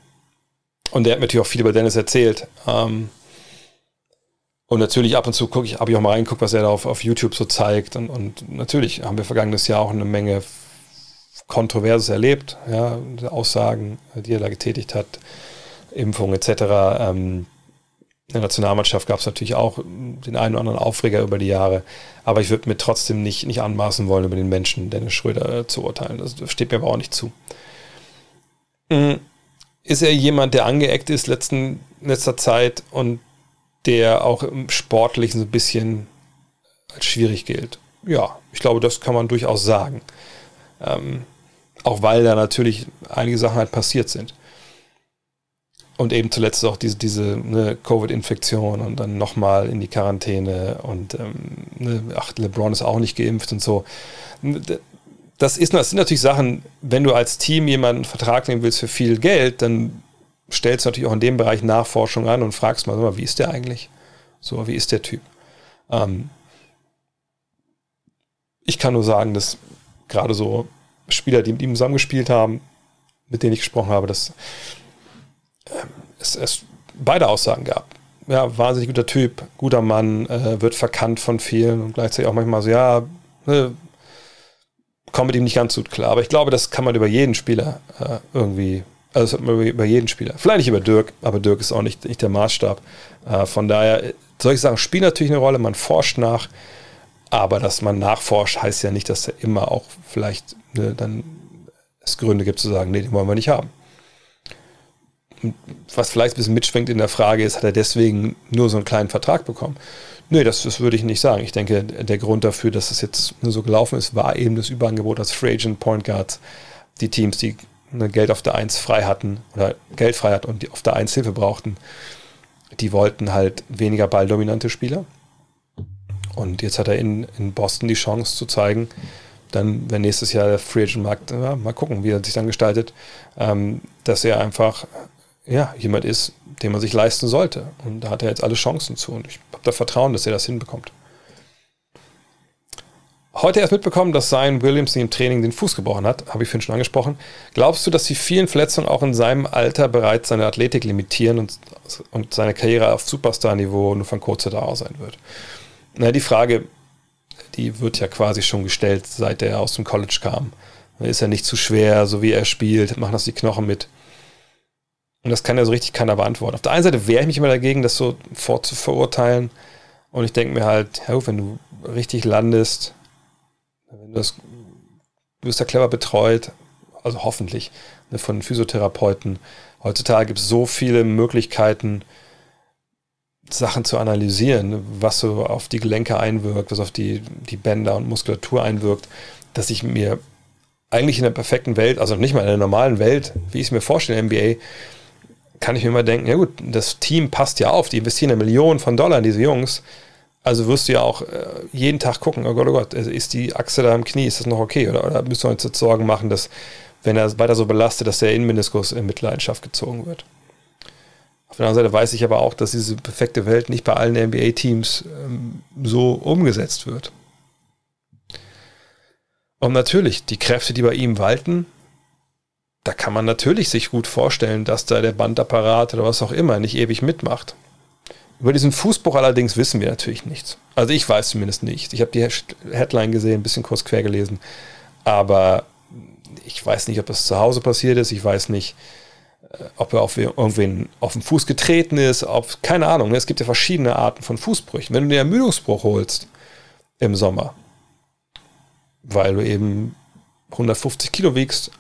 und der hat mir natürlich auch viel über Dennis erzählt. Ähm, und natürlich ab und zu gucke ich, habe ich auch mal reingeguckt, was er da auf, auf YouTube so zeigt. Und, und natürlich haben wir vergangenes Jahr auch eine Menge Kontroverses erlebt, ja, Aussagen, die er da getätigt hat, Impfung etc. Ähm, in der Nationalmannschaft gab es natürlich auch den einen oder anderen Aufreger über die Jahre, aber ich würde mir trotzdem nicht, nicht anmaßen wollen, über den Menschen Dennis Schröder äh, zu urteilen. Das steht mir aber auch nicht zu. Mhm. Ist er jemand, der angeeckt ist letzten, letzter Zeit und der auch im Sportlichen so ein bisschen als schwierig gilt. Ja, ich glaube, das kann man durchaus sagen. Ähm, auch weil da natürlich einige Sachen halt passiert sind. Und eben zuletzt auch diese, diese ne, Covid-Infektion und dann nochmal in die Quarantäne und ähm, ne, ach, LeBron ist auch nicht geimpft und so. Das, ist, das sind natürlich Sachen, wenn du als Team jemanden Vertrag nehmen willst für viel Geld, dann stellst du natürlich auch in dem Bereich Nachforschung an und fragst mal, wie ist der eigentlich? So, wie ist der Typ? Ähm, ich kann nur sagen, dass gerade so Spieler, die mit ihm zusammengespielt haben, mit denen ich gesprochen habe, dass ähm, es, es, beide Aussagen gab. Ja, wahnsinnig guter Typ, guter Mann, äh, wird verkannt von vielen und gleichzeitig auch manchmal so, ja, ne, kommt mit ihm nicht ganz gut klar. Aber ich glaube, das kann man über jeden Spieler äh, irgendwie also über jeden Spieler. Vielleicht nicht über Dirk, aber Dirk ist auch nicht, nicht der Maßstab. Äh, von daher, solche Sachen spielen natürlich eine Rolle, man forscht nach, aber dass man nachforscht, heißt ja nicht, dass er immer auch vielleicht ne, dann es Gründe gibt zu sagen, nee, den wollen wir nicht haben. was vielleicht ein bisschen mitschwingt in der Frage ist, hat er deswegen nur so einen kleinen Vertrag bekommen? Nee, das, das würde ich nicht sagen. Ich denke, der Grund dafür, dass es jetzt nur so gelaufen ist, war eben das Überangebot als Free Agent Point Guards. Die Teams, die Geld auf der 1 frei hatten oder Geld frei hatten und die auf der 1 Hilfe brauchten, die wollten halt weniger balldominante Spieler. Und jetzt hat er in, in Boston die Chance zu zeigen, dann, wenn nächstes Jahr der Free Agent Markt, ja, mal gucken, wie er sich dann gestaltet, ähm, dass er einfach ja, jemand ist, den man sich leisten sollte. Und da hat er jetzt alle Chancen zu. Und ich habe da Vertrauen, dass er das hinbekommt. Heute erst mitbekommen, dass Zion Williams im Training den Fuß gebrochen hat, habe ich vorhin schon angesprochen. Glaubst du, dass die vielen Verletzungen auch in seinem Alter bereits seine Athletik limitieren und, und seine Karriere auf Superstar-Niveau nur von kurzer Dauer sein wird? Na, die Frage, die wird ja quasi schon gestellt, seit er aus dem College kam. Ist er nicht zu schwer, so wie er spielt, machen das die Knochen mit. Und das kann ja so richtig keiner beantworten. Auf der einen Seite wehre ich mich immer dagegen, das so vorzuverurteilen. Und ich denke mir halt, ja, wenn du richtig landest, wenn du das, du bist da clever betreut, also hoffentlich, ne, von Physiotherapeuten. Heutzutage gibt es so viele Möglichkeiten, Sachen zu analysieren, was so auf die Gelenke einwirkt, was auf die, die Bänder und Muskulatur einwirkt, dass ich mir eigentlich in der perfekten Welt, also nicht mal in der normalen Welt, wie ich es mir vorstelle, NBA, kann ich mir mal denken, ja gut, das Team passt ja auf, die investieren eine Million von Dollar in diese Jungs, also wirst du ja auch äh, jeden Tag gucken, oh Gott, oh Gott, also ist die Achse da im Knie, ist das noch okay? Oder, oder müssen wir uns jetzt Sorgen machen, dass, wenn er weiter so belastet, dass der Innenmeniskus in Mitleidenschaft gezogen wird? Auf der anderen Seite weiß ich aber auch, dass diese perfekte Welt nicht bei allen NBA-Teams ähm, so umgesetzt wird. Und natürlich, die Kräfte, die bei ihm walten, da kann man natürlich sich gut vorstellen, dass da der Bandapparat oder was auch immer nicht ewig mitmacht. Über diesen Fußbruch allerdings wissen wir natürlich nichts. Also ich weiß zumindest nichts. Ich habe die Headline gesehen, ein bisschen kurz quer gelesen, aber ich weiß nicht, ob das zu Hause passiert ist. Ich weiß nicht, äh, ob er auf irgendwen auf den Fuß getreten ist, ob, keine Ahnung. Es gibt ja verschiedene Arten von Fußbrüchen. Wenn du dir Ermüdungsbruch holst im Sommer, weil du eben 150 Kilo wiegst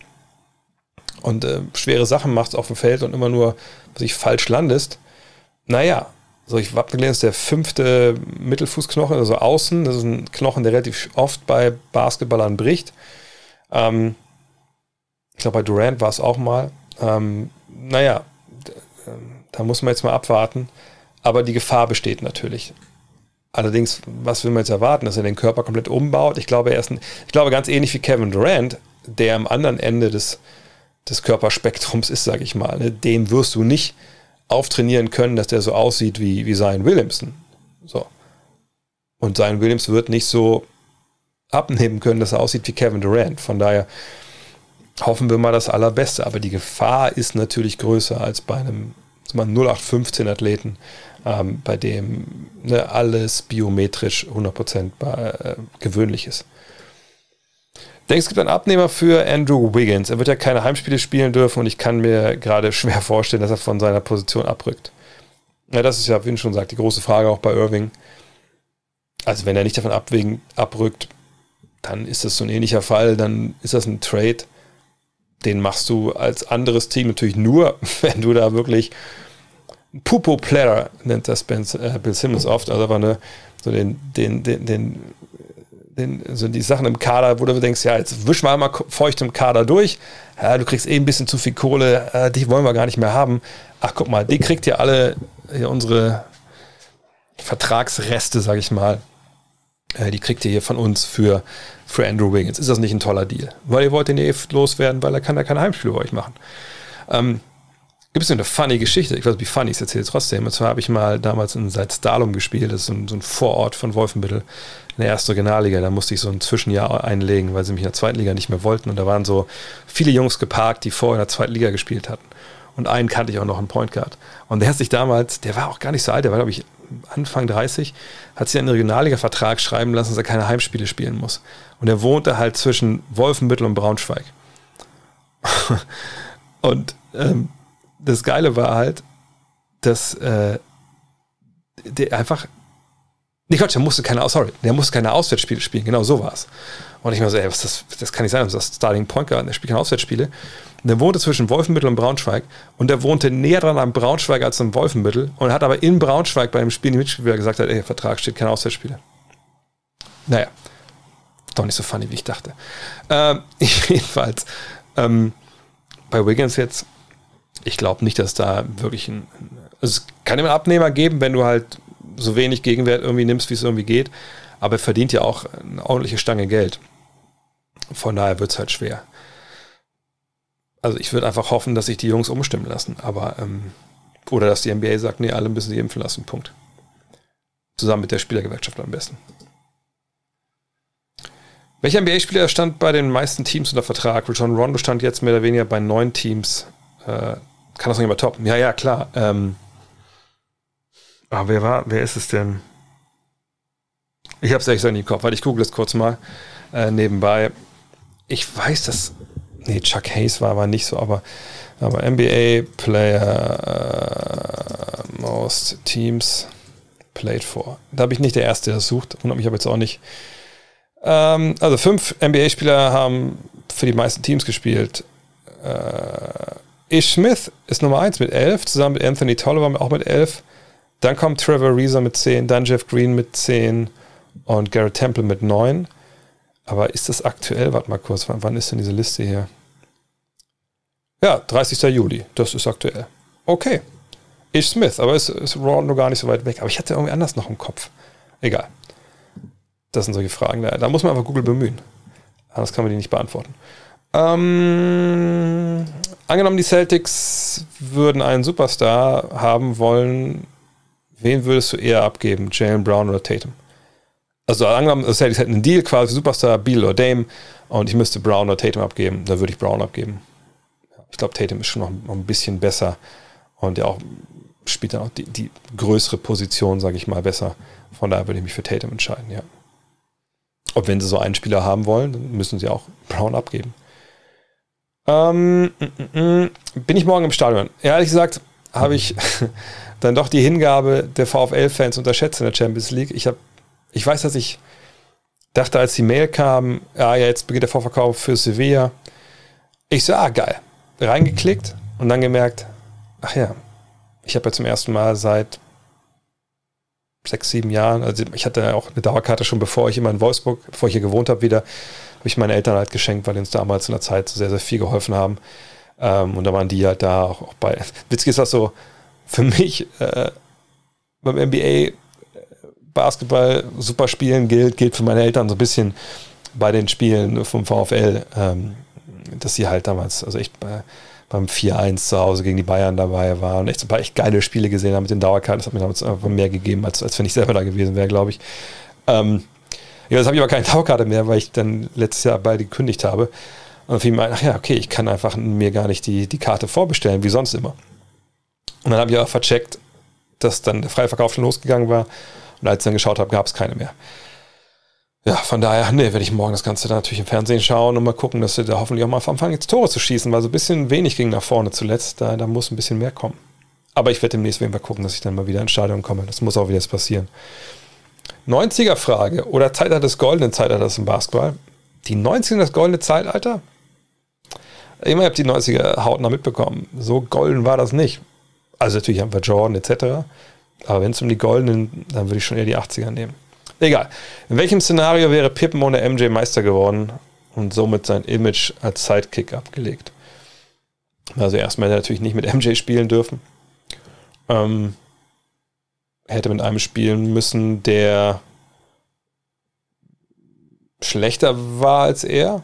und äh, schwere Sachen machst auf dem Feld und immer nur sich falsch landest, naja, so, ich habe gelesen, ist der fünfte Mittelfußknochen, also außen. Das ist ein Knochen, der relativ oft bei Basketballern bricht. Ähm, ich glaube, bei Durant war es auch mal. Ähm, naja, da muss man jetzt mal abwarten. Aber die Gefahr besteht natürlich. Allerdings, was will man jetzt erwarten, dass er den Körper komplett umbaut? Ich glaube, er ist ein, ich glaube, ganz ähnlich wie Kevin Durant, der am anderen Ende des, des Körperspektrums ist, sage ich mal. Ne? Den wirst du nicht auftrainieren können, dass der so aussieht wie, wie Zion Williamson. So. Und Zion Williams wird nicht so abnehmen können, dass er aussieht wie Kevin Durant. Von daher hoffen wir mal das Allerbeste. Aber die Gefahr ist natürlich größer als bei einem 0815-Athleten, ähm, bei dem ne, alles biometrisch 100% bei, äh, gewöhnlich ist. Denkst es gibt einen Abnehmer für Andrew Wiggins. Er wird ja keine Heimspiele spielen dürfen und ich kann mir gerade schwer vorstellen, dass er von seiner Position abrückt. Ja, das ist ja, wie schon sagt, die große Frage auch bei Irving. Also wenn er nicht davon abwägen, abrückt, dann ist das so ein ähnlicher Fall, dann ist das ein Trade, den machst du als anderes Team natürlich nur, wenn du da wirklich Pupo Player nennt das äh, Bill Simmons oft, also aber eine, so den, den, den, den den, also die Sachen im Kader, wo du denkst, ja, jetzt wisch mal mal feucht im Kader durch. Ja, du kriegst eh ein bisschen zu viel Kohle, äh, die wollen wir gar nicht mehr haben. Ach, guck mal, die kriegt ihr alle hier unsere Vertragsreste, sag ich mal. Äh, die kriegt ihr hier von uns für, für Andrew Wiggins. Ist das nicht ein toller Deal? Weil ihr wollt den eh loswerden, weil er kann ja kein Heimspiel bei euch machen. Ähm, gibt es eine funny Geschichte, ich weiß nicht, wie funny, ich erzähle trotzdem. Und zwar habe ich mal damals in Salzdalum gespielt, das ist so ein, so ein Vorort von Wolfenbüttel in der ersten Regionalliga. Da musste ich so ein Zwischenjahr einlegen, weil sie mich in der zweiten Liga nicht mehr wollten. Und da waren so viele Jungs geparkt, die vorher in der zweiten Liga gespielt hatten. Und einen kannte ich auch noch, einen Point Guard. Und der hat sich damals, der war auch gar nicht so alt, der war, glaube ich, Anfang 30, hat sich einen Regionalliga-Vertrag schreiben lassen, dass er keine Heimspiele spielen muss. Und er wohnte halt zwischen Wolfenbüttel und Braunschweig. und ähm, das Geile war halt, dass äh, der einfach Nee, Quatsch, der musste keine, sorry, der musste keine Auswärtsspiele spielen, genau so war es. Und ich mir so, ey, was das, das kann nicht sein, das ist Starting Point Guard, der spielt keine Auswärtsspiele. Und der wohnte zwischen Wolfenbüttel und Braunschweig und der wohnte näher dran am Braunschweig als am Wolfenbüttel und hat aber in Braunschweig bei dem Spiel die Mitspieler gesagt, hat, ey, Vertrag steht keine Auswärtsspiele. Naja, doch nicht so funny, wie ich dachte. Ähm, jedenfalls, ähm, bei Wiggins jetzt, ich glaube nicht, dass da wirklich ein, also es kann immer einen Abnehmer geben, wenn du halt so wenig Gegenwert irgendwie nimmst, wie es irgendwie geht. Aber er verdient ja auch eine ordentliche Stange Geld. Von daher wird es halt schwer. Also ich würde einfach hoffen, dass sich die Jungs umstimmen lassen. Aber, ähm, oder dass die NBA sagt, nee, alle müssen sie impfen lassen. Punkt. Zusammen mit der Spielergewerkschaft am besten. Welcher NBA-Spieler stand bei den meisten Teams unter Vertrag? John Rondo stand jetzt mehr oder weniger bei neun Teams. Äh, kann das noch jemand toppen? Ja, ja, klar. Ähm, Ah, wer war, wer ist es denn? Ich habe es ehrlich gesagt nicht im Kopf, weil ich google es kurz mal äh, nebenbei. Ich weiß, dass. Nee, Chuck Hayes war aber nicht so, aber, aber NBA Player uh, Most Teams played for. Da habe ich nicht der Erste, der das sucht. Wundert mich aber jetzt auch nicht. Ähm, also fünf NBA-Spieler haben für die meisten Teams gespielt. Äh, Ish Smith ist Nummer eins mit elf, zusammen mit Anthony Tolliver auch mit elf. Dann kommt Trevor Reeser mit 10, dann Jeff Green mit 10 und Garrett Temple mit 9. Aber ist das aktuell? Warte mal kurz, wann, ist denn diese Liste hier? Ja, 30. Juli, das ist aktuell. Okay. Ish Smith, aber ist, ist Rondo gar nicht so weit weg. Aber ich hatte irgendwie anders noch im Kopf. Egal. Das sind solche Fragen. Da, da muss man einfach Google bemühen. Anders kann man die nicht beantworten. Ähm, angenommen, die Celtics würden einen Superstar haben wollen, wen würdest du eher abgeben? Jalen Brown oder Tatum? Also angenommen, das hätte einen Deal quasi Superstar, Beal oder Dame und ich müsste Brown oder Tatum abgeben, dann würde ich Brown abgeben. Ich glaube, Tatum ist schon noch, ein bisschen besser und der auch spielt dann auch die, die größere Position, sage ich mal, besser. Von daher würde ich mich für Tatum entscheiden, ja. Und wenn sie so einen Spieler haben wollen, dann müssen sie auch Brown abgeben. Ähm, m -m -m. bin ich morgen im Stadion? Ehrlich gesagt, habe ich dann doch die Hingabe der VfL-Fans unterschätzt in der Champions League. Ich, hab, ich weiß, dass ich dachte, als die Mail kam, ja, ja, jetzt beginnt der Vorverkauf für Sevilla. Ich so, ah, geil. Reingeklickt und dann gemerkt, ach ja, ich habe ja zum ersten Mal seit sechs, sieben Jahren, also ich hatte ja auch eine Dauerkarte schon, bevor ich immer in Wolfsburg, bevor ich hier gewohnt habe, wieder, habe ich meinen Eltern halt geschenkt, weil die uns damals in der Zeit sehr, sehr viel geholfen haben. Ähm, und da waren die halt da auch, auch bei. Witzig ist das so, für mich äh, beim NBA äh, Basketball super spielen gilt, gilt für meine Eltern so ein bisschen bei den Spielen vom VfL, ähm, dass sie halt damals, also echt bei, beim 4-1 zu Hause gegen die Bayern dabei waren und echt so ein paar echt geile Spiele gesehen haben mit den Dauerkarten. Das hat mir damals einfach mehr gegeben, als, als wenn ich selber da gewesen wäre, glaube ich. Ähm, ja, jetzt habe ich aber keine Dauerkarte mehr, weil ich dann letztes Jahr beide gekündigt habe. Und fiel mir ein, ach ja, okay, ich kann einfach mir gar nicht die, die Karte vorbestellen, wie sonst immer. Und dann habe ich auch vercheckt, dass dann der Freiverkauf schon losgegangen war. Und als ich dann geschaut habe, gab es keine mehr. Ja, von daher, nee, werde ich morgen das Ganze dann natürlich im Fernsehen schauen und mal gucken, dass wir da hoffentlich auch mal anfangen, jetzt Tore zu schießen, weil so ein bisschen wenig ging nach vorne zuletzt. Da, da muss ein bisschen mehr kommen. Aber ich werde demnächst mal gucken, dass ich dann mal wieder ins Stadion komme. Das muss auch wieder passieren. 90er-Frage oder Zeitalter des goldenen Zeitalters im Basketball. Die 90er das goldene Zeitalter? Ich habe die 90er hautnah mitbekommen. So golden war das nicht. Also natürlich haben wir Jordan etc. Aber wenn es um die goldenen, dann würde ich schon eher die 80er nehmen. Egal. In welchem Szenario wäre Pippen ohne MJ Meister geworden und somit sein Image als Sidekick abgelegt? Also erstmal er natürlich nicht mit MJ spielen dürfen. Ähm, hätte mit einem spielen müssen, der schlechter war als er.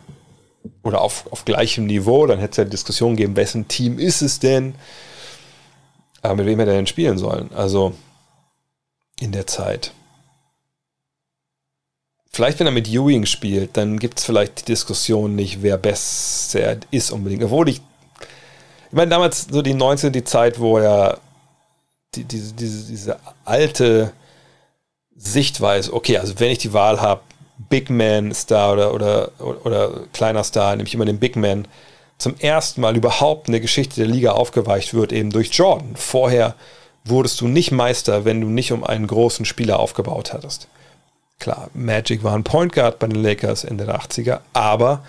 Oder auf, auf gleichem Niveau. Dann hätte es ja Diskussionen geben, wessen Team ist es denn? Aber mit wem hätte er denn spielen sollen? Also in der Zeit. Vielleicht, wenn er mit Ewing spielt, dann gibt es vielleicht die Diskussion nicht, wer besser ist unbedingt. Obwohl ich, ich meine, damals so die 19. die Zeit, wo er die, diese, diese, diese alte Sichtweise, okay, also wenn ich die Wahl habe, Big Man Star oder, oder, oder kleiner Star, nehme ich immer den Big Man zum ersten Mal überhaupt in der Geschichte der Liga aufgeweicht wird, eben durch Jordan. Vorher wurdest du nicht Meister, wenn du nicht um einen großen Spieler aufgebaut hattest. Klar, Magic war ein Point Guard bei den Lakers Ende der 80er, aber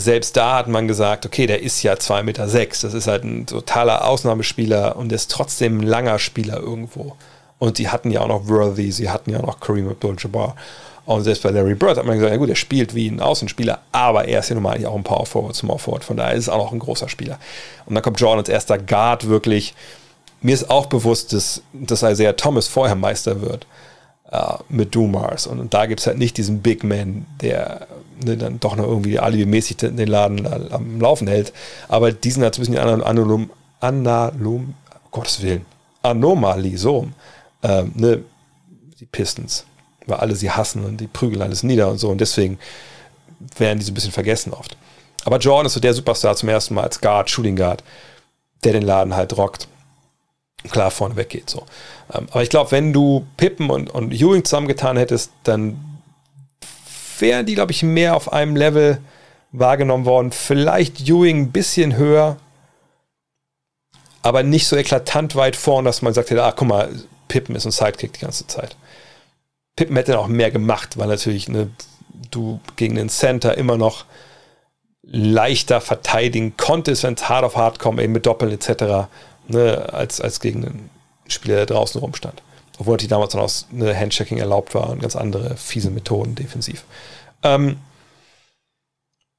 selbst da hat man gesagt, okay, der ist ja 2,6 Meter, sechs, das ist halt ein totaler Ausnahmespieler und ist trotzdem ein langer Spieler irgendwo. Und sie hatten ja auch noch Worthy, sie hatten ja auch noch Kareem Abdul-Jabbar. Und selbst bei Larry Bird hat man gesagt, ja gut, er spielt wie ein Außenspieler, aber er ist ja normal auch ein Power Forward, Small Forward, von daher ist es auch noch ein großer Spieler. Und dann kommt Jordan als erster Guard wirklich. Mir ist auch bewusst, dass, dass Isaiah Thomas vorher Meister wird äh, mit Dumars. Und, und da gibt es halt nicht diesen Big Man, der ne, dann doch noch irgendwie alibimäßig den Laden am Laufen hält. Aber die sind halt so ein bisschen Analum, Analum, Gottes Willen, Anomalie, so. Ähm, ne, die Pistons weil alle sie hassen und die prügeln alles nieder und so. Und deswegen werden die so ein bisschen vergessen oft. Aber Jordan ist so der Superstar zum ersten Mal als Guard, Shooting Guard, der den Laden halt rockt. Klar vorne weggeht so. Ähm, aber ich glaube, wenn du Pippen und, und Ewing zusammengetan hättest, dann wären die, glaube ich, mehr auf einem Level wahrgenommen worden. Vielleicht Ewing ein bisschen höher, aber nicht so eklatant weit vorn, dass man sagt, ah, guck mal, Pippen ist ein Sidekick die ganze Zeit. Pippen hätte dann auch mehr gemacht, weil natürlich ne, du gegen den Center immer noch leichter verteidigen konntest, wenn es hart auf hart kommt, eben mit Doppeln etc., ne, als, als gegen einen Spieler, der draußen rumstand. Obwohl die damals noch eine Handchecking erlaubt war und ganz andere fiese Methoden defensiv. Ähm,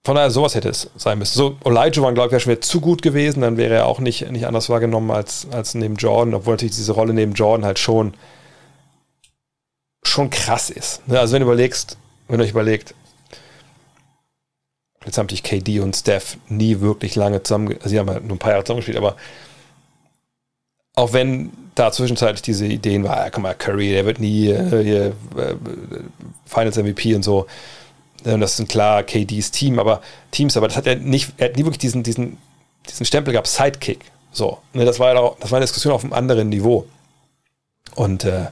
von daher, sowas hätte es sein müssen. So, war, glaube ich, wäre schon wieder zu gut gewesen, dann wäre er auch nicht, nicht anders wahrgenommen als, als neben Jordan, obwohl natürlich diese Rolle neben Jordan halt schon schon krass ist. Ne? Also wenn du überlegst, wenn du euch überlegt, jetzt haben sich KD und Steph nie wirklich lange zusammen, also sie haben halt nur ein paar Jahre zusammengespielt, aber auch wenn da zwischenzeitlich diese Ideen war, ja, guck mal, Curry, der wird nie äh, hier, äh, Finals MVP und so. Und das sind klar KDs Team, aber Teams, aber das hat er nicht, er hat nie wirklich diesen, diesen, diesen Stempel gehabt, Sidekick. So, ne, das war ja auch, das war eine Diskussion auf einem anderen Niveau. Und äh,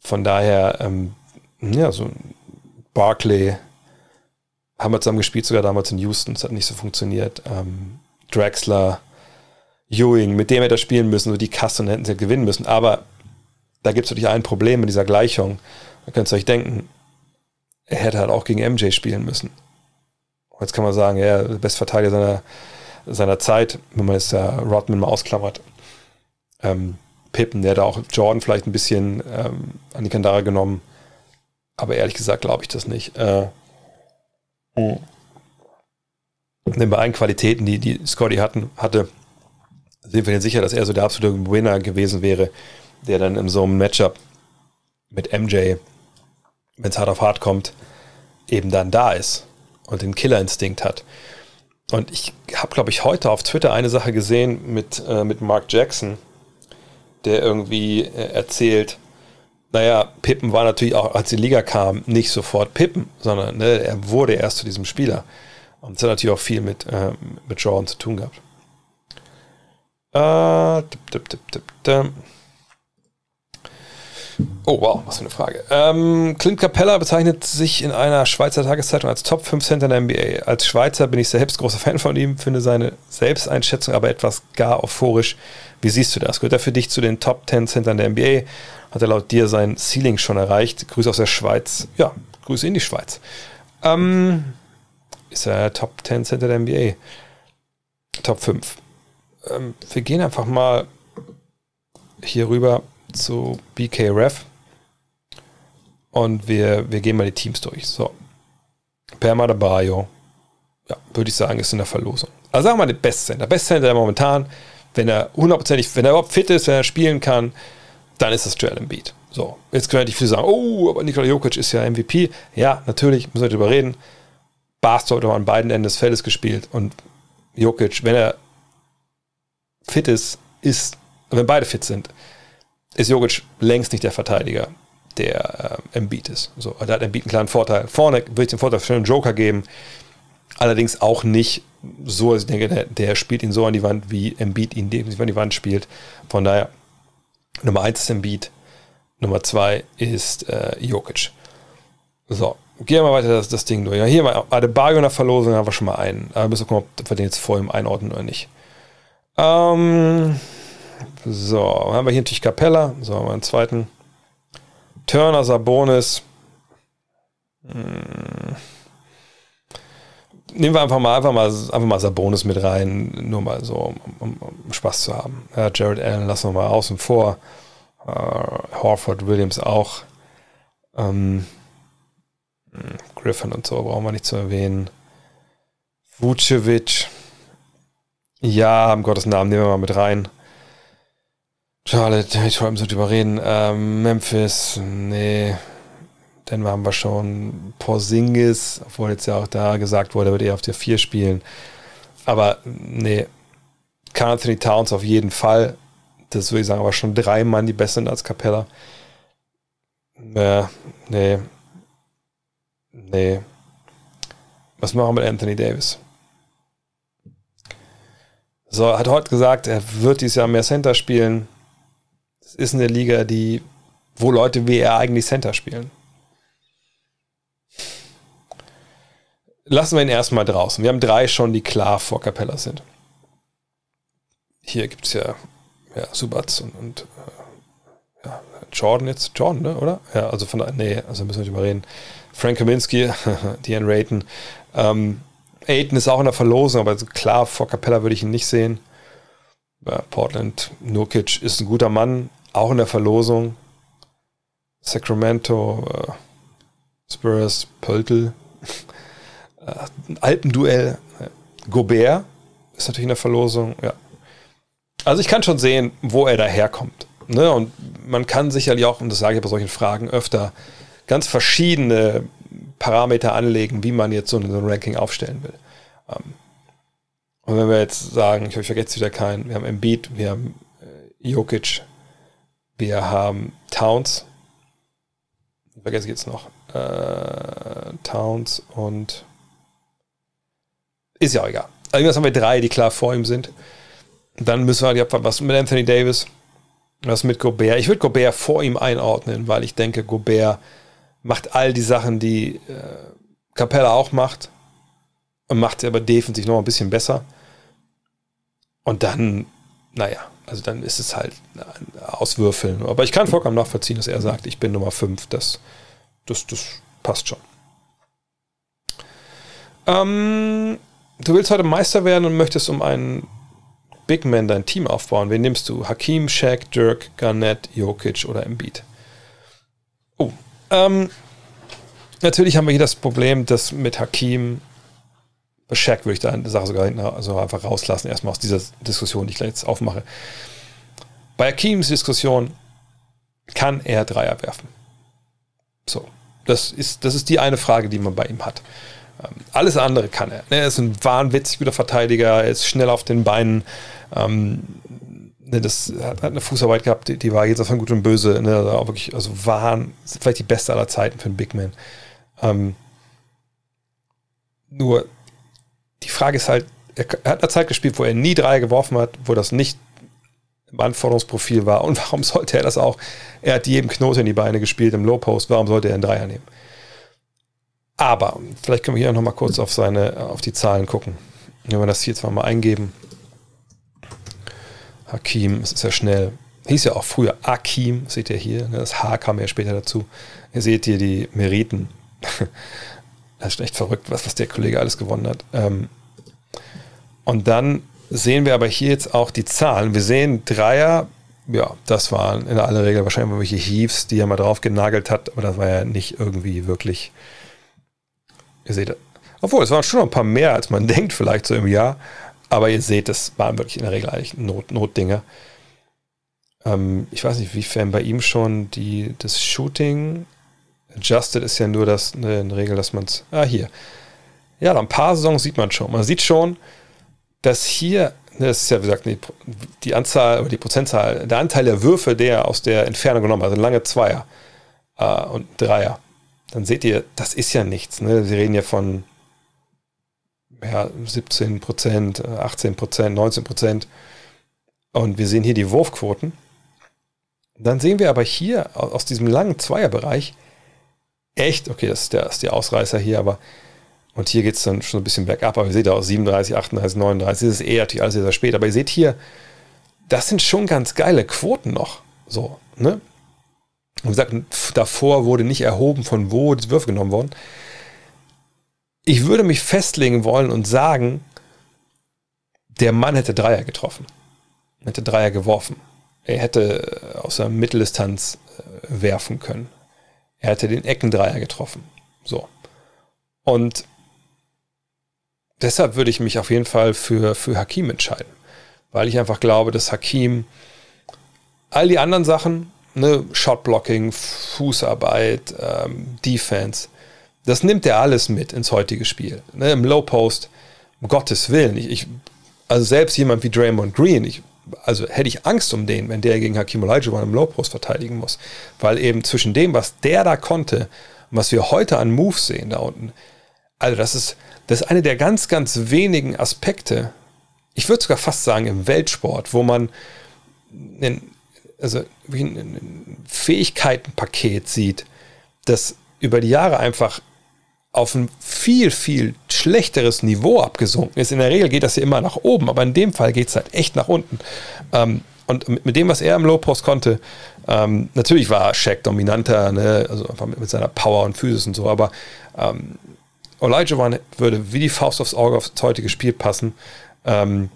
von daher, ähm, ja, so Barclay haben wir zusammen gespielt, sogar damals in Houston. Es hat nicht so funktioniert. Ähm, Drexler, Ewing, mit dem hätte er spielen müssen, so die Kasse und hätten sie halt gewinnen müssen. Aber da gibt es natürlich ein Problem mit dieser Gleichung. Da könnt ihr euch denken, er hätte halt auch gegen MJ spielen müssen. Jetzt kann man sagen, ja, der beste Verteidiger seiner, seiner Zeit, wenn man jetzt ja Rodman mal ausklammert. Ähm, Pippen, der hat auch Jordan vielleicht ein bisschen ähm, an die Kandare genommen. Aber ehrlich gesagt glaube ich das nicht. Äh, hm. Denn bei allen Qualitäten, die, die Scotty hatten, hatte, sind wir denn sicher, dass er so der absolute Winner gewesen wäre, der dann in so einem Matchup mit MJ, wenn es hart auf hart kommt, eben dann da ist und den Killerinstinkt hat. Und ich habe, glaube ich, heute auf Twitter eine Sache gesehen mit, äh, mit Mark Jackson, der irgendwie äh, erzählt, naja, Pippen war natürlich auch, als die Liga kam, nicht sofort Pippen, sondern ne, er wurde erst zu diesem Spieler. Und das hat natürlich auch viel mit, äh, mit Jordan zu tun gehabt. Äh, dip, dip, dip, Oh, wow, was für eine Frage. Ähm, Clint Capella bezeichnet sich in einer Schweizer Tageszeitung als Top 5 Center der NBA. Als Schweizer bin ich selbst großer Fan von ihm, finde seine Selbsteinschätzung aber etwas gar euphorisch. Wie siehst du das? Gehört er für dich zu den Top 10 Centern der NBA? Hat er laut dir sein Ceiling schon erreicht? Grüße aus der Schweiz. Ja, Grüße in die Schweiz. Ähm, ist er Top 10 Center der NBA? Top 5. Ähm, wir gehen einfach mal hier rüber zu BKRef und wir, wir gehen mal die Teams durch. So. Perma de Bayo, ja, würde ich sagen, ist in der Verlosung. Also sagen wir mal den Best Center. Best Center momentan wenn er hundertprozentig, wenn er überhaupt fit ist, wenn er spielen kann, dann ist das Joel Embiid. So, jetzt können die viele sagen, oh, aber Nikola Jokic ist ja MVP. Ja, natürlich, müssen wir darüber reden. Basketball hat an beiden Enden des Feldes gespielt und Jokic, wenn er fit ist, ist, wenn beide fit sind, ist Jokic längst nicht der Verteidiger, der äh, Embiid ist. So, da hat Embiid einen kleinen Vorteil. Vorne würde ich den Vorteil für einen Joker geben, allerdings auch nicht so, also ich denke, der, der, spielt ihn so an die Wand, wie Embiid ihn definitiv an die Wand spielt. Von daher, Nummer 1 ist Embiid, Nummer 2 ist äh, Jokic. So, gehen wir mal weiter das, das Ding durch. Ja, hier mal Adebayo in der Verlosung haben wir schon mal einen. Aber müssen wir gucken, ob wir den jetzt vor ihm einordnen oder nicht. Ähm, So, haben wir hier natürlich Capella. So, haben wir einen zweiten. Turner, Sabonis. Hm. Nehmen wir einfach mal, einfach mal, einfach mal Sabonis mit rein, nur mal so, um, um, um Spaß zu haben. Ja, Jared Allen lassen wir mal außen vor. Uh, Horford Williams auch. Ähm, hm, Griffin und so brauchen wir nicht zu erwähnen. Vucevic. Ja, im Gottes Namen nehmen wir mal mit rein. Charlotte, ich wollte so drüber reden. Ähm, Memphis, nee. Denver haben wir schon. Porzingis, obwohl jetzt ja auch da gesagt wurde, er wird eher auf der 4 spielen. Aber nee. Carl Anthony Towns auf jeden Fall. Das würde ich sagen, aber schon drei Mann, die besser sind als Capella. Ja, nee. Nee. Was machen wir mit Anthony Davis? So, hat heute gesagt, er wird dieses Jahr mehr Center spielen. Das ist eine Liga, die, wo Leute wie er eigentlich Center spielen. Lassen wir ihn erstmal draußen. Wir haben drei schon, die klar vor Capella sind. Hier gibt es ja, ja Subats und, und äh, ja, Jordan jetzt. Jordan, ne, oder? Ja, also von der, nee, also müssen wir nicht überreden. Frank Kaminski, Dean Rayton. Ähm, Aiden ist auch in der Verlosung, aber klar, vor Capella würde ich ihn nicht sehen. Ja, Portland, Nurkic ist ein guter Mann, auch in der Verlosung. Sacramento, äh, Spurs, Pöltl, äh, Alpenduell. Gobert ist natürlich in der Verlosung, ja. Also ich kann schon sehen, wo er daherkommt. Ne? Und man kann sicherlich auch, und das sage ich bei solchen Fragen öfter, ganz verschiedene Parameter anlegen, wie man jetzt so ein, Ranking aufstellen will. Ähm, und wenn wir jetzt sagen, ich, ich vergesse wieder keinen, wir haben Embiid, wir haben äh, Jokic, wir haben Towns, ich vergesse jetzt noch, äh, Towns und ist ja auch egal. Also jetzt haben wir drei, die klar vor ihm sind. Dann müssen wir die was mit Anthony Davis, was mit Gobert. Ich würde Gobert vor ihm einordnen, weil ich denke, Gobert macht all die Sachen, die äh, Capella auch macht und macht sie aber defensiv noch ein bisschen besser. Und dann, naja, also dann ist es halt Auswürfeln. Aber ich kann vollkommen nachvollziehen, dass er sagt, ich bin Nummer 5. Das, das, das passt schon. Ähm, du willst heute Meister werden und möchtest um einen Big Man dein Team aufbauen. Wen nimmst du? Hakim, Shaq, Dirk, Garnett, Jokic oder Embiid? Ähm, natürlich haben wir hier das Problem, dass mit Hakim, Shaq würde ich da eine Sache sogar also einfach rauslassen, erstmal aus dieser Diskussion, die ich jetzt aufmache. Bei Hakims Diskussion kann er Dreier werfen. So, das ist, das ist die eine Frage, die man bei ihm hat. Ähm, alles andere kann er. Er ist ein wahnwitzig guter Verteidiger, er ist schnell auf den Beinen. Ähm, ne, das hat, eine Fußarbeit gehabt, die, die war jetzt von Gut und Böse. Ne, also auch wirklich, also waren vielleicht die beste aller Zeiten für einen Big Man. Ähm, nur die Frage ist halt, er, er hat eine Zeit gespielt, wo er nie drei geworfen hat, wo das nicht im Anforderungsprofil war. Und warum sollte er das auch? Er hat jedem Knoten in die Beine gespielt im Low Post. Warum sollte er einen Dreier nehmen? Aber, vielleicht können wir hier noch mal kurz auf seine, auf die Zahlen gucken. Wenn wir das hier zwar mal eingeben. Hakim, es ist ja schnell. Hieß ja auch früher Akim, seht ihr hier. Ne? Das H kam ja später dazu. Ihr seht hier die Meriten. Das ist echt verrückt, was, was der Kollege alles gewonnen hat. Ähm, und dann sehen wir aber hier jetzt auch die Zahlen. Wir sehen Dreier, ja, das waren in aller Regel wahrscheinlich irgendwelche Heaves, die er mal drauf genagelt hat, aber das war ja nicht irgendwie wirklich. Ihr seht, obwohl es waren schon noch ein paar mehr, als man denkt, vielleicht so im Jahr. Aber ihr seht, das waren wirklich in der Regel eigentlich Not, Notdinge. Ähm, ich weiß nicht, wiefern bei ihm schon die, das Shooting adjusted ist ja nur das, eine, eine Regel, dass man es. Ah, hier. Ja, ein paar Saisons sieht man schon. Man sieht schon, dass hier, ne, das ist ja, wie gesagt, die, die Anzahl oder die Prozentzahl, der Anteil der Würfe, der aus der Entfernung genommen, also lange Zweier äh, und Dreier, dann seht ihr, das ist ja nichts. Ne? Sie reden ja von ja, 17 Prozent, 18 Prozent, 19 Prozent. Und wir sehen hier die Wurfquoten. Dann sehen wir aber hier aus diesem langen Zweierbereich echt, okay, das ist der, das ist der Ausreißer hier, aber und hier geht es dann schon ein bisschen bergab, aber ihr seht auch 37, 38, 39, das ist eher natürlich alles sehr, sehr spät. Aber ihr seht hier, das sind schon ganz geile Quoten noch. So, ne? Und gesagt, davor wurde nicht erhoben, von wo die Würfe genommen wurden. Ich würde mich festlegen wollen und sagen, der Mann hätte Dreier getroffen. Hätte Dreier geworfen. Er hätte aus der Mitteldistanz äh, werfen können. Er hätte den Eckendreier getroffen. So. Und deshalb würde ich mich auf jeden Fall für, für Hakim entscheiden. Weil ich einfach glaube, dass Hakim all die anderen Sachen, ne, Shotblocking, Fußarbeit, ähm, Defense, das nimmt er alles mit ins heutige Spiel. Ne, Im Low Post, um Gottes Willen. Ich, ich, also selbst jemand wie Draymond Green, ich, also hätte ich Angst um den, wenn der gegen Hakim Olajuwon im Low Post verteidigen muss. Weil eben zwischen dem, was der da konnte und was wir heute an Moves sehen da unten, also das ist, das ist eine der ganz, ganz wenigen Aspekte, ich würde sogar fast sagen im Weltsport, wo man einen, also ein Fähigkeitenpaket sieht, das über die Jahre einfach auf ein viel, viel schlechteres Niveau abgesunken ist. In der Regel geht das ja immer nach oben, aber in dem Fall geht es halt echt nach unten. Ähm, und mit, dem, was er im Low Post konnte, ähm, natürlich war Shaq dominanter, ne? also einfach mit, mit, seiner Power und Physis und so, aber ähm, Olajuwon würde wie die Faust aufs Auge aufs heutige Spiel passen ähm,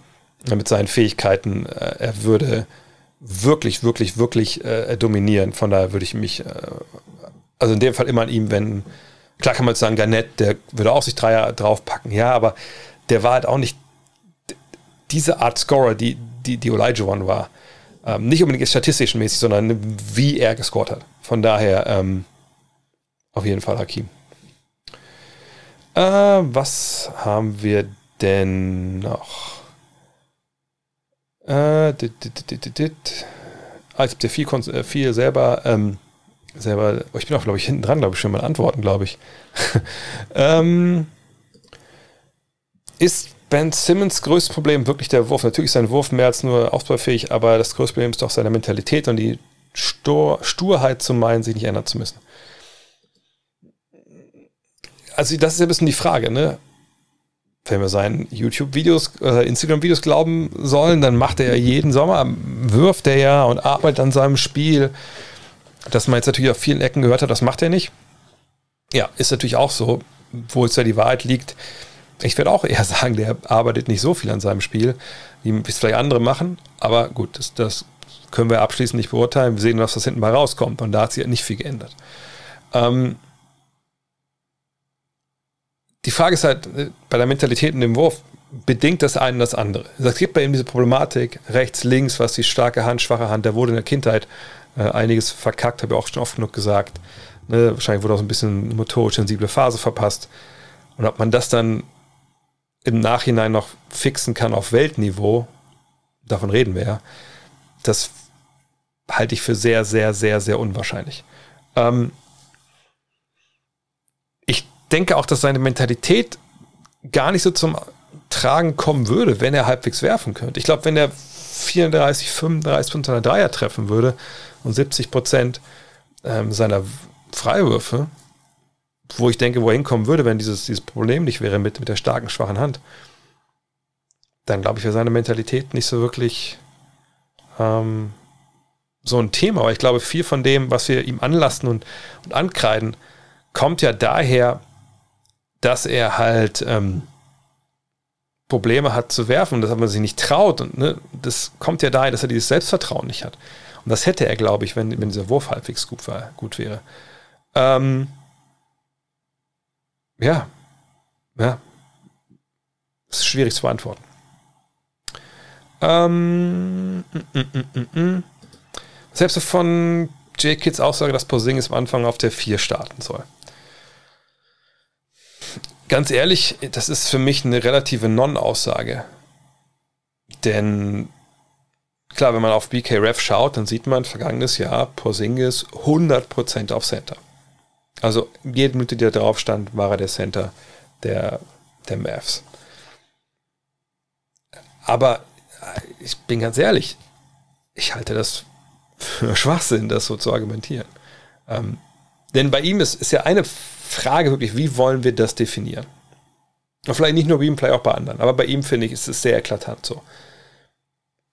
mit seinen Fähigkeiten. Äh, er würde wirklich, wirklich, wirklich äh, dominieren. Von daher würde ich mich, äh, also in dem Fall immer an ihm wenden. Klar kann man jetzt sagen, Garnett, der würde auch sich Dreier draufpacken, ja, aber der war halt auch nicht diese Art Scorer, die, die, die Olajuwon war. Ähm, nicht unbedingt statistisch mäßig, sondern wie er gescored hat. Von daher ähm, auf jeden Fall Hakim. Äh, was haben wir denn noch? Äh, dit, dit, dit, ah, ich habe dir viel, äh, viel selber, ähm, selber, oh, ich bin auch, glaube ich, hinten dran, glaube ich, schon mal antworten, glaube ich. ähm, ist Ben Simmons größtes Problem wirklich der Wurf? Natürlich ist sein Wurf mehr als nur ausbaufähig, aber das größte Problem ist doch seine Mentalität und die Stur Sturheit zu meinen, sich nicht ändern zu müssen. Also, das ist ja ein bisschen die Frage, ne? wenn wir seinen YouTube-Videos, äh, Instagram-Videos glauben sollen, dann macht er ja jeden Sommer, wirft er ja und arbeitet an seinem Spiel. Dass man jetzt natürlich auf vielen Ecken gehört hat, das macht er nicht. Ja, ist natürlich auch so, wo es ja die Wahrheit liegt. Ich werde auch eher sagen, der arbeitet nicht so viel an seinem Spiel, wie es vielleicht andere machen. Aber gut, das, das können wir abschließend nicht beurteilen. Wir sehen, was das hinten mal rauskommt. Und da hat sich ja nicht viel geändert. Ähm, die Frage ist halt, äh, bei der Mentalität in dem Wurf, bedingt das eine das andere. Es gibt bei ihm diese Problematik, rechts, links, was die starke Hand, schwache Hand, der wurde in der Kindheit äh, einiges verkackt, habe ich auch schon oft genug gesagt. Ne? Wahrscheinlich wurde auch so ein bisschen motorisch sensible Phase verpasst. Und ob man das dann im Nachhinein noch fixen kann auf Weltniveau, davon reden wir ja, das halte ich für sehr, sehr, sehr, sehr unwahrscheinlich. Ähm, denke auch, dass seine Mentalität gar nicht so zum Tragen kommen würde, wenn er halbwegs werfen könnte. Ich glaube, wenn er 34, 35 von seiner Dreier treffen würde und 70 Prozent ähm, seiner Freiwürfe, wo ich denke, wo er hinkommen würde, wenn dieses, dieses Problem nicht wäre mit, mit der starken, schwachen Hand, dann glaube ich, wäre seine Mentalität nicht so wirklich ähm, so ein Thema. Aber ich glaube, viel von dem, was wir ihm anlasten und, und ankreiden, kommt ja daher, dass er halt ähm, Probleme hat zu werfen dass man sich nicht traut. Und ne, das kommt ja daher, dass er dieses Selbstvertrauen nicht hat. Und das hätte er, glaube ich, wenn, wenn dieser Wurf halbwegs gut, war, gut wäre. Ähm, ja, ja, das ist schwierig zu beantworten. Ähm, mm, mm, mm, mm, Selbst von J. Kids Aussage, dass Posingis am Anfang auf der 4 starten soll ganz ehrlich, das ist für mich eine relative Non-Aussage. Denn klar, wenn man auf BKRF schaut, dann sieht man vergangenes Jahr Porzingis 100% auf Center. Also jede Minute, die da drauf stand, war er der Center der, der Mavs. Aber ich bin ganz ehrlich, ich halte das für Schwachsinn, das so zu argumentieren. Ähm, denn bei ihm ist, ist ja eine Frage wirklich, wie wollen wir das definieren? Und vielleicht nicht nur bei ihm, vielleicht auch bei anderen. Aber bei ihm finde ich, ist es sehr eklatant so.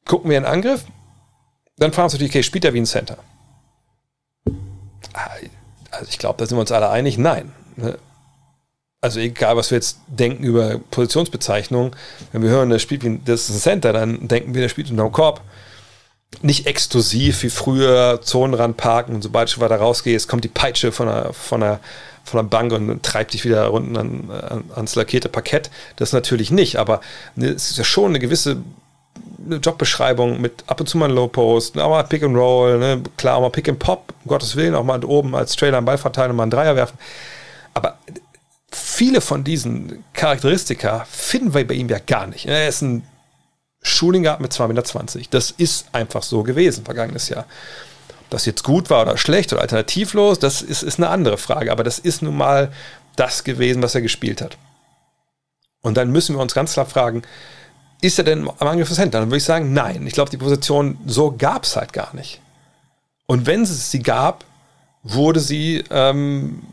Gucken wir in Angriff, dann fragen wir uns natürlich, okay, spielt er wie ein Center? Ah, also ich glaube, da sind wir uns alle einig, nein. Ne? Also egal, was wir jetzt denken über Positionsbezeichnung, wenn wir hören, der spielt wie das ist ein Center, dann denken wir, der spielt unterm Korb. Nicht exklusiv wie früher, Zonenrand parken und sobald du weiter rausgehst, kommt die Peitsche von der, von der, von der Bank und treibt dich wieder unten an, an, ans lackierte Parkett. Das natürlich nicht, aber ne, es ist ja schon eine gewisse eine Jobbeschreibung mit ab und zu mal ein Low Post, auch mal Pick and Roll, ne? klar, auch mal Pick and Pop, um Gottes Willen, auch mal oben als Trailer einen Ball verteilen und mal einen Dreier werfen. Aber viele von diesen Charakteristika finden wir bei ihm ja gar nicht. Er ist ein Schuling gehabt mit 2,20 Meter. Das ist einfach so gewesen, vergangenes Jahr. Ob das jetzt gut war oder schlecht oder alternativlos, das ist, ist eine andere Frage. Aber das ist nun mal das gewesen, was er gespielt hat. Und dann müssen wir uns ganz klar fragen, ist er denn am Angriff des Center? Dann würde ich sagen, nein. Ich glaube, die Position so gab es halt gar nicht. Und wenn es sie gab, wurde sie ähm,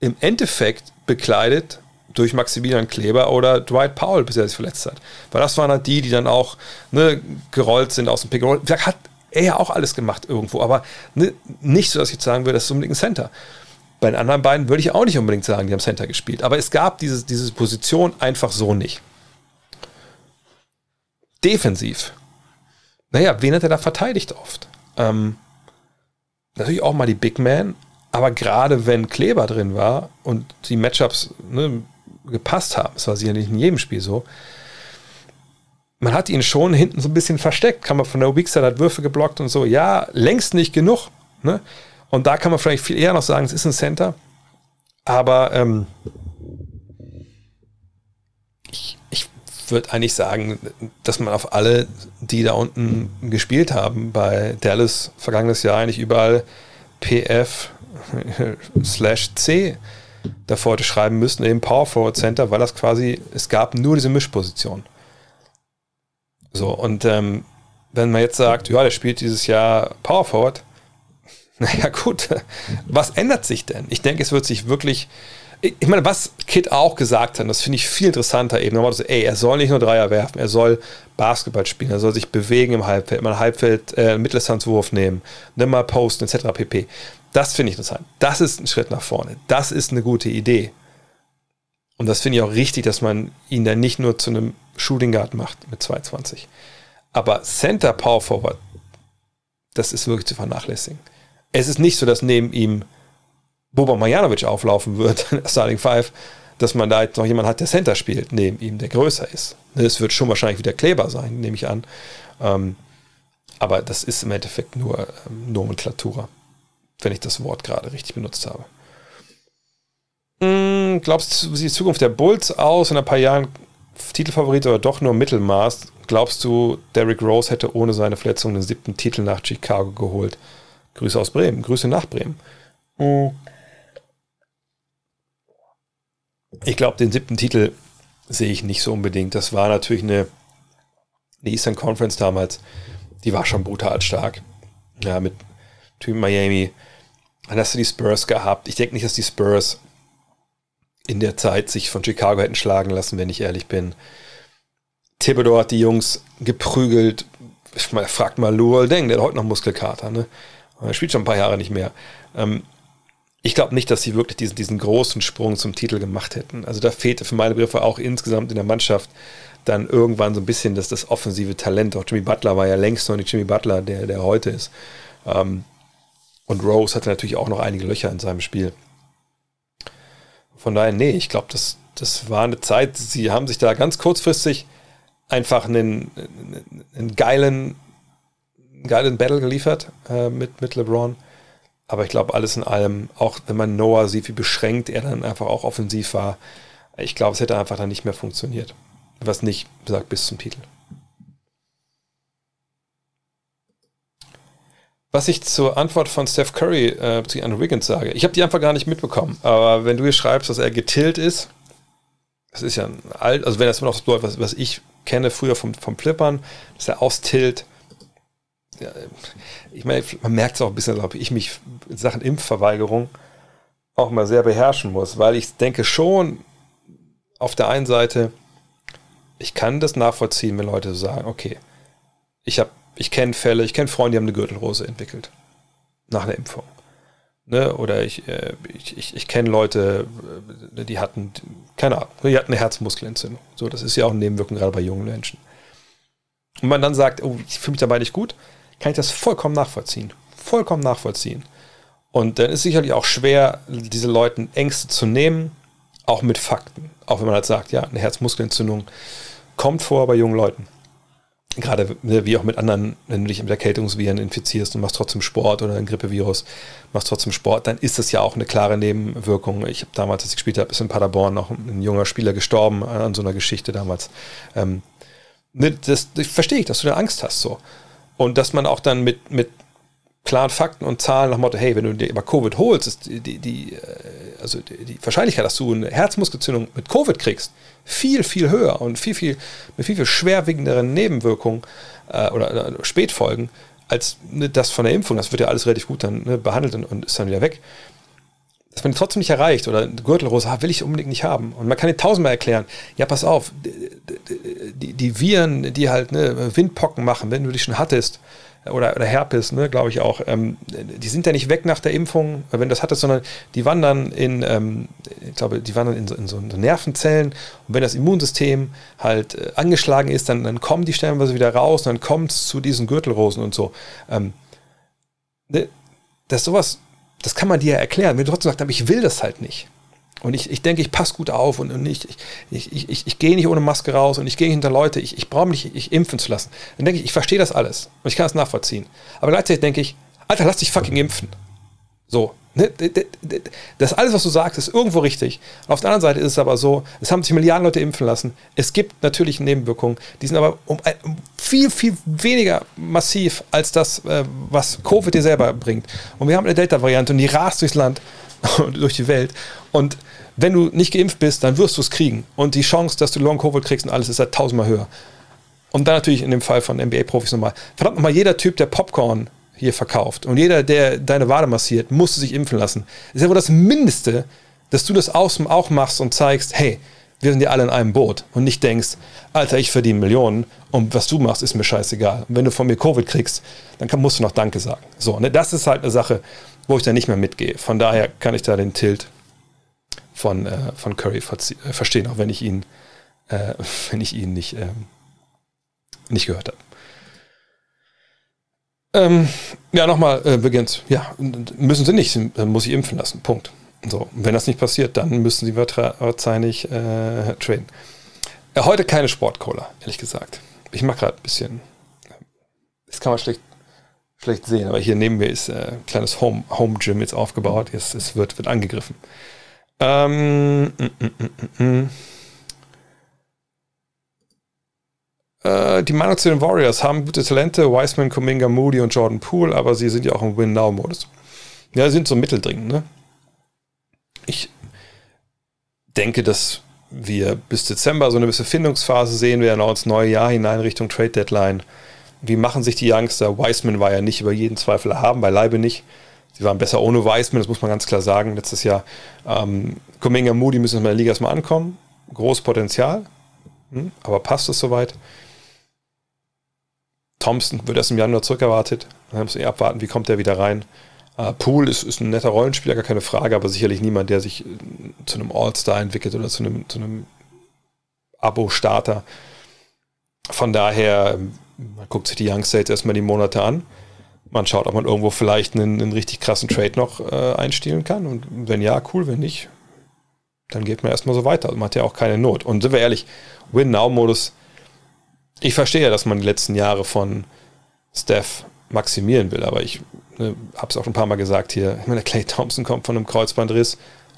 im Endeffekt bekleidet durch Maximilian Kleber oder Dwight Powell, bis er sich verletzt hat. Weil das waren halt die, die dann auch ne, gerollt sind aus dem Pick. Vielleicht hat er ja auch alles gemacht irgendwo, aber ne, nicht so, dass ich jetzt sagen würde, das ist unbedingt ein Center. Bei den anderen beiden würde ich auch nicht unbedingt sagen, die haben Center gespielt. Aber es gab diese, diese Position einfach so nicht. Defensiv. Naja, wen hat er da verteidigt oft? Ähm, natürlich auch mal die Big Man, aber gerade wenn Kleber drin war und die Matchups ne, gepasst haben, das war sicherlich in jedem Spiel so, man hat ihn schon hinten so ein bisschen versteckt. Kann man von der Weak Side hat Würfe geblockt und so. Ja, längst nicht genug. Ne? Und da kann man vielleicht viel eher noch sagen, es ist ein Center. Aber ähm, würde eigentlich sagen, dass man auf alle, die da unten gespielt haben, bei Dallas vergangenes Jahr eigentlich überall PF slash C davor hätte schreiben müssen, eben Power Forward Center, weil das quasi, es gab nur diese Mischposition. So, und ähm, wenn man jetzt sagt, ja, der spielt dieses Jahr Power Forward, naja, gut, was ändert sich denn? Ich denke, es wird sich wirklich, ich meine, was Kit auch gesagt hat, das finde ich viel interessanter eben, nochmal so, ey, er soll nicht nur Dreier werfen, er soll Basketball spielen, er soll sich bewegen im Halbfeld, mal Halbfeld, äh, Mitteldistanzwurf nehmen, nimm mal posten, etc. pp. Das finde ich interessant. Das ist ein Schritt nach vorne. Das ist eine gute Idee. Und das finde ich auch richtig, dass man ihn dann nicht nur zu einem Shooting Guard macht mit 220. Aber Center Power Forward, das ist wirklich zu vernachlässigen. Es ist nicht so, dass neben ihm Boba Marjanovic auflaufen wird, Starting Five, dass man da jetzt noch jemanden hat, der Center spielt, neben ihm, der größer ist. Es wird schon wahrscheinlich wieder Kleber sein, nehme ich an. Ähm, aber das ist im Endeffekt nur ähm, Nomenklatura wenn ich das Wort gerade richtig benutzt habe. Hm, glaubst du, wie sieht die Zukunft der Bulls aus in ein paar Jahren? Titelfavorit oder doch nur Mittelmaß? Glaubst du, Derrick Rose hätte ohne seine Verletzung den siebten Titel nach Chicago geholt? Grüße aus Bremen. Grüße nach Bremen. Hm. Ich glaube, den siebten Titel sehe ich nicht so unbedingt. Das war natürlich eine, eine Eastern Conference damals. Die war schon brutal stark. Ja, mit Team Miami, dann hast du die Spurs gehabt. Ich denke nicht, dass die Spurs in der Zeit sich von Chicago hätten schlagen lassen, wenn ich ehrlich bin. Thibodeau hat die Jungs geprügelt. Fragt mal Luol Deng, der hat heute noch Muskelkater. Ne? Er spielt schon ein paar Jahre nicht mehr. Ähm, ich glaube nicht, dass sie wirklich diesen, diesen großen Sprung zum Titel gemacht hätten. Also da fehlte für meine Begriffe auch insgesamt in der Mannschaft dann irgendwann so ein bisschen das, das offensive Talent. Auch Jimmy Butler war ja längst noch nicht Jimmy Butler, der, der heute ist. Ähm, und Rose hatte natürlich auch noch einige Löcher in seinem Spiel. Von daher, nee, ich glaube, das, das war eine Zeit, sie haben sich da ganz kurzfristig einfach einen, einen geilen, geilen Battle geliefert äh, mit, mit LeBron. Aber ich glaube, alles in allem, auch wenn man Noah sieht, wie beschränkt er dann einfach auch offensiv war, ich glaube, es hätte einfach dann nicht mehr funktioniert. Was nicht sagt bis zum Titel. Was ich zur Antwort von Steph Curry äh, zu Andrew Wiggins sage, ich habe die einfach gar nicht mitbekommen. Aber wenn du hier schreibst, dass er getillt ist, das ist ja ein alt, also wenn das immer noch das bedeutet, was, was ich kenne früher vom, vom Flippern, dass er austilt. Ich meine, man merkt es auch ein bisschen, glaube ich, mich in Sachen Impfverweigerung auch mal sehr beherrschen muss, weil ich denke schon, auf der einen Seite, ich kann das nachvollziehen, wenn Leute sagen, okay, Ich habe, ich kenne Fälle, ich kenne Freunde, die haben eine Gürtelrose entwickelt. Nach einer Impfung. Ne? Oder ich, äh, ich, ich, ich kenne Leute, äh, die hatten, keine Ahnung, die hatten eine Herzmuskelentzündung. So, das ist ja auch eine Nebenwirkung, gerade bei jungen Menschen. Und man dann sagt, oh, ich fühle mich dabei nicht gut, kann ich das vollkommen nachvollziehen. Vollkommen nachvollziehen. Und dann ist sicherlich auch schwer, diese Leuten Ängste zu nehmen, auch mit Fakten. Auch wenn man halt sagt, ja, eine Herzmuskelentzündung kommt vor bei jungen Leuten. Gerade wie auch mit anderen, wenn du dich mit Erkältungsviren infizierst und machst trotzdem Sport oder ein Grippevirus, machst trotzdem Sport, dann ist das ja auch eine klare Nebenwirkung. Ich habe damals, als ich gespielt habe, ist in Paderborn noch ein junger Spieler gestorben an so einer Geschichte damals. Ähm, ne, das, das verstehe ich, dass du da Angst hast so. Und dass man auch dann mit, mit klaren Fakten und Zahlen nach Motto, hey, wenn du dir über Covid holst, ist die, die, die, äh, also die Wahrscheinlichkeit, dass du eine Herzmuskelzündung mit Covid kriegst, viel, viel höher und viel, viel, mit viel, viel schwerwiegenderen Nebenwirkungen äh, oder, oder, Spätfolgen als ne, das von der Impfung. Das wird ja alles relativ gut dann ne, behandelt und, und, ist dann wieder weg. Dass man die trotzdem nicht erreicht oder Gürtelrose will ich unbedingt nicht haben. Und man kann dir tausendmal erklären, ja, pass auf, die, die Viren, die halt ne, Windpocken machen, wenn du die schon hattest, oder, oder Herpes, ne, glaube ich auch, ähm, die sind ja nicht weg nach der Impfung, wenn das hattest, sondern die wandern in, ähm, ich glaube, die wandern in so, in so, Nervenzellen und wenn das Immunsystem halt äh, angeschlagen ist, dann, dann kommen die stellenweise wieder raus und dann kommt es zu diesen Gürtelrosen und so. Ähm, ne, das sowas, das kann man dir ja erklären, wenn du trotzdem sagst, ich will das halt nicht. Und ich, ich denke, ich passe gut auf und, und ich, ich, ich, ich, ich gehe nicht ohne Maske raus und ich gehe hinter Leute, ich, ich brauche mich nicht impfen zu lassen. Dann denke ich, ich verstehe das alles und ich kann es nachvollziehen. Aber gleichzeitig denke ich, Alter, lass dich fucking impfen. So. Ne, das alles, was du sagst, ist irgendwo richtig. Auf der anderen Seite ist es aber so, es haben sich Milliarden Leute impfen lassen. Es gibt natürlich Nebenwirkungen, die sind aber um viel, viel weniger massiv als das, äh, was Covid dir selber bringt. Und wir haben eine Delta-Variante und die rast durchs Land und durch die Welt. Und wenn du nicht geimpft bist, dann wirst du es kriegen. Und die Chance, dass du Long-Covid kriegst und alles, ist halt tausendmal höher. Und dann natürlich in dem Fall von NBA-Profis nochmal. Verdammt nochmal, jeder Typ, der Popcorn hier verkauft und jeder, der deine Wade massiert, musste sich impfen lassen. Das ist ja wohl das Mindeste, dass du das außen auch machst und zeigst, hey, wir sind ja alle in einem Boot und nicht denkst, Alter, ich verdiene Millionen und was du machst, ist mir scheißegal. Und wenn du von mir Covid kriegst, dann kann, musst du noch Danke sagen. So, ne, das ist halt eine Sache, wo ich dann nicht mehr mitgehe. Von daher kann ich da den Tilt von, äh, von Curry äh, verstehen, auch wenn ich ihn, äh, wenn ich ihn nicht, ähm, nicht gehört habe. Ähm, ja, nochmal äh, beginnt. Ja, müssen sie nicht, muss ich impfen lassen. Punkt. So, wenn das nicht passiert, dann müssen sie wahrscheinlich äh, traden. Ja, heute keine Sportcola, ehrlich gesagt. Ich mache gerade ein bisschen. Das kann man schlecht, schlecht sehen, aber hier neben mir ist äh, ein kleines Home, Home Gym jetzt aufgebaut. Es, es wird, wird angegriffen. Ähm, mm, mm, mm, äh, die Meinung zu den Warriors haben gute Talente, Wiseman, Kuminga, Moody und Jordan Poole, aber sie sind ja auch im Win-Now-Modus. Ja, sie sind so mitteldringend, ne? Ich denke, dass wir bis Dezember so eine gewisse Findungsphase sehen werden, auch ins neue Jahr hinein Richtung Trade Deadline. Wie machen sich die Youngster? Wiseman war ja nicht über jeden Zweifel haben, beileibe nicht. Sie waren besser ohne Wiseman, das muss man ganz klar sagen, letztes Jahr. Ähm, Kuminga Moody müssen in der Liga erstmal ankommen. Großes Potenzial, hm, aber passt es soweit? Thompson wird erst im Januar zurückerwartet. Dann muss man eh abwarten, wie kommt der wieder rein. Äh, Poole ist, ist ein netter Rollenspieler, gar keine Frage, aber sicherlich niemand, der sich äh, zu einem All-Star entwickelt oder zu einem, zu einem Abo-Starter. Von daher, ähm, man guckt sich die Youngster jetzt erstmal die Monate an man schaut, ob man irgendwo vielleicht einen, einen richtig krassen Trade noch äh, einstehlen kann. Und wenn ja, cool, wenn nicht, dann geht man erstmal so weiter. Man hat ja auch keine Not. Und sind wir ehrlich, Win-Now-Modus, ich verstehe ja, dass man die letzten Jahre von Steph maximieren will, aber ich ne, habe es auch ein paar Mal gesagt hier, ich meine, Clay Thompson kommt von einem Kreuzbandriss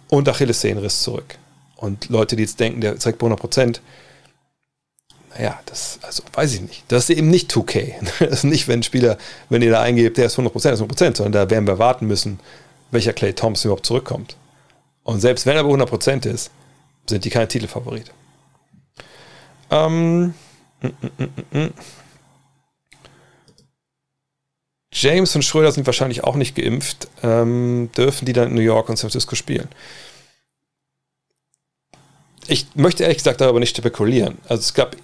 und Achillessehnenriss zurück. Und Leute, die jetzt denken, der zeigt bei 100 Prozent, naja, das, also weiß ich nicht. Das ist eben nicht 2K. Das ist nicht, wenn ein Spieler, wenn ihr da eingebt, der ist 100%, ist 100%, sondern da werden wir warten müssen, welcher Clay Thompson überhaupt zurückkommt. Und selbst wenn er bei 100% ist, sind die kein Titelfavorit. Ähm, James und Schröder sind wahrscheinlich auch nicht geimpft. Ähm, dürfen die dann in New York und San Francisco spielen? ich möchte ehrlich gesagt darüber nicht spekulieren. Also es gab,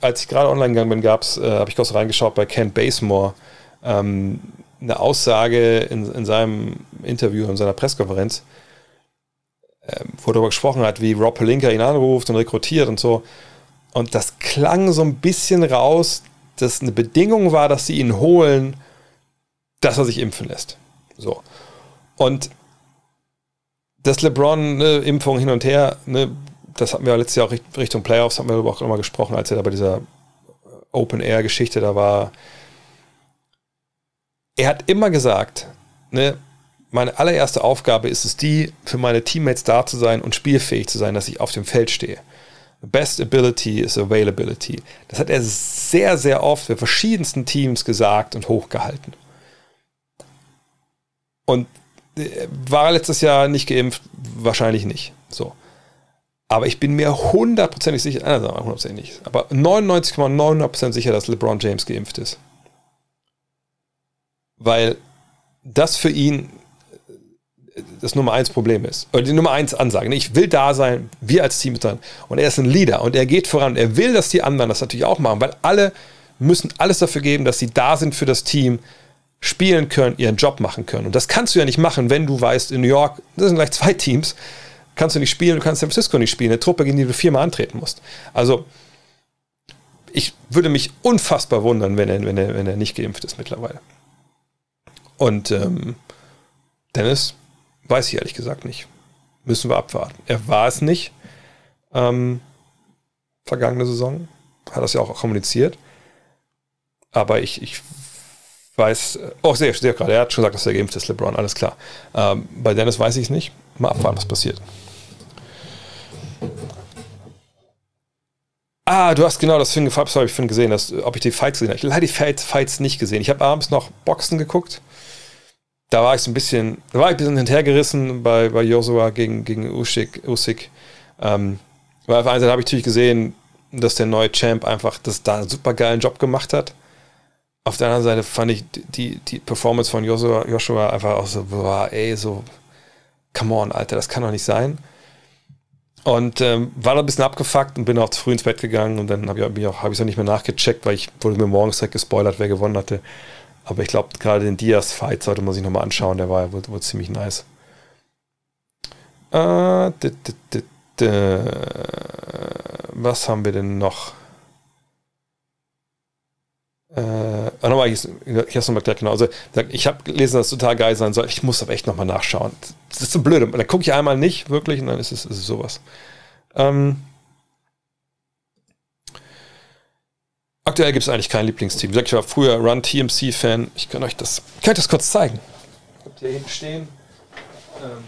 als ich gerade online gegangen bin, äh, habe ich kurz reingeschaut bei Ken Basemore, ähm, eine Aussage in, in seinem Interview, in seiner Pressekonferenz, äh, wo er darüber gesprochen hat, wie Rob Pelinka ihn anruft und rekrutiert und so. Und das klang so ein bisschen raus, dass eine Bedingung war, dass sie ihn holen, dass er sich impfen lässt. So. Und das LeBron-Impfung ne, hin und her, ne, das hatten wir letztes Jahr auch Richtung Playoffs, haben wir auch immer gesprochen, als er da bei dieser Open-Air-Geschichte da war. Er hat immer gesagt, ne, meine allererste Aufgabe ist es die, für meine Teammates da zu sein und spielfähig zu sein, dass ich auf dem Feld stehe. Best Ability is Availability. Das hat er sehr, sehr oft für verschiedensten Teams gesagt und hochgehalten. Und äh, war letztes Jahr nicht geimpft? Wahrscheinlich nicht. So. Aber ich bin mir hundertprozentig sicher, äh, hundertprozentig nicht, aber 99,9% sicher, dass LeBron James geimpft ist. Weil das für ihn das Nummer eins Problem ist. Oder die Nummer eins Ansage. Ich will da sein, wir als Team sind Und er ist ein Leader und er geht voran. Er will, dass die anderen das natürlich auch machen, weil alle müssen alles dafür geben, dass sie da sind für das Team, spielen können, ihren Job machen können. Und das kannst du ja nicht machen, wenn du weißt, in New York, das sind gleich zwei Teams, kannst du nicht spielen, du kannst San Francisco nicht spielen, eine Truppe, gegen die du viermal antreten musst. Also, ich würde mich unfassbar wundern, wenn er, wenn er, wenn er nicht geimpft ist mittlerweile. Und ähm, Dennis, weiß ich ehrlich gesagt nicht. Müssen wir abwarten. Er war es nicht. Ähm, vergangene Saison. Hat das ja auch kommuniziert. Aber ich, ich weiß, oh, sehr, sehr gerade, er hat schon gesagt, dass er geimpft ist, LeBron, alles klar. Ähm, bei Dennis weiß ich es nicht. Mal abwarten, was passiert. Ah, du hast genau das Film, habe ich vorhin gesehen, dass, ob ich die Fights gesehen habe. Ich habe die Fights nicht gesehen. Ich habe abends noch Boxen geguckt. Da war ich so ein bisschen, da war ich ein bisschen hinterhergerissen bei, bei Joshua gegen, gegen Usyk. Usyk. Ähm, weil auf der einen Seite habe ich natürlich gesehen, dass der neue Champ einfach das da einen super geilen Job gemacht hat. Auf der anderen Seite fand ich die, die Performance von Joshua, Joshua einfach auch so, boah, ey, so, come on, Alter, das kann doch nicht sein. Und ähm, war da ein bisschen abgefuckt und bin auch zu früh ins Bett gegangen und dann habe ich es hab auch nicht mehr nachgecheckt, weil ich wurde mir morgens direkt gespoilert, wer gewonnen hatte. Aber ich glaube, gerade den Diaz-Fight sollte man sich nochmal anschauen, der war ja wohl, wohl ziemlich nice. Äh, was haben wir denn noch? Äh, ah, nochmal, ich, ich habe es nochmal gleich genau. Also, ich habe gelesen, dass es total geil sein soll. Ich muss aber echt nochmal nachschauen. Das ist so blöd. Dann gucke ich einmal nicht wirklich und dann ist es, ist es sowas. Ähm, aktuell gibt es eigentlich kein Lieblingsteam. Wie gesagt, ich war früher Run TMC-Fan. Ich kann euch das, kann das kurz zeigen. Habt ihr hinten stehen? Ähm,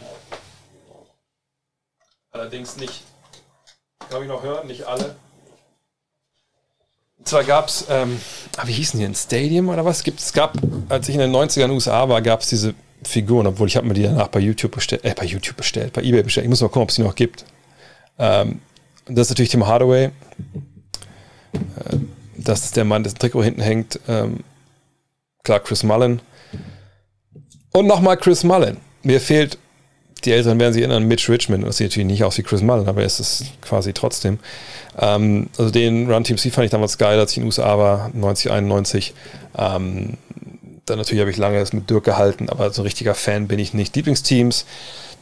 allerdings nicht, kann ich noch hören, nicht alle zwar gab es, ähm, ah, wie hießen die, ein Stadium oder was? es gab, als ich in den 90ern in USA war, gab es diese Figuren, obwohl ich habe mir die danach bei YouTube bestellt, äh, bei YouTube bestellt, bei Ebay bestellt. Ich muss mal gucken, ob es die noch gibt. Ähm, das ist natürlich Tim Hardaway. Äh, das ist der Mann, dessen Trikot hinten hängt. Ähm, klar, Chris Mullen. Und nochmal Chris Mullen. Mir fehlt die Älteren werden sich erinnern, Mitch Richmond, das sieht natürlich nicht aus wie Chris Mullen, aber es ist quasi trotzdem. Ähm, also den Run Team C fand ich damals geil, als ich in den USA war, 90, 91. Ähm, dann natürlich habe ich lange das mit Dirk gehalten, aber so ein richtiger Fan bin ich nicht. Lieblingsteams,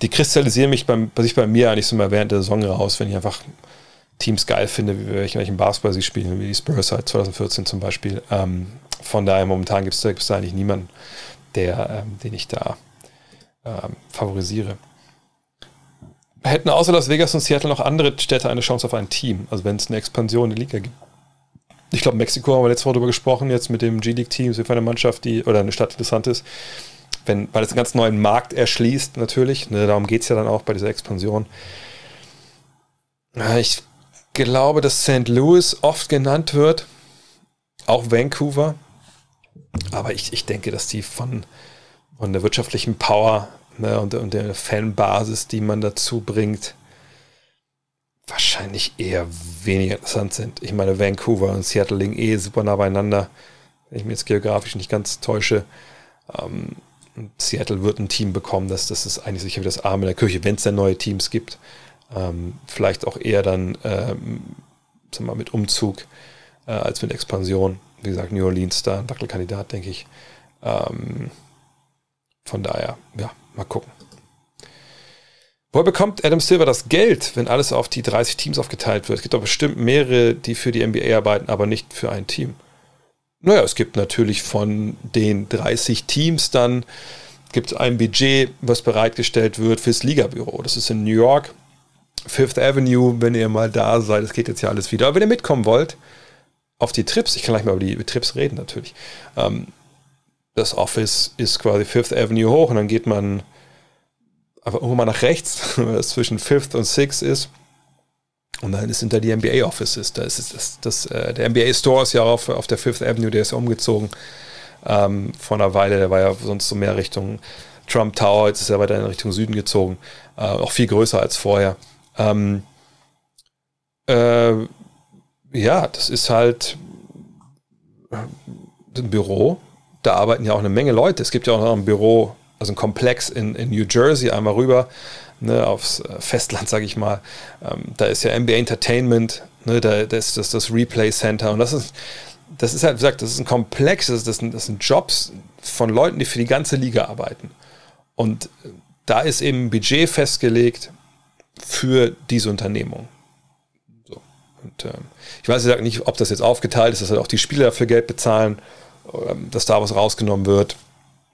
die kristallisieren mich beim, bei sich bei mir eigentlich so mal während der Saison raus, wenn ich einfach Teams geil finde, welchen, welchen Basketball sie spielen, wie die Spurs halt 2014 zum Beispiel. Ähm, von daher momentan gibt es da, eigentlich niemanden, der, ähm, den ich da ähm, favorisiere hätten außer Las Vegas und Seattle noch andere Städte eine Chance auf ein Team, also wenn es eine Expansion in der Liga gibt. Ich glaube, Mexiko haben wir letzte Woche darüber gesprochen, jetzt mit dem G-League-Team, für eine Mannschaft, die, oder eine Stadt interessant ist, wenn, weil es einen ganz neuen Markt erschließt, natürlich. Ne, darum geht es ja dann auch bei dieser Expansion. Ich glaube, dass St. Louis oft genannt wird, auch Vancouver. Aber ich, ich denke, dass die von, von der wirtschaftlichen Power ne, und, und der Fanbasis, die man dazu bringt, wahrscheinlich eher weniger interessant sind. Ich meine, Vancouver und Seattle liegen eh super nah beieinander, wenn ich mir jetzt geografisch nicht ganz täusche. Ähm, Seattle wird ein Team bekommen, das, das ist eigentlich sicher wie das Arme der Kirche, wenn es denn neue Teams gibt. Ähm, vielleicht auch eher dann ähm, wir mal, mit Umzug äh, als mit Expansion. Wie gesagt, New Orleans da ein Wackelkandidat, denke ich. Ähm, von daher, ja, mal gucken. Woher bekommt Adam Silver das Geld, wenn alles auf die 30 Teams aufgeteilt wird? Es gibt doch bestimmt mehrere, die für die NBA arbeiten, aber nicht für ein Team. Naja, es gibt natürlich von den 30 Teams dann gibt es ein Budget, was bereitgestellt wird fürs Ligabüro. Das ist in New York, Fifth Avenue, wenn ihr mal da seid. Das geht jetzt ja alles wieder. Aber wenn ihr mitkommen wollt, auf die Trips, ich kann gleich mal über die Trips reden natürlich. Ähm, das Office ist quasi Fifth Avenue hoch und dann geht man einfach irgendwo mal nach rechts, was zwischen Fifth und Sixth ist. Und dann sind da die NBA Offices. Da ist das, das, äh, der NBA Store ist ja auf, auf der Fifth Avenue, der ist ja umgezogen ähm, vor einer Weile. Der war ja sonst so mehr Richtung Trump Tower, jetzt ist er weiter in Richtung Süden gezogen. Äh, auch viel größer als vorher. Ähm, äh, ja, das ist halt ein Büro. Da arbeiten ja auch eine Menge Leute. Es gibt ja auch noch ein Büro, also ein Komplex in, in New Jersey, einmal rüber ne, aufs äh, Festland, sage ich mal. Ähm, da ist ja NBA Entertainment, ne, da, da ist das, das Replay Center und das ist, das ist halt, wie gesagt, das ist ein Komplex, das, das, das sind Jobs von Leuten, die für die ganze Liga arbeiten. Und da ist eben ein Budget festgelegt für diese Unternehmung. So. Und ähm, ich weiß nicht, ob das jetzt aufgeteilt ist, dass halt auch die Spieler dafür Geld bezahlen, ähm, dass da was rausgenommen wird.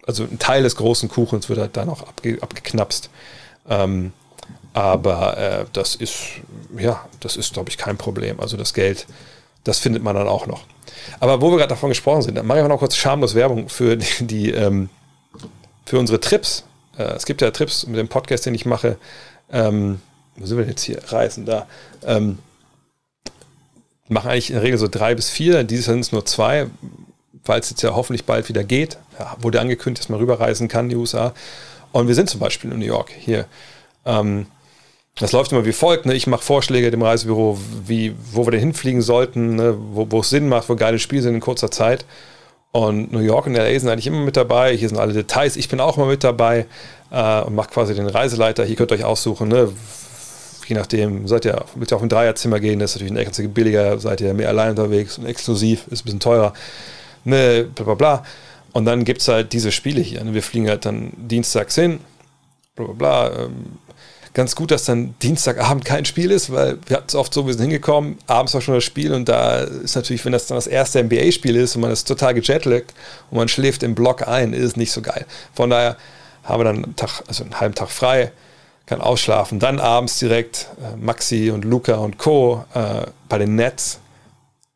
Also ein Teil des großen Kuchens wird halt da noch abge abgeknapst. Ähm, aber äh, das ist, ja, das ist, glaube ich, kein Problem. Also das Geld, das findet man dann auch noch. Aber wo wir gerade davon gesprochen sind, dann mache ich noch kurz schamlos Werbung für die, die ähm, für unsere Trips. Äh, es gibt ja Trips mit dem Podcast, den ich mache. Ähm, wo sind wir denn jetzt hier? Reisen da. Ähm, machen eigentlich in der Regel so drei bis vier. Dieses Jahr sind es nur zwei, weil es jetzt ja hoffentlich bald wieder geht. Ja, wurde angekündigt, dass man rüberreisen kann, in die USA. Und wir sind zum Beispiel in New York hier. Ähm, das läuft immer wie folgt. Ne? Ich mache Vorschläge dem Reisebüro, wie, wo wir denn hinfliegen sollten, ne? wo, es Sinn macht, wo geile Spiele sind in kurzer Zeit. Und New York und LA sind eigentlich immer mit dabei. Hier sind alle Details. Ich bin auch immer mit dabei äh, und mache quasi den Reiseleiter. Hier könnt ihr euch aussuchen, ne? Je nachdem, seid ihr, wollt ihr auf ein Dreierzimmer gehen, das ist natürlich ein extra billiger, seid ihr mehr allein unterwegs und exklusiv, ist ein bisschen teurer. Ne, bla bla bla. Und dann gibt es halt diese Spiele hier. Ne? Wir fliegen halt dann dienstags hin, bla bla bla. Ähm, ganz gut, dass dann Dienstagabend kein Spiel ist, weil wir hatten es oft so, wir sind hingekommen, abends war schon das Spiel und da ist natürlich, wenn das dann das erste NBA-Spiel ist und man ist total gejetlagt und man schläft im Block ein, ist nicht so geil. Von daher haben wir dann einen Tag, also einen halben Tag frei, kann ausschlafen, dann abends direkt äh, Maxi und Luca und Co. Äh, bei den Nets,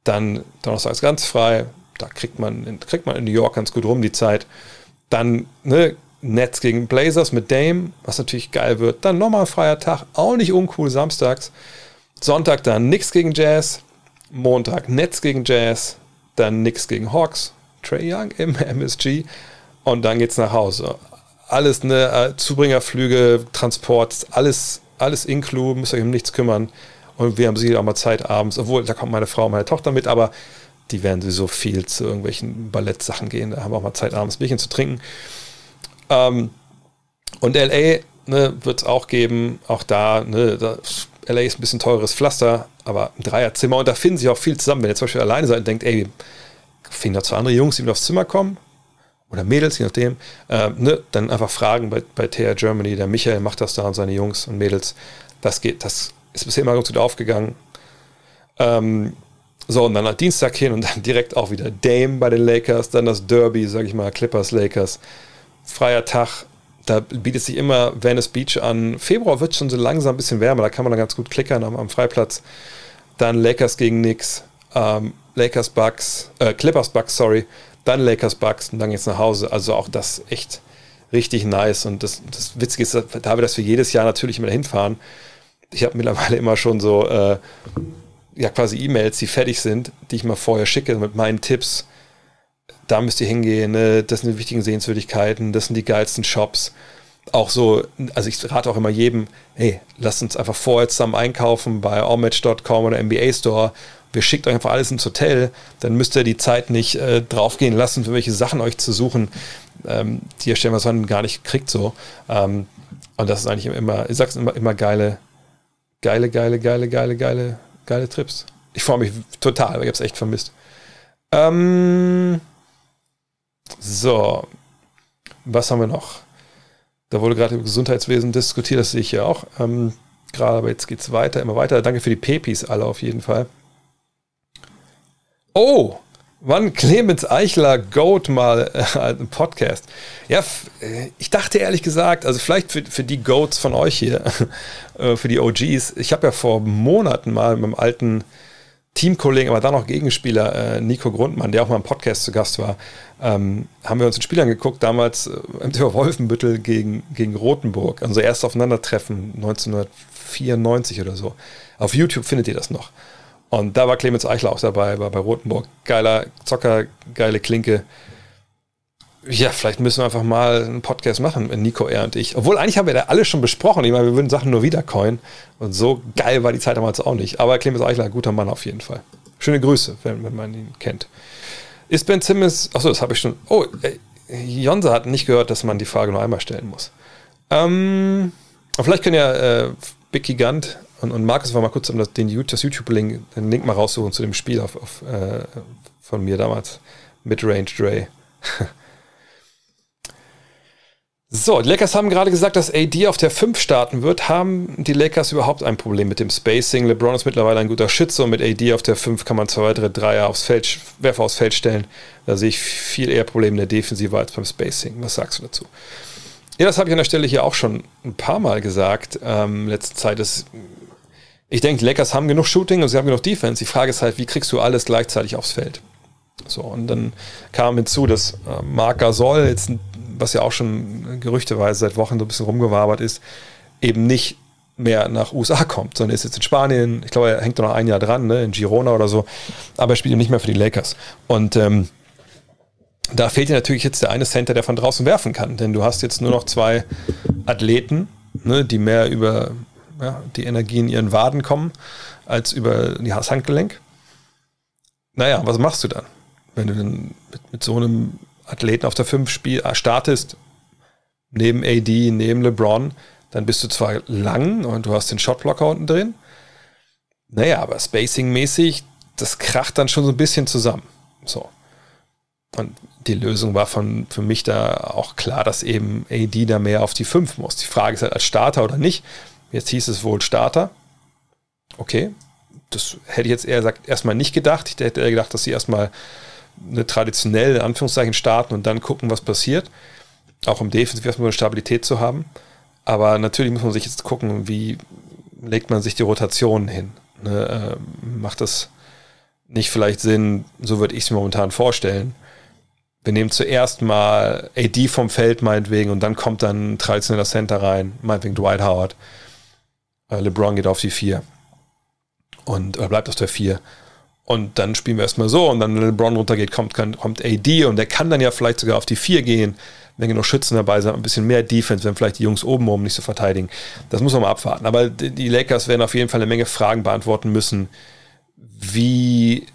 dann donnerstags ganz frei, da kriegt man, kriegt man in New York ganz gut rum die Zeit. Dann ne, Nets gegen Blazers mit Dame, was natürlich geil wird. Dann nochmal freier Tag, auch nicht uncool, samstags. Sonntag dann Knicks gegen Jazz. Montag Nets gegen Jazz. Dann Knicks gegen Hawks. Trey Young im MSG. Und dann geht's nach Hause. Alles, ne, äh, Zubringerflüge, Transport, alles, alles inclu, müsst euch um nichts kümmern. Und wir haben sicher auch mal Zeit abends, obwohl da kommt meine Frau und meine Tochter mit, aber die werden sowieso viel zu irgendwelchen Ballettsachen gehen. Da haben wir auch mal Zeit, abends ein Bierchen zu trinken. Ähm, und LA ne, wird es auch geben, auch da, ne, das, LA ist ein bisschen teures Pflaster, aber ein Dreierzimmer und da finden sich auch viel zusammen. Wenn ihr zum Beispiel alleine seid und denkt, ey, finden da zwei andere Jungs, die mit aufs Zimmer kommen, oder Mädels, je nachdem, äh, ne, dann einfach fragen bei, bei TR Germany, der Michael macht das da und seine Jungs und Mädels. Das geht, das ist bisher immer ganz gut aufgegangen. Ähm, so, und dann nach Dienstag hin und dann direkt auch wieder Dame bei den Lakers, dann das Derby, sag ich mal, Clippers, Lakers freier Tag. Da bietet sich immer Venice Beach an. Februar wird schon so langsam ein bisschen wärmer, da kann man dann ganz gut klickern am, am Freiplatz. Dann Lakers gegen Knicks, ähm, Lakers Bucks, äh, Clippers Bucks, sorry, dann Lakers Bucks und dann geht's nach Hause. Also auch das echt richtig nice. Und das, das Witzige ist, da wir das für jedes Jahr natürlich immer hinfahren. Ich habe mittlerweile immer schon so äh, ja quasi E-Mails, die fertig sind, die ich mal vorher schicke mit meinen Tipps da müsst ihr hingehen, ne? das sind die wichtigen Sehenswürdigkeiten, das sind die geilsten Shops. Auch so, also ich rate auch immer jedem, hey, lasst uns einfach vorher zusammen einkaufen bei allmatch.com oder NBA Store. Wir schickt euch einfach alles ins Hotel, dann müsst ihr die Zeit nicht äh, draufgehen lassen, für welche Sachen euch zu suchen, ähm, die ihr stellenweise gar nicht kriegt so. Ähm, und das ist eigentlich immer, ich sag's immer, immer geile, geile, geile, geile, geile, geile, geile Trips. Ich freue mich total, ich habe es echt vermisst. Ähm, so, was haben wir noch? Da wurde gerade über Gesundheitswesen diskutiert, das sehe ich ja auch. Ähm, gerade, aber jetzt geht es weiter, immer weiter. Danke für die Pepis alle auf jeden Fall. Oh, wann Clemens Eichler Goat mal äh, einen Podcast? Ja, äh, ich dachte ehrlich gesagt, also vielleicht für, für die Goats von euch hier, äh, für die OGs, ich habe ja vor Monaten mal mit meinem alten Teamkollegen, aber dann noch Gegenspieler, äh, Nico Grundmann, der auch mal im Podcast zu Gast war, ähm, haben wir uns ein Spiel angeguckt, damals äh, im Wolfenbüttel gegen, gegen Rothenburg, unser erstes Aufeinandertreffen 1994 oder so. Auf YouTube findet ihr das noch. Und da war Clemens Eichler auch dabei, war bei Rothenburg. Geiler Zocker, geile Klinke. Ja, vielleicht müssen wir einfach mal einen Podcast machen, Nico, er und ich. Obwohl, eigentlich haben wir da alles schon besprochen. Ich meine, wir würden Sachen nur wiedercoin. Und so geil war die Zeit damals auch nicht. Aber Clemens Eichler, guter Mann auf jeden Fall. Schöne Grüße, wenn, wenn man ihn kennt. Ist Ben Simmons, achso, das habe ich schon. Oh, äh, Jonsa hat nicht gehört, dass man die Frage nur einmal stellen muss. Ähm, vielleicht können ja äh, Big Gigant und, und Markus war mal kurz um das, den, YouTube-Link den Link mal raussuchen zu dem Spiel auf, auf äh, von mir damals. Midrange Dre. So, die Lakers haben gerade gesagt, dass AD auf der 5 starten wird. Haben die Lakers überhaupt ein Problem mit dem Spacing? LeBron ist mittlerweile ein guter Schütze und mit AD auf der 5 kann man zwei weitere Dreier aufs Feld, Werfer aufs Feld stellen. Da sehe ich viel eher Probleme in der Defensive als beim Spacing. Was sagst du dazu? Ja, das habe ich an der Stelle hier auch schon ein paar Mal gesagt. Ähm, letzte Zeit ist, ich denke, Lakers haben genug Shooting und sie haben genug Defense. Die Frage ist halt, wie kriegst du alles gleichzeitig aufs Feld? So, und dann kam hinzu, dass äh, Marc Gasol jetzt was ja auch schon gerüchteweise seit Wochen so ein bisschen rumgewabert ist, eben nicht mehr nach USA kommt, sondern ist jetzt in Spanien, ich glaube, er hängt noch ein Jahr dran, ne, in Girona oder so, aber er spielt eben nicht mehr für die Lakers. Und ähm, da fehlt dir natürlich jetzt der eine Center, der von draußen werfen kann, denn du hast jetzt nur noch zwei Athleten, ne, die mehr über ja, die Energie in ihren Waden kommen, als über das Handgelenk. Naja, was machst du dann, wenn du dann mit, mit so einem Athleten auf der 5 Spiel äh, startest, neben AD, neben LeBron, dann bist du zwar lang und du hast den Shotblocker unten drin. Naja, aber spacing-mäßig, das kracht dann schon so ein bisschen zusammen. So. Und die Lösung war von, für mich da auch klar, dass eben AD da mehr auf die 5 muss. Die Frage ist halt als Starter oder nicht. Jetzt hieß es wohl Starter. Okay. Das hätte ich jetzt eher gesagt, erstmal nicht gedacht. Ich hätte eher gedacht, dass sie erstmal eine traditionell in Anführungszeichen starten und dann gucken, was passiert. Auch im Defensiv erstmal eine Stabilität zu haben. Aber natürlich muss man sich jetzt gucken, wie legt man sich die Rotation hin. Ne? Äh, macht das nicht vielleicht Sinn, so würde ich es mir momentan vorstellen. Wir nehmen zuerst mal AD vom Feld meinetwegen und dann kommt dann ein traditioneller Center rein, meinetwegen Dwight Howard. Äh, LeBron geht auf die 4 und äh, bleibt auf der 4 und dann spielen wir erstmal so und dann, wenn LeBron runtergeht, kommt, kommt AD und der kann dann ja vielleicht sogar auf die 4 gehen, wenn genug Schützen dabei sind, ein bisschen mehr Defense, wenn vielleicht die Jungs oben oben nicht so verteidigen. Das muss man mal abwarten. Aber die Lakers werden auf jeden Fall eine Menge Fragen beantworten müssen, wie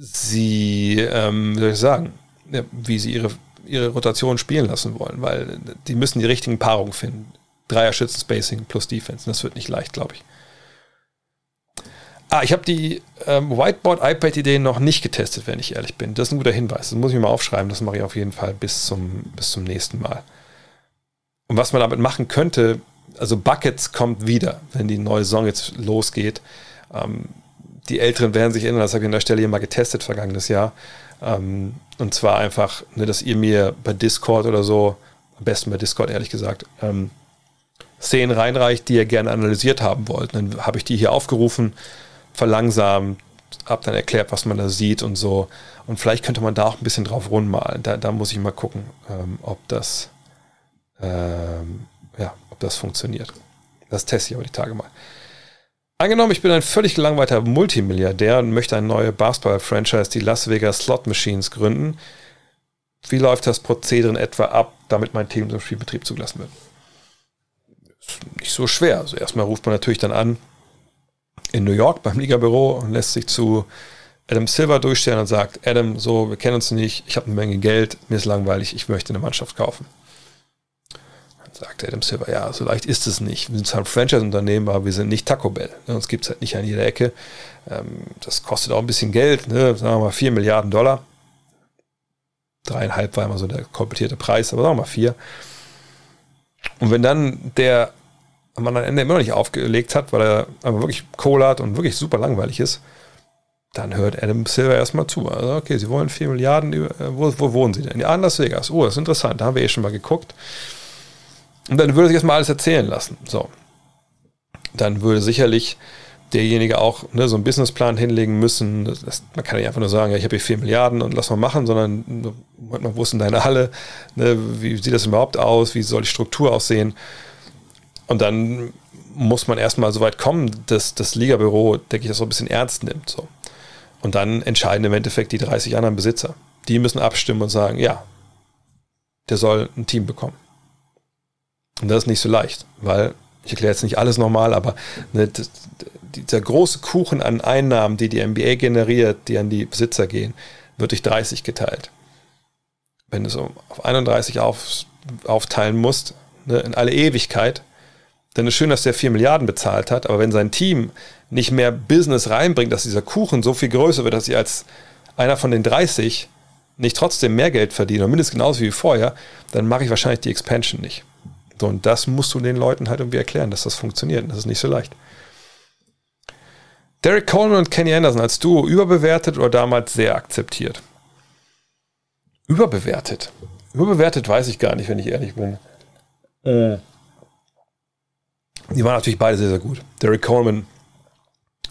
sie, ähm, wie soll ich sagen, ja, wie sie ihre, ihre Rotation spielen lassen wollen, weil die müssen die richtigen Paarungen finden. Dreier Schützen Spacing plus Defense. Das wird nicht leicht, glaube ich. Ah, ich habe die ähm, Whiteboard-iPad-Ideen noch nicht getestet, wenn ich ehrlich bin. Das ist ein guter Hinweis. Das muss ich mir mal aufschreiben. Das mache ich auf jeden Fall bis zum, bis zum nächsten Mal. Und was man damit machen könnte, also Buckets kommt wieder, wenn die neue Saison jetzt losgeht. Ähm, die Älteren werden sich erinnern, das habe ich an der Stelle hier mal getestet vergangenes Jahr. Ähm, und zwar einfach, ne, dass ihr mir bei Discord oder so, am besten bei Discord ehrlich gesagt, ähm, Szenen reinreicht, die ihr gerne analysiert haben wollt. Dann habe ich die hier aufgerufen verlangsamt, habe dann erklärt, was man da sieht und so. Und vielleicht könnte man da auch ein bisschen drauf rundmalen. Da, da muss ich mal gucken, ähm, ob das ähm, ja, ob das funktioniert. Das teste ich aber die Tage mal. Angenommen, ich bin ein völlig gelangweilter Multimilliardär und möchte eine neue Basketball-Franchise, die Las Vegas Slot Machines, gründen. Wie läuft das Prozedere in etwa ab, damit mein Team zum Spielbetrieb zugelassen wird? Nicht so schwer. Also erstmal ruft man natürlich dann an, in New York beim Ligabüro und lässt sich zu Adam Silver durchstellen und sagt, Adam, so, wir kennen uns nicht, ich habe eine Menge Geld, mir ist langweilig, ich möchte eine Mannschaft kaufen. Dann Sagt Adam Silver, ja, so leicht ist es nicht. Wir sind zwar ein Franchise-Unternehmen, aber wir sind nicht Taco Bell. Ne? Uns gibt es halt nicht an jeder Ecke. Ähm, das kostet auch ein bisschen Geld, ne? sagen wir mal 4 Milliarden Dollar. Dreieinhalb war immer so der komplettierte Preis, aber sagen wir mal vier. Und wenn dann der man am Ende immer noch nicht aufgelegt hat, weil er einfach wirklich Kohle hat und wirklich super langweilig ist, dann hört Adam Silver erstmal zu. Also, okay, sie wollen 4 Milliarden, äh, wo, wo wohnen sie denn? Ja, in Las Vegas. Oh, das ist interessant, da haben wir eh schon mal geguckt. Und dann würde sich erstmal alles erzählen lassen. So. Dann würde sicherlich derjenige auch ne, so einen Businessplan hinlegen müssen. Das, man kann nicht einfach nur sagen, ja, ich habe hier 4 Milliarden und lass mal machen, sondern man, wo ist denn deine Halle? Ne, wie sieht das überhaupt aus? Wie soll die Struktur aussehen? Und dann muss man erstmal so weit kommen, dass das Ligabüro, denke ich, das so ein bisschen ernst nimmt. So. Und dann entscheiden im Endeffekt die 30 anderen Besitzer. Die müssen abstimmen und sagen, ja, der soll ein Team bekommen. Und das ist nicht so leicht, weil, ich erkläre jetzt nicht alles nochmal, aber ne, dieser große Kuchen an Einnahmen, die die NBA generiert, die an die Besitzer gehen, wird durch 30 geteilt. Wenn du es auf 31 auf, aufteilen musst, ne, in alle Ewigkeit, dann ist schön, dass der 4 Milliarden bezahlt hat, aber wenn sein Team nicht mehr Business reinbringt, dass dieser Kuchen so viel größer wird, dass sie als einer von den 30 nicht trotzdem mehr Geld verdienen, oder mindestens genauso wie vorher, dann mache ich wahrscheinlich die Expansion nicht. So, und das musst du den Leuten halt irgendwie erklären, dass das funktioniert. Und das ist nicht so leicht. Derek Coleman und Kenny Anderson als Duo überbewertet oder damals sehr akzeptiert? Überbewertet. Überbewertet weiß ich gar nicht, wenn ich ehrlich bin. Äh. Die waren natürlich beide sehr, sehr gut. Derek Coleman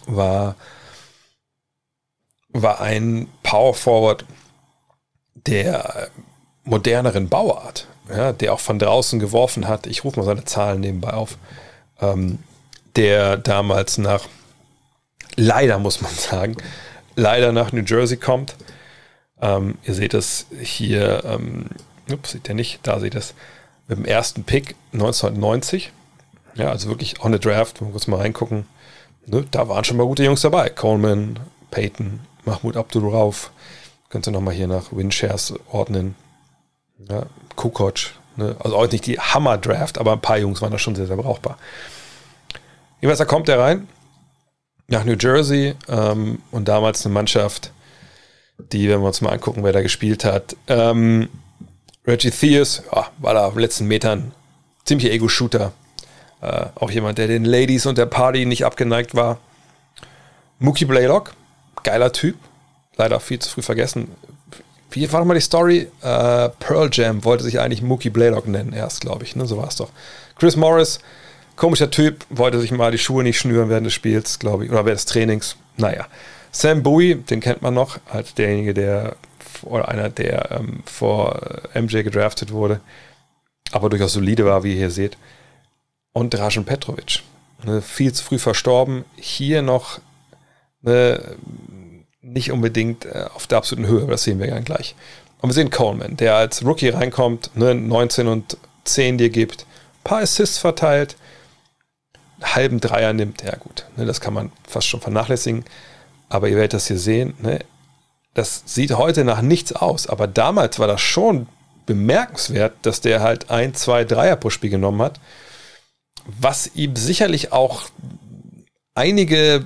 war, war ein Power Forward der moderneren Bauart, ja, der auch von draußen geworfen hat. Ich rufe mal seine Zahlen nebenbei auf. Ähm, der damals nach, leider muss man sagen, leider nach New Jersey kommt. Ähm, ihr seht es hier, ähm, ups, seht ihr nicht, da seht ihr es, mit dem ersten Pick 1990 ja, also wirklich on the Draft, mal kurz mal reingucken. Ne, da waren schon mal gute Jungs dabei. Coleman, Peyton, Mahmoud Abdul Rauf. Könnt ihr nochmal hier nach Winshares ordnen. Ja, Kukoc. Ne? Also auch nicht die Hammer-Draft, aber ein paar Jungs waren da schon sehr, sehr brauchbar. Jedenfalls, da kommt er rein nach New Jersey ähm, und damals eine Mannschaft, die, wenn wir uns mal angucken, wer da gespielt hat, ähm, Reggie Theus, ja, war da auf den letzten Metern ziemlich Ego-Shooter, äh, auch jemand, der den Ladies und der Party nicht abgeneigt war. Mookie Blaylock, geiler Typ, leider viel zu früh vergessen. Wie war nochmal die Story? Äh, Pearl Jam wollte sich eigentlich Mookie Blaylock nennen, erst, glaube ich. Ne? So war es doch. Chris Morris, komischer Typ, wollte sich mal die Schuhe nicht schnüren während des Spiels, glaube ich, oder während des Trainings. Naja. Sam Bowie, den kennt man noch, als derjenige, der oder einer, der ähm, vor MJ gedraftet wurde, aber durchaus solide war, wie ihr hier seht und Dražen Petrovic. Ne, viel zu früh verstorben. Hier noch ne, nicht unbedingt äh, auf der absoluten Höhe, aber das sehen wir ja gleich. Und wir sehen Coleman, der als Rookie reinkommt, ne, 19 und 10 dir gibt, ein paar Assists verteilt, einen halben Dreier nimmt, ja gut, ne, das kann man fast schon vernachlässigen, aber ihr werdet das hier sehen, ne, das sieht heute nach nichts aus, aber damals war das schon bemerkenswert, dass der halt ein, zwei Dreier pro Spiel genommen hat was ihm sicherlich auch einige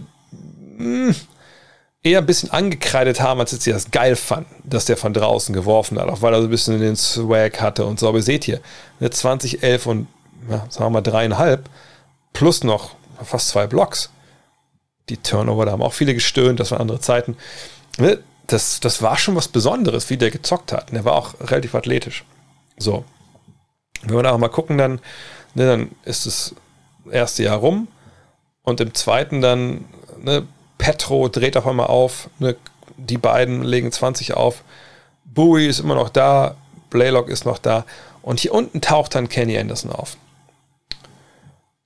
hm, eher ein bisschen angekreidet haben, als sie das geil fanden, dass der von draußen geworfen hat, auch weil er so ein bisschen den Swag hatte und so. Aber ihr seht hier, eine 2011 und ja, sagen wir mal dreieinhalb plus noch fast zwei Blocks. Die Turnover, da haben auch viele gestöhnt, das waren andere Zeiten. Ne, das, das war schon was Besonderes, wie der gezockt hat. Und er war auch relativ athletisch. So. Wenn wir da auch mal gucken, dann Ne, dann ist das erste Jahr rum und im zweiten dann, ne, Petro dreht auf einmal auf, ne, die beiden legen 20 auf, Bowie ist immer noch da, Blaylock ist noch da und hier unten taucht dann Kenny Anderson auf.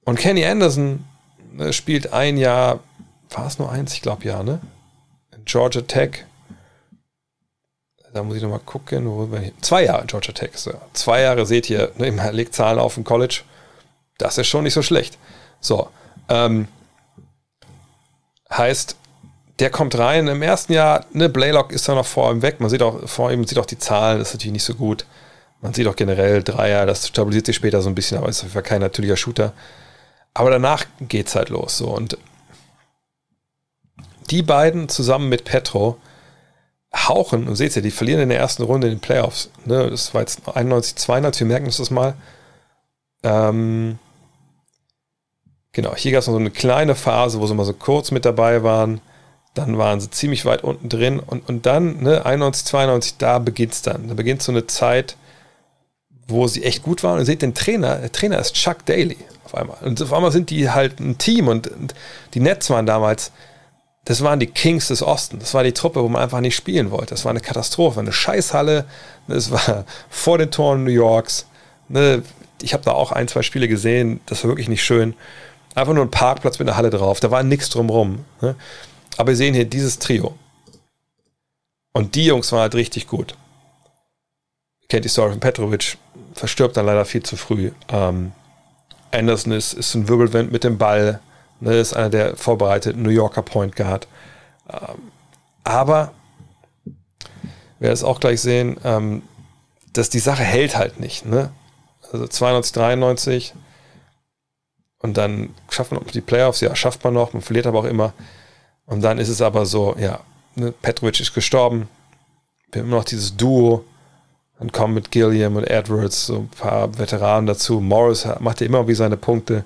Und Kenny Anderson ne, spielt ein Jahr, war es nur eins? Ich glaube ja, ne? In Georgia Tech. Da muss ich nochmal gucken. Wo Zwei Jahre in Georgia Tech. So. Zwei Jahre seht ihr, ne, legt Zahlen auf im College. Das ist schon nicht so schlecht. So. Ähm, heißt, der kommt rein. Im ersten Jahr, ne, Blaylock ist da noch vor ihm weg. Man sieht auch, vor ihm sieht auch die Zahlen, das ist natürlich nicht so gut. Man sieht auch generell Dreier, das stabilisiert sich später so ein bisschen, aber ist auf jeden Fall kein natürlicher Shooter. Aber danach geht's halt los. So. Und die beiden zusammen mit Petro hauchen, und seht ihr, die verlieren in der ersten Runde in den Playoffs. Ne, das war jetzt 91, 92, wir merken uns das mal. Ähm, genau, hier gab es noch so eine kleine Phase, wo sie mal so kurz mit dabei waren. Dann waren sie ziemlich weit unten drin. Und, und dann, ne, 91, 92, da beginnt es dann. Da beginnt so eine Zeit, wo sie echt gut waren. Und ihr seht den Trainer, der Trainer ist Chuck Daly auf einmal. Und auf einmal sind die halt ein Team. Und, und die Nets waren damals das waren die Kings des Ostens. Das war die Truppe, wo man einfach nicht spielen wollte. Das war eine Katastrophe, eine Scheißhalle. Das war vor den Toren New Yorks. Ne, ich habe da auch ein, zwei Spiele gesehen. Das war wirklich nicht schön. Einfach nur ein Parkplatz mit einer Halle drauf. Da war nichts drumrum. Ne? Aber wir sehen hier dieses Trio. Und die Jungs waren halt richtig gut. Kennt die Story von Petrovic. Verstirbt dann leider viel zu früh. Ähm, Anderson ist, ist ein Wirbelwind mit dem Ball Ne, ist einer der vorbereiteten New Yorker Point Guard. Ähm, aber, wir es auch gleich sehen, ähm, dass die Sache hält halt nicht. Ne? Also 92, 93 und dann schafft man die Playoffs, ja, schafft man noch, man verliert aber auch immer. Und dann ist es aber so, ja, ne, Petrovic ist gestorben, wir haben immer noch dieses Duo, dann kommen mit Gilliam und Edwards so ein paar Veteranen dazu. Morris macht ja immer wie seine Punkte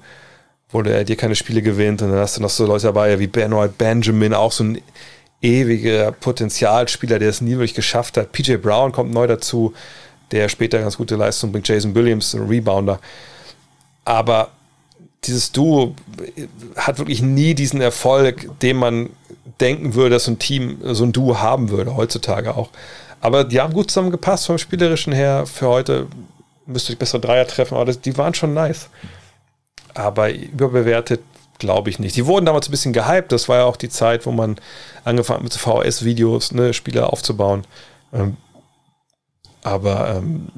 wo der dir keine Spiele gewinnt. Und dann hast du noch so Leute dabei wie Benoit Benjamin, auch so ein ewiger Potenzialspieler, der es nie wirklich geschafft hat. PJ Brown kommt neu dazu, der später ganz gute Leistung bringt. Jason Williams, ein Rebounder. Aber dieses Duo hat wirklich nie diesen Erfolg, den man denken würde, dass ein Team so ein Duo haben würde, heutzutage auch. Aber die haben gut zusammengepasst vom Spielerischen her. Für heute müsste ich bessere Dreier treffen, aber das, die waren schon nice aber überbewertet glaube ich nicht. Die wurden damals ein bisschen gehypt. Das war ja auch die Zeit, wo man angefangen hat mit VHS-Videos, ne, Spieler aufzubauen. Ähm, aber ähm,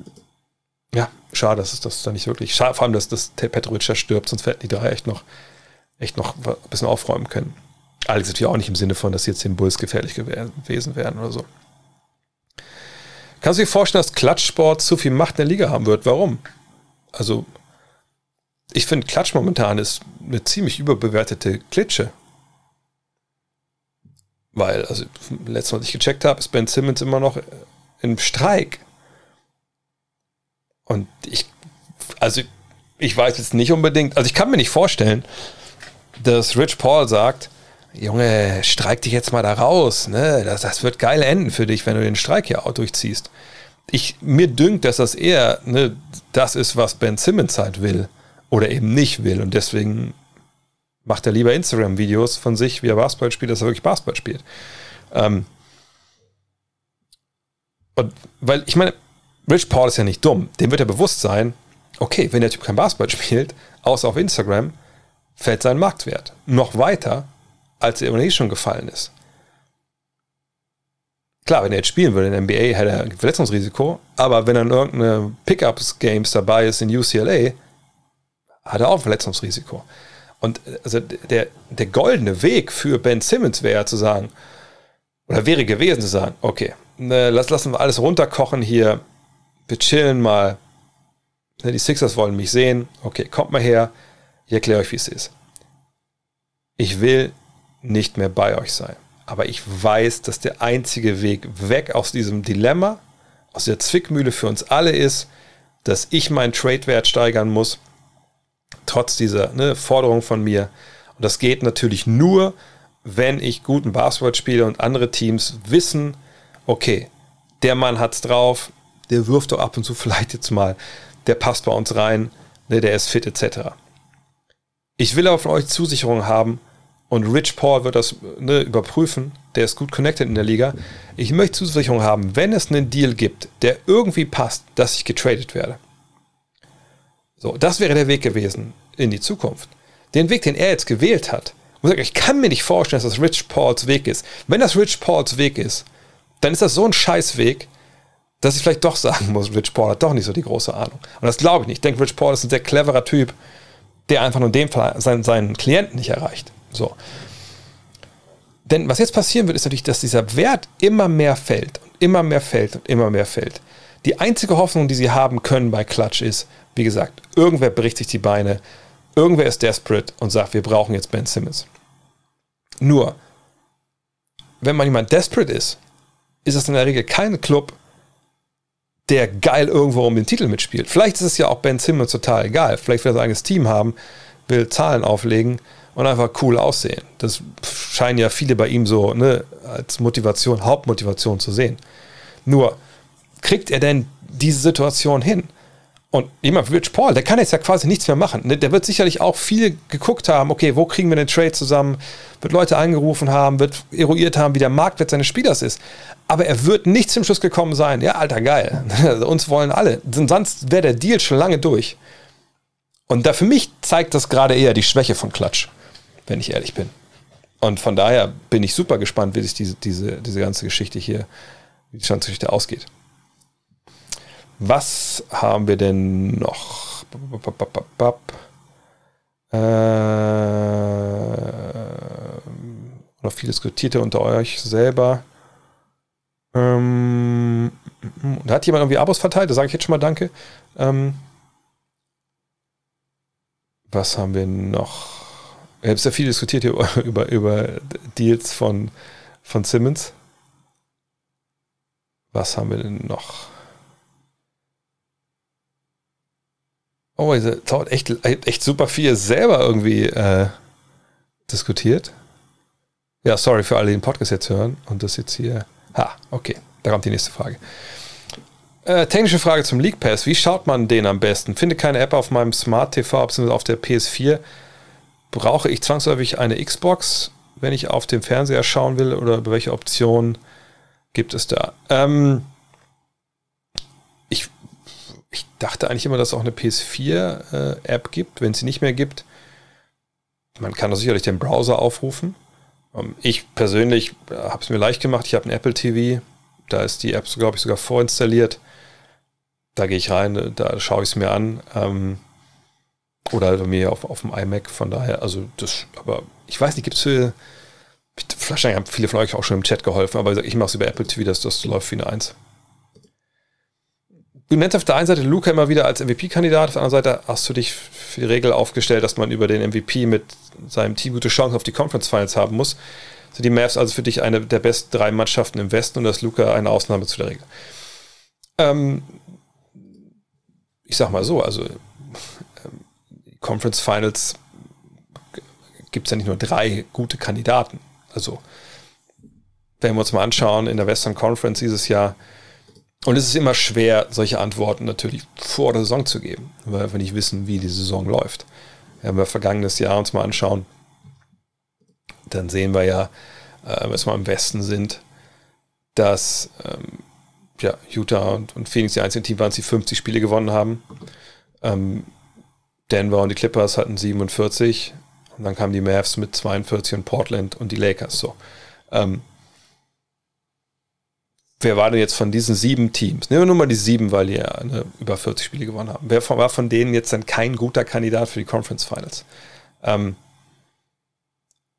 ja, schade, dass es das da nicht wirklich. Schade, vor allem, dass das Petrovic da stirbt, sonst hätten die drei echt noch, echt noch ein bisschen aufräumen können. Allerdings natürlich auch nicht im Sinne von, dass jetzt den Bulls gefährlich gewesen wären oder so. Kannst du dir vorstellen, dass Klatschsport zu viel Macht in der Liga haben wird? Warum? Also, ich finde, Klatsch momentan ist eine ziemlich überbewertete Klitsche. Weil, also, letztes Mal, was ich gecheckt habe, ist Ben Simmons immer noch im Streik. Und ich, also, ich weiß jetzt nicht unbedingt, also ich kann mir nicht vorstellen, dass Rich Paul sagt, Junge, streik dich jetzt mal da raus, ne? Das, das wird geil enden für dich, wenn du den Streik hier auch durchziehst. Ich, mir dünkt, dass das eher ne, das ist, was Ben Simmons halt will oder eben nicht will. Und deswegen macht er lieber Instagram-Videos von sich, wie er Basketball spielt, dass er wirklich Basketball spielt. Ähm und weil, ich meine, Rich Paul ist ja nicht dumm. Dem wird er bewusst sein, okay, wenn der Typ kein Basketball spielt, außer auf Instagram, fällt sein Marktwert noch weiter, als er ohnehin schon gefallen ist. Klar, wenn er jetzt spielen würde in der NBA, hätte er ein Verletzungsrisiko, aber wenn er in irgendeine Pickups-Games dabei ist in UCLA, hat er auch ein Verletzungsrisiko. Und also der, der goldene Weg für Ben Simmons wäre zu sagen, oder wäre gewesen zu sagen, okay, ne, lass, lassen wir alles runterkochen hier, wir chillen mal. Ne, die Sixers wollen mich sehen, okay, kommt mal her, ich erkläre euch, wie es ist. Ich will nicht mehr bei euch sein. Aber ich weiß, dass der einzige Weg weg aus diesem Dilemma, aus der Zwickmühle für uns alle ist, dass ich meinen Trade-Wert steigern muss trotz dieser ne, Forderung von mir. Und das geht natürlich nur, wenn ich guten Basketball spiele und andere Teams wissen, okay, der Mann hat's drauf, der wirft doch ab und zu vielleicht jetzt mal, der passt bei uns rein, ne, der ist fit etc. Ich will aber von euch Zusicherungen haben und Rich Paul wird das ne, überprüfen, der ist gut connected in der Liga. Ich möchte Zusicherungen haben, wenn es einen Deal gibt, der irgendwie passt, dass ich getradet werde. So, das wäre der Weg gewesen in die Zukunft. Den Weg, den er jetzt gewählt hat. Ich kann mir nicht vorstellen, dass das Rich Pauls Weg ist. Wenn das Rich Pauls Weg ist, dann ist das so ein Scheißweg, dass ich vielleicht doch sagen muss, Rich Paul hat doch nicht so die große Ahnung. Und das glaube ich nicht. Ich denke, Rich Paul ist ein sehr cleverer Typ, der einfach nur in dem Fall seinen, seinen Klienten nicht erreicht. So. Denn was jetzt passieren wird, ist natürlich, dass dieser Wert immer mehr fällt und immer mehr fällt und immer mehr fällt. Die einzige Hoffnung, die sie haben können bei Clutch ist, wie gesagt, irgendwer bricht sich die Beine, irgendwer ist desperate und sagt, wir brauchen jetzt Ben Simmons. Nur, wenn man jemand desperate ist, ist es in der Regel kein Club, der geil irgendwo um den Titel mitspielt. Vielleicht ist es ja auch Ben Simmons total egal. Vielleicht will er sein eigenes Team haben, will Zahlen auflegen und einfach cool aussehen. Das scheinen ja viele bei ihm so ne, als Motivation, Hauptmotivation zu sehen. Nur, kriegt er denn diese Situation hin? Und jemand wie Rich Paul, der kann jetzt ja quasi nichts mehr machen. Der wird sicherlich auch viel geguckt haben, okay, wo kriegen wir den Trade zusammen, wird Leute angerufen haben, wird eruiert haben, wie der Marktwert seines Spielers ist. Aber er wird nicht zum Schluss gekommen sein, ja, alter, geil, uns wollen alle. Sonst wäre der Deal schon lange durch. Und da für mich zeigt das gerade eher die Schwäche von Klatsch, wenn ich ehrlich bin. Und von daher bin ich super gespannt, wie sich diese, diese, diese ganze Geschichte hier, wie die ganze ausgeht. Was haben wir denn noch? Äh, noch viel diskutierte unter euch selber. Ähm, da hat jemand irgendwie Abos verteilt, da sage ich jetzt schon mal Danke. Ähm, was haben wir noch? Ich habe sehr viel diskutiert hier über, über Deals von, von Simmons. Was haben wir denn noch? Oh, es dauert echt, echt super viel selber irgendwie äh, diskutiert. Ja, sorry für alle, die den Podcast jetzt hören und das jetzt hier. Ha, okay, da kommt die nächste Frage. Äh, technische Frage zum League Pass. Wie schaut man den am besten? Finde keine App auf meinem Smart TV bzw. auf der PS4. Brauche ich zwangsläufig eine Xbox, wenn ich auf dem Fernseher schauen will? Oder welche Optionen gibt es da? Ähm, ich dachte eigentlich immer, dass es auch eine PS4-App äh, gibt. Wenn es sie nicht mehr gibt, man kann doch sicherlich den Browser aufrufen. Ähm, ich persönlich äh, habe es mir leicht gemacht. Ich habe ein Apple TV. Da ist die App, glaube ich, sogar vorinstalliert da gehe ich rein, da schaue ich es mir an. Ähm, oder bei mir auf, auf dem iMac, von daher, also das, aber ich weiß nicht, gibt es für, wahrscheinlich haben viele von euch auch schon im Chat geholfen, aber ich mache es über Apple TV, dass das läuft wie eine Eins. Du nennst auf der einen Seite Luca immer wieder als MVP-Kandidat, auf der anderen Seite hast du dich für die Regel aufgestellt, dass man über den MVP mit seinem Team gute Chancen auf die Conference Finals haben muss. Sind die Mavs also für dich eine der besten drei Mannschaften im Westen und das Luca eine Ausnahme zu der Regel? Ähm, ich sag mal so, also ähm, Conference Finals gibt es ja nicht nur drei gute Kandidaten. Also, wenn wir uns mal anschauen, in der Western Conference dieses Jahr, und es ist immer schwer, solche Antworten natürlich vor der Saison zu geben, weil wir nicht wissen, wie die Saison läuft. Wenn wir vergangenes Jahr uns mal anschauen, dann sehen wir ja, äh, wenn wir im Westen sind, dass ähm, ja, Utah und, und Phoenix die einzigen Team waren, die 50 Spiele gewonnen haben. Ähm, Denver und die Clippers hatten 47 und dann kamen die Mavs mit 42 und Portland und die Lakers. So. Ähm, wer war denn jetzt von diesen sieben Teams? Nehmen wir nur mal die sieben, weil die ja ne, über 40 Spiele gewonnen haben. Wer war von denen jetzt dann kein guter Kandidat für die Conference Finals? Ähm,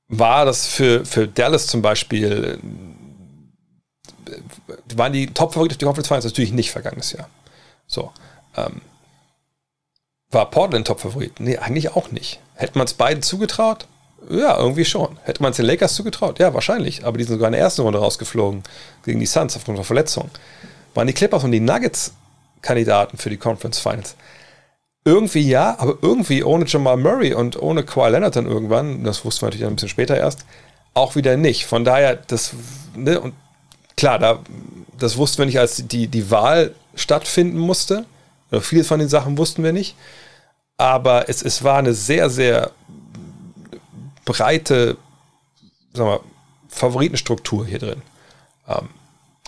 war das für, für Dallas zum Beispiel waren die Top-Favoriten auf die Conference Finals natürlich nicht vergangenes Jahr. So. Ähm, war Portland Top-Favorit? Nee, eigentlich auch nicht. Hätte man es beiden zugetraut? Ja, irgendwie schon. Hätte man es den Lakers zugetraut? Ja, wahrscheinlich. Aber die sind sogar in der ersten Runde rausgeflogen gegen die Suns aufgrund von Verletzungen. Waren die Clippers und die Nuggets Kandidaten für die Conference Finals? Irgendwie ja, aber irgendwie ohne Jamal Murray und ohne Kawhi Leonard dann irgendwann, das wussten wir natürlich ein bisschen später erst, auch wieder nicht. Von daher, das, ne, und klar, da, das wussten wir nicht, als die, die Wahl stattfinden musste. Viele von den Sachen wussten wir nicht. Aber es, es war eine sehr, sehr breite sagen wir, Favoritenstruktur hier drin. Ähm,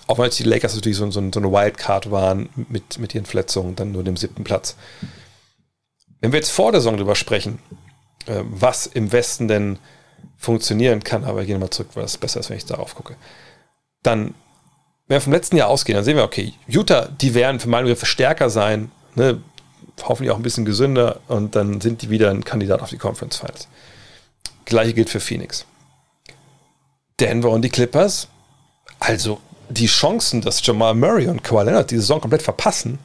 auch wenn jetzt die Lakers natürlich so, so, so, eine Wildcard waren mit, mit ihren Verletzungen, dann nur dem siebten Platz. Wenn wir jetzt vor der Saison drüber sprechen, äh, was im Westen denn funktionieren kann, aber wir gehen mal zurück, weil es besser ist, wenn ich darauf gucke dann, wenn wir vom letzten Jahr ausgehen, dann sehen wir, okay, Utah, die werden für meine Begriffe stärker sein, ne, hoffentlich auch ein bisschen gesünder und dann sind die wieder ein Kandidat auf die Conference Finals. Gleiche gilt für Phoenix. Denver und die Clippers, also die Chancen, dass Jamal Murray und Kawhi Leonard die Saison komplett verpassen,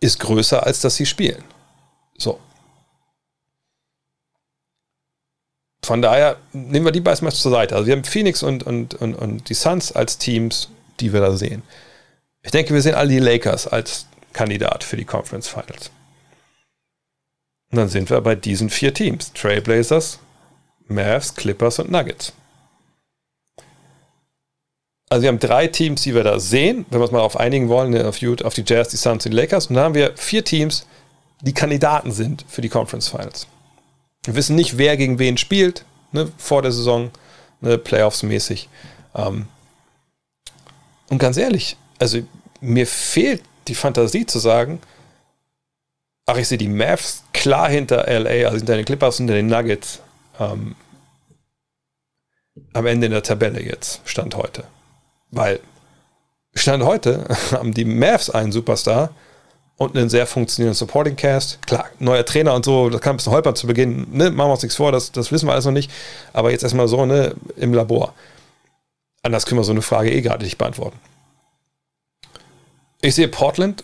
ist größer, als dass sie spielen. So. Von daher nehmen wir die beiden mal zur Seite. Also wir haben Phoenix und, und, und, und die Suns als Teams, die wir da sehen. Ich denke, wir sehen alle die Lakers als Kandidat für die Conference Finals. Und dann sind wir bei diesen vier Teams. Trailblazers, Mavs, Clippers und Nuggets. Also wir haben drei Teams, die wir da sehen, wenn wir uns mal auf einigen wollen, auf, die Jazz, die Suns und die Lakers. Und dann haben wir vier Teams, die Kandidaten sind für die Conference Finals. Wir wissen nicht, wer gegen wen spielt ne, vor der Saison, ne, Playoffs-mäßig. Ähm, und ganz ehrlich, also mir fehlt die Fantasie zu sagen, ach, ich sehe die Mavs klar hinter LA, also hinter den Clippers, hinter den Nuggets. Ähm, am Ende in der Tabelle jetzt, Stand heute. Weil Stand heute haben die Mavs einen Superstar und einen sehr funktionierenden Supporting Cast. Klar, neuer Trainer und so, das kann ein bisschen holpern zu Beginn. Ne? Machen wir uns nichts vor, das, das wissen wir alles noch nicht. Aber jetzt erstmal so ne, im Labor. Anders können wir so eine Frage eh gerade nicht beantworten. Ich sehe Portland,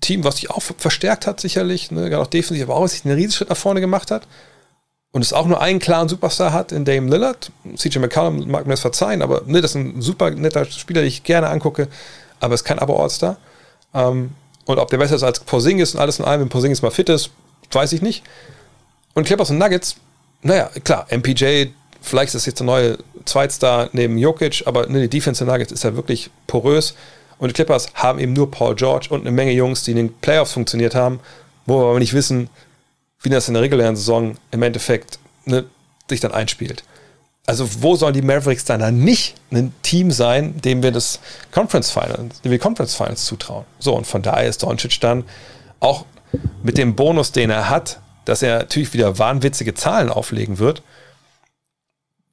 Team, was sich auch verstärkt hat, sicherlich, ne? gerade auch defensiv, aber auch sich einen Riesenschritt nach vorne gemacht hat und es auch nur einen klaren Superstar hat in Dame Lillard. CJ McCollum mag mir das verzeihen, aber ne, das ist ein super netter Spieler, den ich gerne angucke, aber ist kein Abo-All-Star. Ähm, und ob der besser ist als Porzingis und alles in allem, wenn Porzingis mal fit ist, weiß ich nicht. Und Clippers und Nuggets, naja, klar, MPJ, vielleicht ist das jetzt der neue Zweitstar neben Jokic, aber ne, die Defense der Nuggets ist ja wirklich porös. Und die Clippers haben eben nur Paul George und eine Menge Jungs, die in den Playoffs funktioniert haben, wo wir aber nicht wissen, wie das in der regulären Saison im Endeffekt ne, sich dann einspielt. Also wo sollen die Mavericks dann, nicht ein Team sein, dem wir das Conference Finals, dem wir Conference Finals zutrauen? So, und von daher ist Doncic dann auch mit dem Bonus, den er hat, dass er natürlich wieder wahnwitzige Zahlen auflegen wird.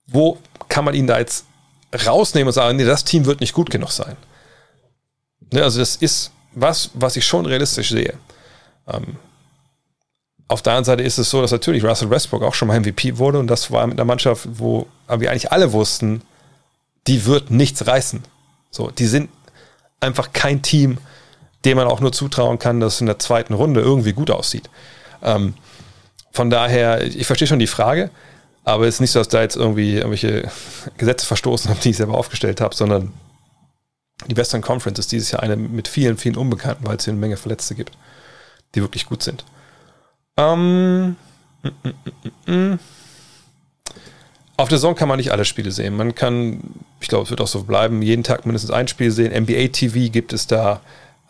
Wo kann man ihn da jetzt rausnehmen und sagen, nee, das Team wird nicht gut genug sein? Ne, also das ist was, was ich schon realistisch sehe. Ähm, auf der anderen Seite ist es so, dass natürlich Russell Westbrook auch schon mal MVP wurde und das war mit einer Mannschaft, wo wir eigentlich alle wussten, die wird nichts reißen. So, die sind einfach kein Team, dem man auch nur zutrauen kann, dass es in der zweiten Runde irgendwie gut aussieht. Ähm, von daher, ich verstehe schon die Frage, aber es ist nicht so, dass da jetzt irgendwie irgendwelche Gesetze verstoßen haben, die ich selber aufgestellt habe, sondern die Western Conference ist dieses Jahr eine mit vielen, vielen Unbekannten, weil es hier eine Menge Verletzte gibt, die wirklich gut sind. Ähm, mm, mm, mm, auf der Saison kann man nicht alle Spiele sehen. Man kann, ich glaube, es wird auch so bleiben, jeden Tag mindestens ein Spiel sehen. NBA TV gibt es da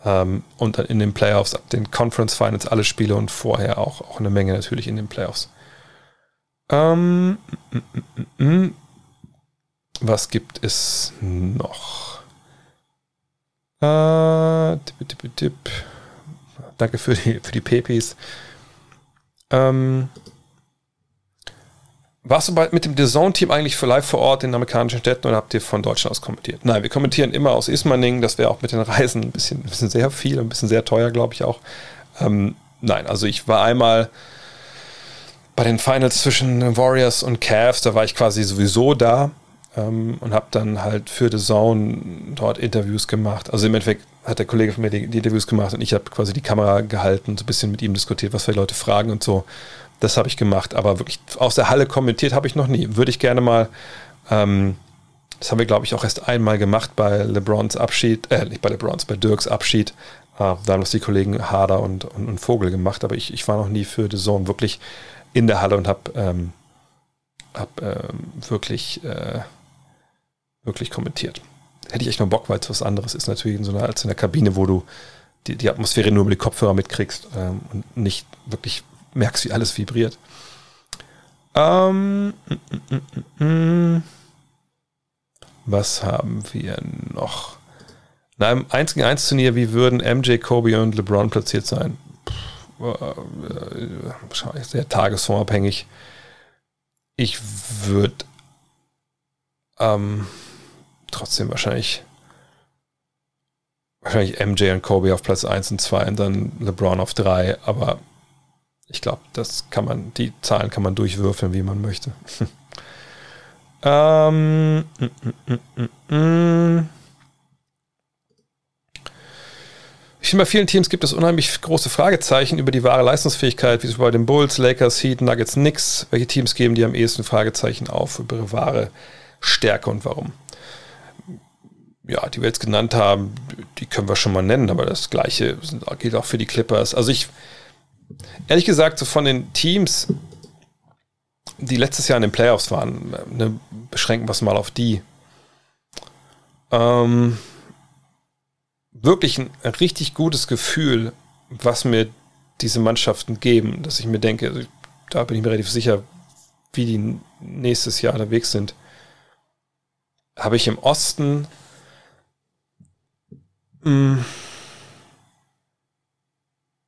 ähm, und dann in den Playoffs, ab den Conference Finals alle Spiele und vorher auch, auch eine Menge natürlich in den Playoffs. Ähm, was gibt es noch? Äh, tipp, tipp, tipp. Danke für die, für die Pepis. Ähm, warst du bei, mit dem DAZN-Team eigentlich für live vor Ort in amerikanischen Städten oder habt ihr von Deutschland aus kommentiert? Nein, wir kommentieren immer aus Ismaning. Das wäre auch mit den Reisen ein bisschen, ein bisschen sehr viel, ein bisschen sehr teuer, glaube ich auch. Ähm, nein, also ich war einmal bei den Finals zwischen Warriors und Cavs, da war ich quasi sowieso da ähm, und habe dann halt für The Zone dort Interviews gemacht. Also im Endeffekt hat der Kollege von mir die, die Interviews gemacht und ich habe quasi die Kamera gehalten und so ein bisschen mit ihm diskutiert, was für Leute fragen und so. Das habe ich gemacht, aber wirklich aus der Halle kommentiert habe ich noch nie. Würde ich gerne mal, ähm, das haben wir glaube ich auch erst einmal gemacht bei LeBrons Abschied, äh, nicht bei LeBrons, bei Dirks Abschied. Äh, da haben das die Kollegen Harder und, und, und, Vogel gemacht, aber ich, ich war noch nie für The Zone wirklich in der Halle und habe ähm, hab, ähm, wirklich äh, wirklich kommentiert. Hätte ich echt mal Bock, weil es was anderes ist natürlich in so einer, als in der Kabine, wo du die, die Atmosphäre nur über die Kopfhörer mitkriegst ähm, und nicht wirklich merkst, wie alles vibriert. Ähm, mm, mm, mm, was haben wir noch? In einem 1 gegen 1 Turnier, wie würden MJ, Kobe und LeBron platziert sein? Puh, äh, wahrscheinlich sehr tagesformabhängig. Ich würde ähm, trotzdem wahrscheinlich wahrscheinlich MJ und Kobe auf Platz 1 und 2 und dann LeBron auf 3, aber ich glaube, das kann man, die Zahlen kann man durchwürfeln, wie man möchte. Ähm, mm, mm, mm, mm. Ich finde, bei vielen Teams gibt es unheimlich große Fragezeichen über die wahre Leistungsfähigkeit, wie es bei den Bulls, Lakers, Heat, Nuggets, Knicks. Welche Teams geben die am ehesten Fragezeichen auf über ihre wahre Stärke und warum? Ja, die wir jetzt genannt haben, die können wir schon mal nennen, aber das Gleiche gilt auch für die Clippers. Also ich, ehrlich gesagt, so von den Teams, die letztes Jahr in den Playoffs waren, ne, beschränken wir es mal auf die. Ähm, wirklich ein richtig gutes Gefühl, was mir diese Mannschaften geben, dass ich mir denke, also da bin ich mir relativ sicher, wie die nächstes Jahr unterwegs sind. Habe ich im Osten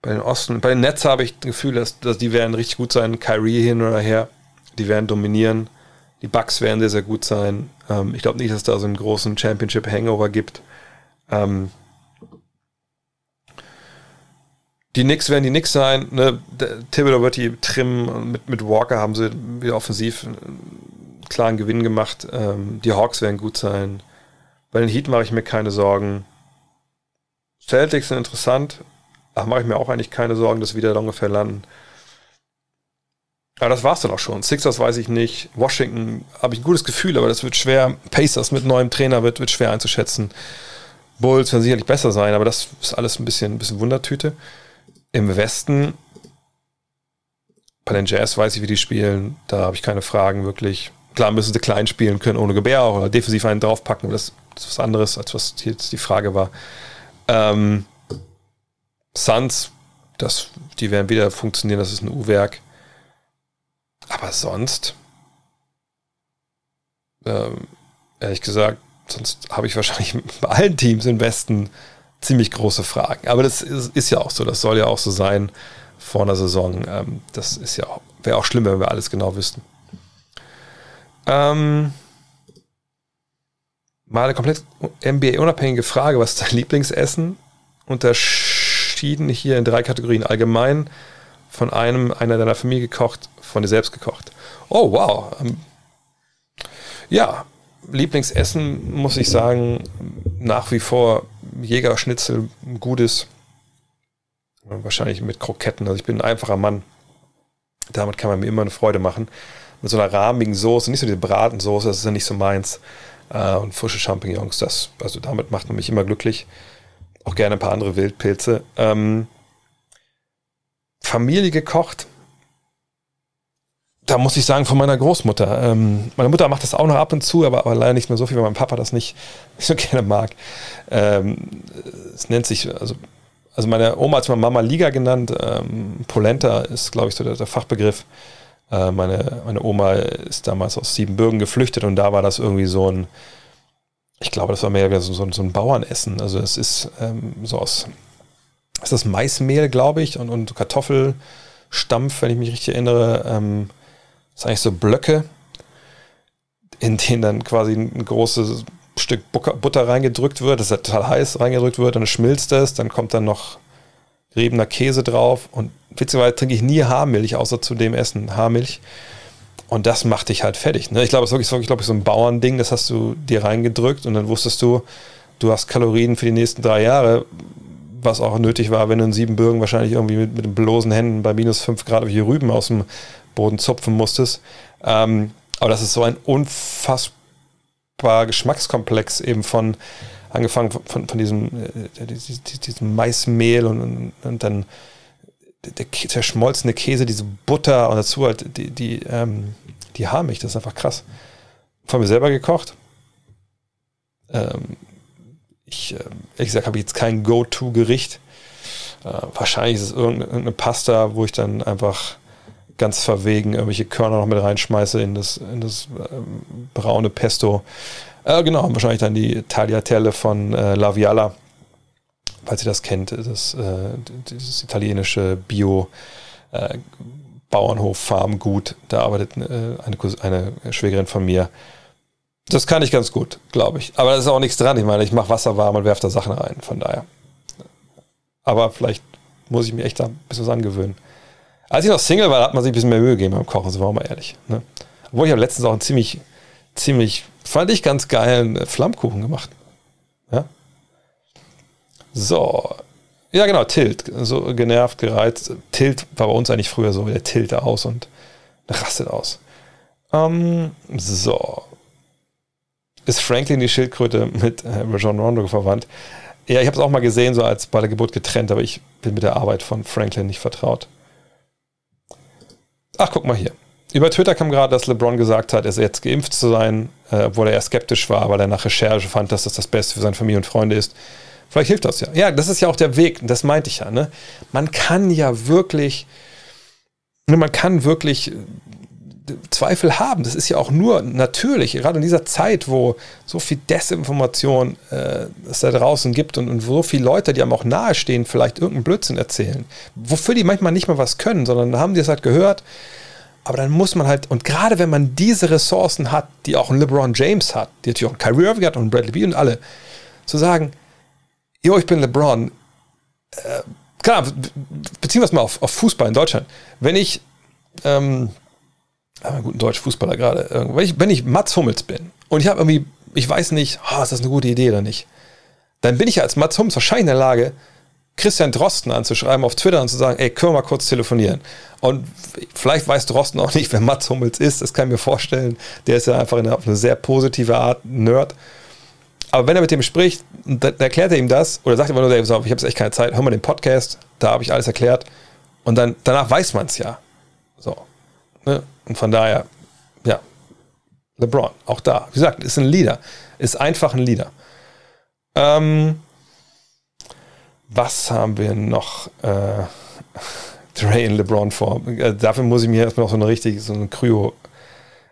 bei den Osten, bei den Nets habe ich das Gefühl, dass, dass die werden richtig gut sein. Kyrie hin oder her, die werden dominieren. Die Bucks werden sehr, sehr gut sein. Ähm, ich glaube nicht, dass da so einen großen Championship-Hangover gibt. Ähm, die Knicks werden die Knicks sein. Ne? Thibodeau wird die trimmen. Mit, mit Walker haben sie wieder offensiv einen klaren Gewinn gemacht. Ähm, die Hawks werden gut sein. Bei den Heat mache ich mir keine Sorgen. Celtics sind interessant. Da mache ich mir auch eigentlich keine Sorgen, dass sie wieder ungefähr landen. Aber das war's dann auch schon. Sixers weiß ich nicht. Washington habe ich ein gutes Gefühl, aber das wird schwer. Pacers mit neuem Trainer wird, wird schwer einzuschätzen. Bulls werden sicherlich besser sein, aber das ist alles ein bisschen, ein bisschen Wundertüte. Im Westen, bei den Jazz weiß ich, wie die spielen. Da habe ich keine Fragen wirklich. Klar müssen sie klein spielen können, ohne Gebär auch, oder defensiv einen draufpacken, das ist was anderes, als was jetzt die Frage war. Ähm, Suns, das, die werden wieder funktionieren, das ist ein U-Werk. Aber sonst, ähm, ehrlich gesagt, sonst habe ich wahrscheinlich bei allen Teams im Westen ziemlich große Fragen. Aber das ist, ist, ja auch so, das soll ja auch so sein vor einer Saison. Ähm, das ist ja wäre auch schlimm, wenn wir alles genau wüssten. Ähm, mal eine komplett NBA-unabhängige Frage. Was ist dein Lieblingsessen? Unterschieden hier in drei Kategorien. Allgemein, von einem, einer deiner Familie gekocht, von dir selbst gekocht. Oh, wow. Ähm, ja, Lieblingsessen muss ich sagen, nach wie vor Jägerschnitzel, gutes. Wahrscheinlich mit Kroketten. Also ich bin ein einfacher Mann. Damit kann man mir immer eine Freude machen. Mit so einer rahmigen Soße, nicht so diese Bratensoße, das ist ja nicht so meins. Äh, und frische Champignons, das, also damit macht man mich immer glücklich. Auch gerne ein paar andere Wildpilze. Ähm, Familie gekocht, da muss ich sagen, von meiner Großmutter. Ähm, meine Mutter macht das auch noch ab und zu, aber, aber, leider nicht mehr so viel, weil mein Papa das nicht, nicht so gerne mag. Ähm, es nennt sich, also, also meine Oma hat mal Mama Liga genannt. Ähm, Polenta ist, glaube ich, so der, der Fachbegriff. Äh, meine, meine Oma ist damals aus Siebenbürgen geflüchtet und da war das irgendwie so ein, ich glaube, das war mehr so, so, so ein Bauernessen. Also es ist ähm, so aus, ist das Maismehl, glaube ich, und, und Kartoffelstampf, wenn ich mich richtig erinnere. Ähm, das sind eigentlich so Blöcke, in denen dann quasi ein großes Stück Butter reingedrückt wird, das ist total heiß reingedrückt wird, dann schmilzt es, dann kommt dann noch geriebener Käse drauf und witzigerweise trinke ich nie Haarmilch, außer zu dem Essen Haarmilch. Und das macht dich halt fertig. Ne? Ich glaube, es ist wirklich, wirklich so ein Bauernding, das hast du dir reingedrückt und dann wusstest du, du hast Kalorien für die nächsten drei Jahre, was auch nötig war, wenn du in Siebenbürgen wahrscheinlich irgendwie mit, mit bloßen Händen bei minus fünf Grad wie Rüben aus dem Boden zupfen musstest. Ähm, aber das ist so ein unfassbar Geschmackskomplex eben von, angefangen von, von, diesem, äh, diesem Maismehl und, und, und dann der zerschmolzene Käse, diese Butter und dazu halt die, die, ähm, die Haarmilch, das ist einfach krass. Von mir selber gekocht. Ähm, ich, äh, ehrlich gesagt, habe ich jetzt kein Go-To-Gericht. Äh, wahrscheinlich ist es irgendeine Pasta, wo ich dann einfach ganz verwegen irgendwelche Körner noch mit reinschmeiße in das, in das ähm, braune Pesto. Äh, genau, wahrscheinlich dann die Tagliatelle von äh, La Viala, falls ihr das kennt, das, äh, dieses italienische Bio- äh, Bauernhof, Farmgut, da arbeitet äh, eine, eine Schwägerin von mir. Das kann ich ganz gut, glaube ich. Aber da ist auch nichts dran. Ich meine, ich mache Wasser warm und werfe da Sachen rein, von daher. Aber vielleicht muss ich mir echt da ein bisschen was angewöhnen. Als ich noch Single war, hat man sich ein bisschen mehr Mühe gegeben beim Kochen, sind wir mal ehrlich. Ne? Obwohl ich habe letztens auch ein ziemlich ziemlich, fand ich ganz geilen Flammkuchen gemacht. Ja. So. Ja, genau, Tilt. So genervt, gereizt. Tilt war bei uns eigentlich früher so, der tilt aus und rastet aus. Ähm, so. Ist Franklin die Schildkröte mit äh, Rajon Rondo verwandt? Ja, ich habe es auch mal gesehen, so als bei der Geburt getrennt, aber ich bin mit der Arbeit von Franklin nicht vertraut. Ach, guck mal hier. Über Twitter kam gerade, dass LeBron gesagt hat, er jetzt geimpft zu sein, äh, obwohl er eher skeptisch war, weil er nach Recherche fand, dass das das Beste für seine Familie und Freunde ist. Vielleicht hilft das ja. Ja, das ist ja auch der Weg, das meinte ich ja. Ne? Man kann ja wirklich, ne, man kann wirklich Zweifel haben. Das ist ja auch nur natürlich, gerade in dieser Zeit, wo so viel Desinformation äh, es da draußen gibt und, und so viele Leute, die einem auch nahestehen, vielleicht irgendeinen Blödsinn erzählen, wofür die manchmal nicht mal was können, sondern haben die es halt gehört. Aber dann muss man halt, und gerade wenn man diese Ressourcen hat, die auch ein LeBron James hat, die natürlich auch ein Kyrie Irving hat und Bradley Beal und alle, zu sagen, jo, ich bin LeBron, äh, klar, beziehen wir es mal auf, auf Fußball in Deutschland. Wenn ich ähm, einen guten deutschen Fußballer gerade, wenn ich, wenn ich Mats Hummels bin und ich habe irgendwie, ich weiß nicht, oh, ist das eine gute Idee oder nicht, dann bin ich als Mats Hummels wahrscheinlich in der Lage, Christian Drosten anzuschreiben auf Twitter und zu sagen, ey, können wir mal kurz telefonieren. Und vielleicht weiß Drosten auch nicht, wer Mats Hummels ist, das kann ich mir vorstellen. Der ist ja einfach eine, auf eine sehr positive Art Nerd. Aber wenn er mit dem spricht, dann erklärt er ihm das oder sagt immer nur, ich habe jetzt echt keine Zeit, hör mal den Podcast, da habe ich alles erklärt. Und dann danach weiß man es ja. So. Ne? Und von daher, ja, LeBron, auch da. Wie gesagt, ist ein Leader. Ist einfach ein Leader. Ähm, was haben wir noch? Äh, Dre in LeBron vor. Äh, dafür muss ich mir erstmal noch so eine richtige, so eine Kryo.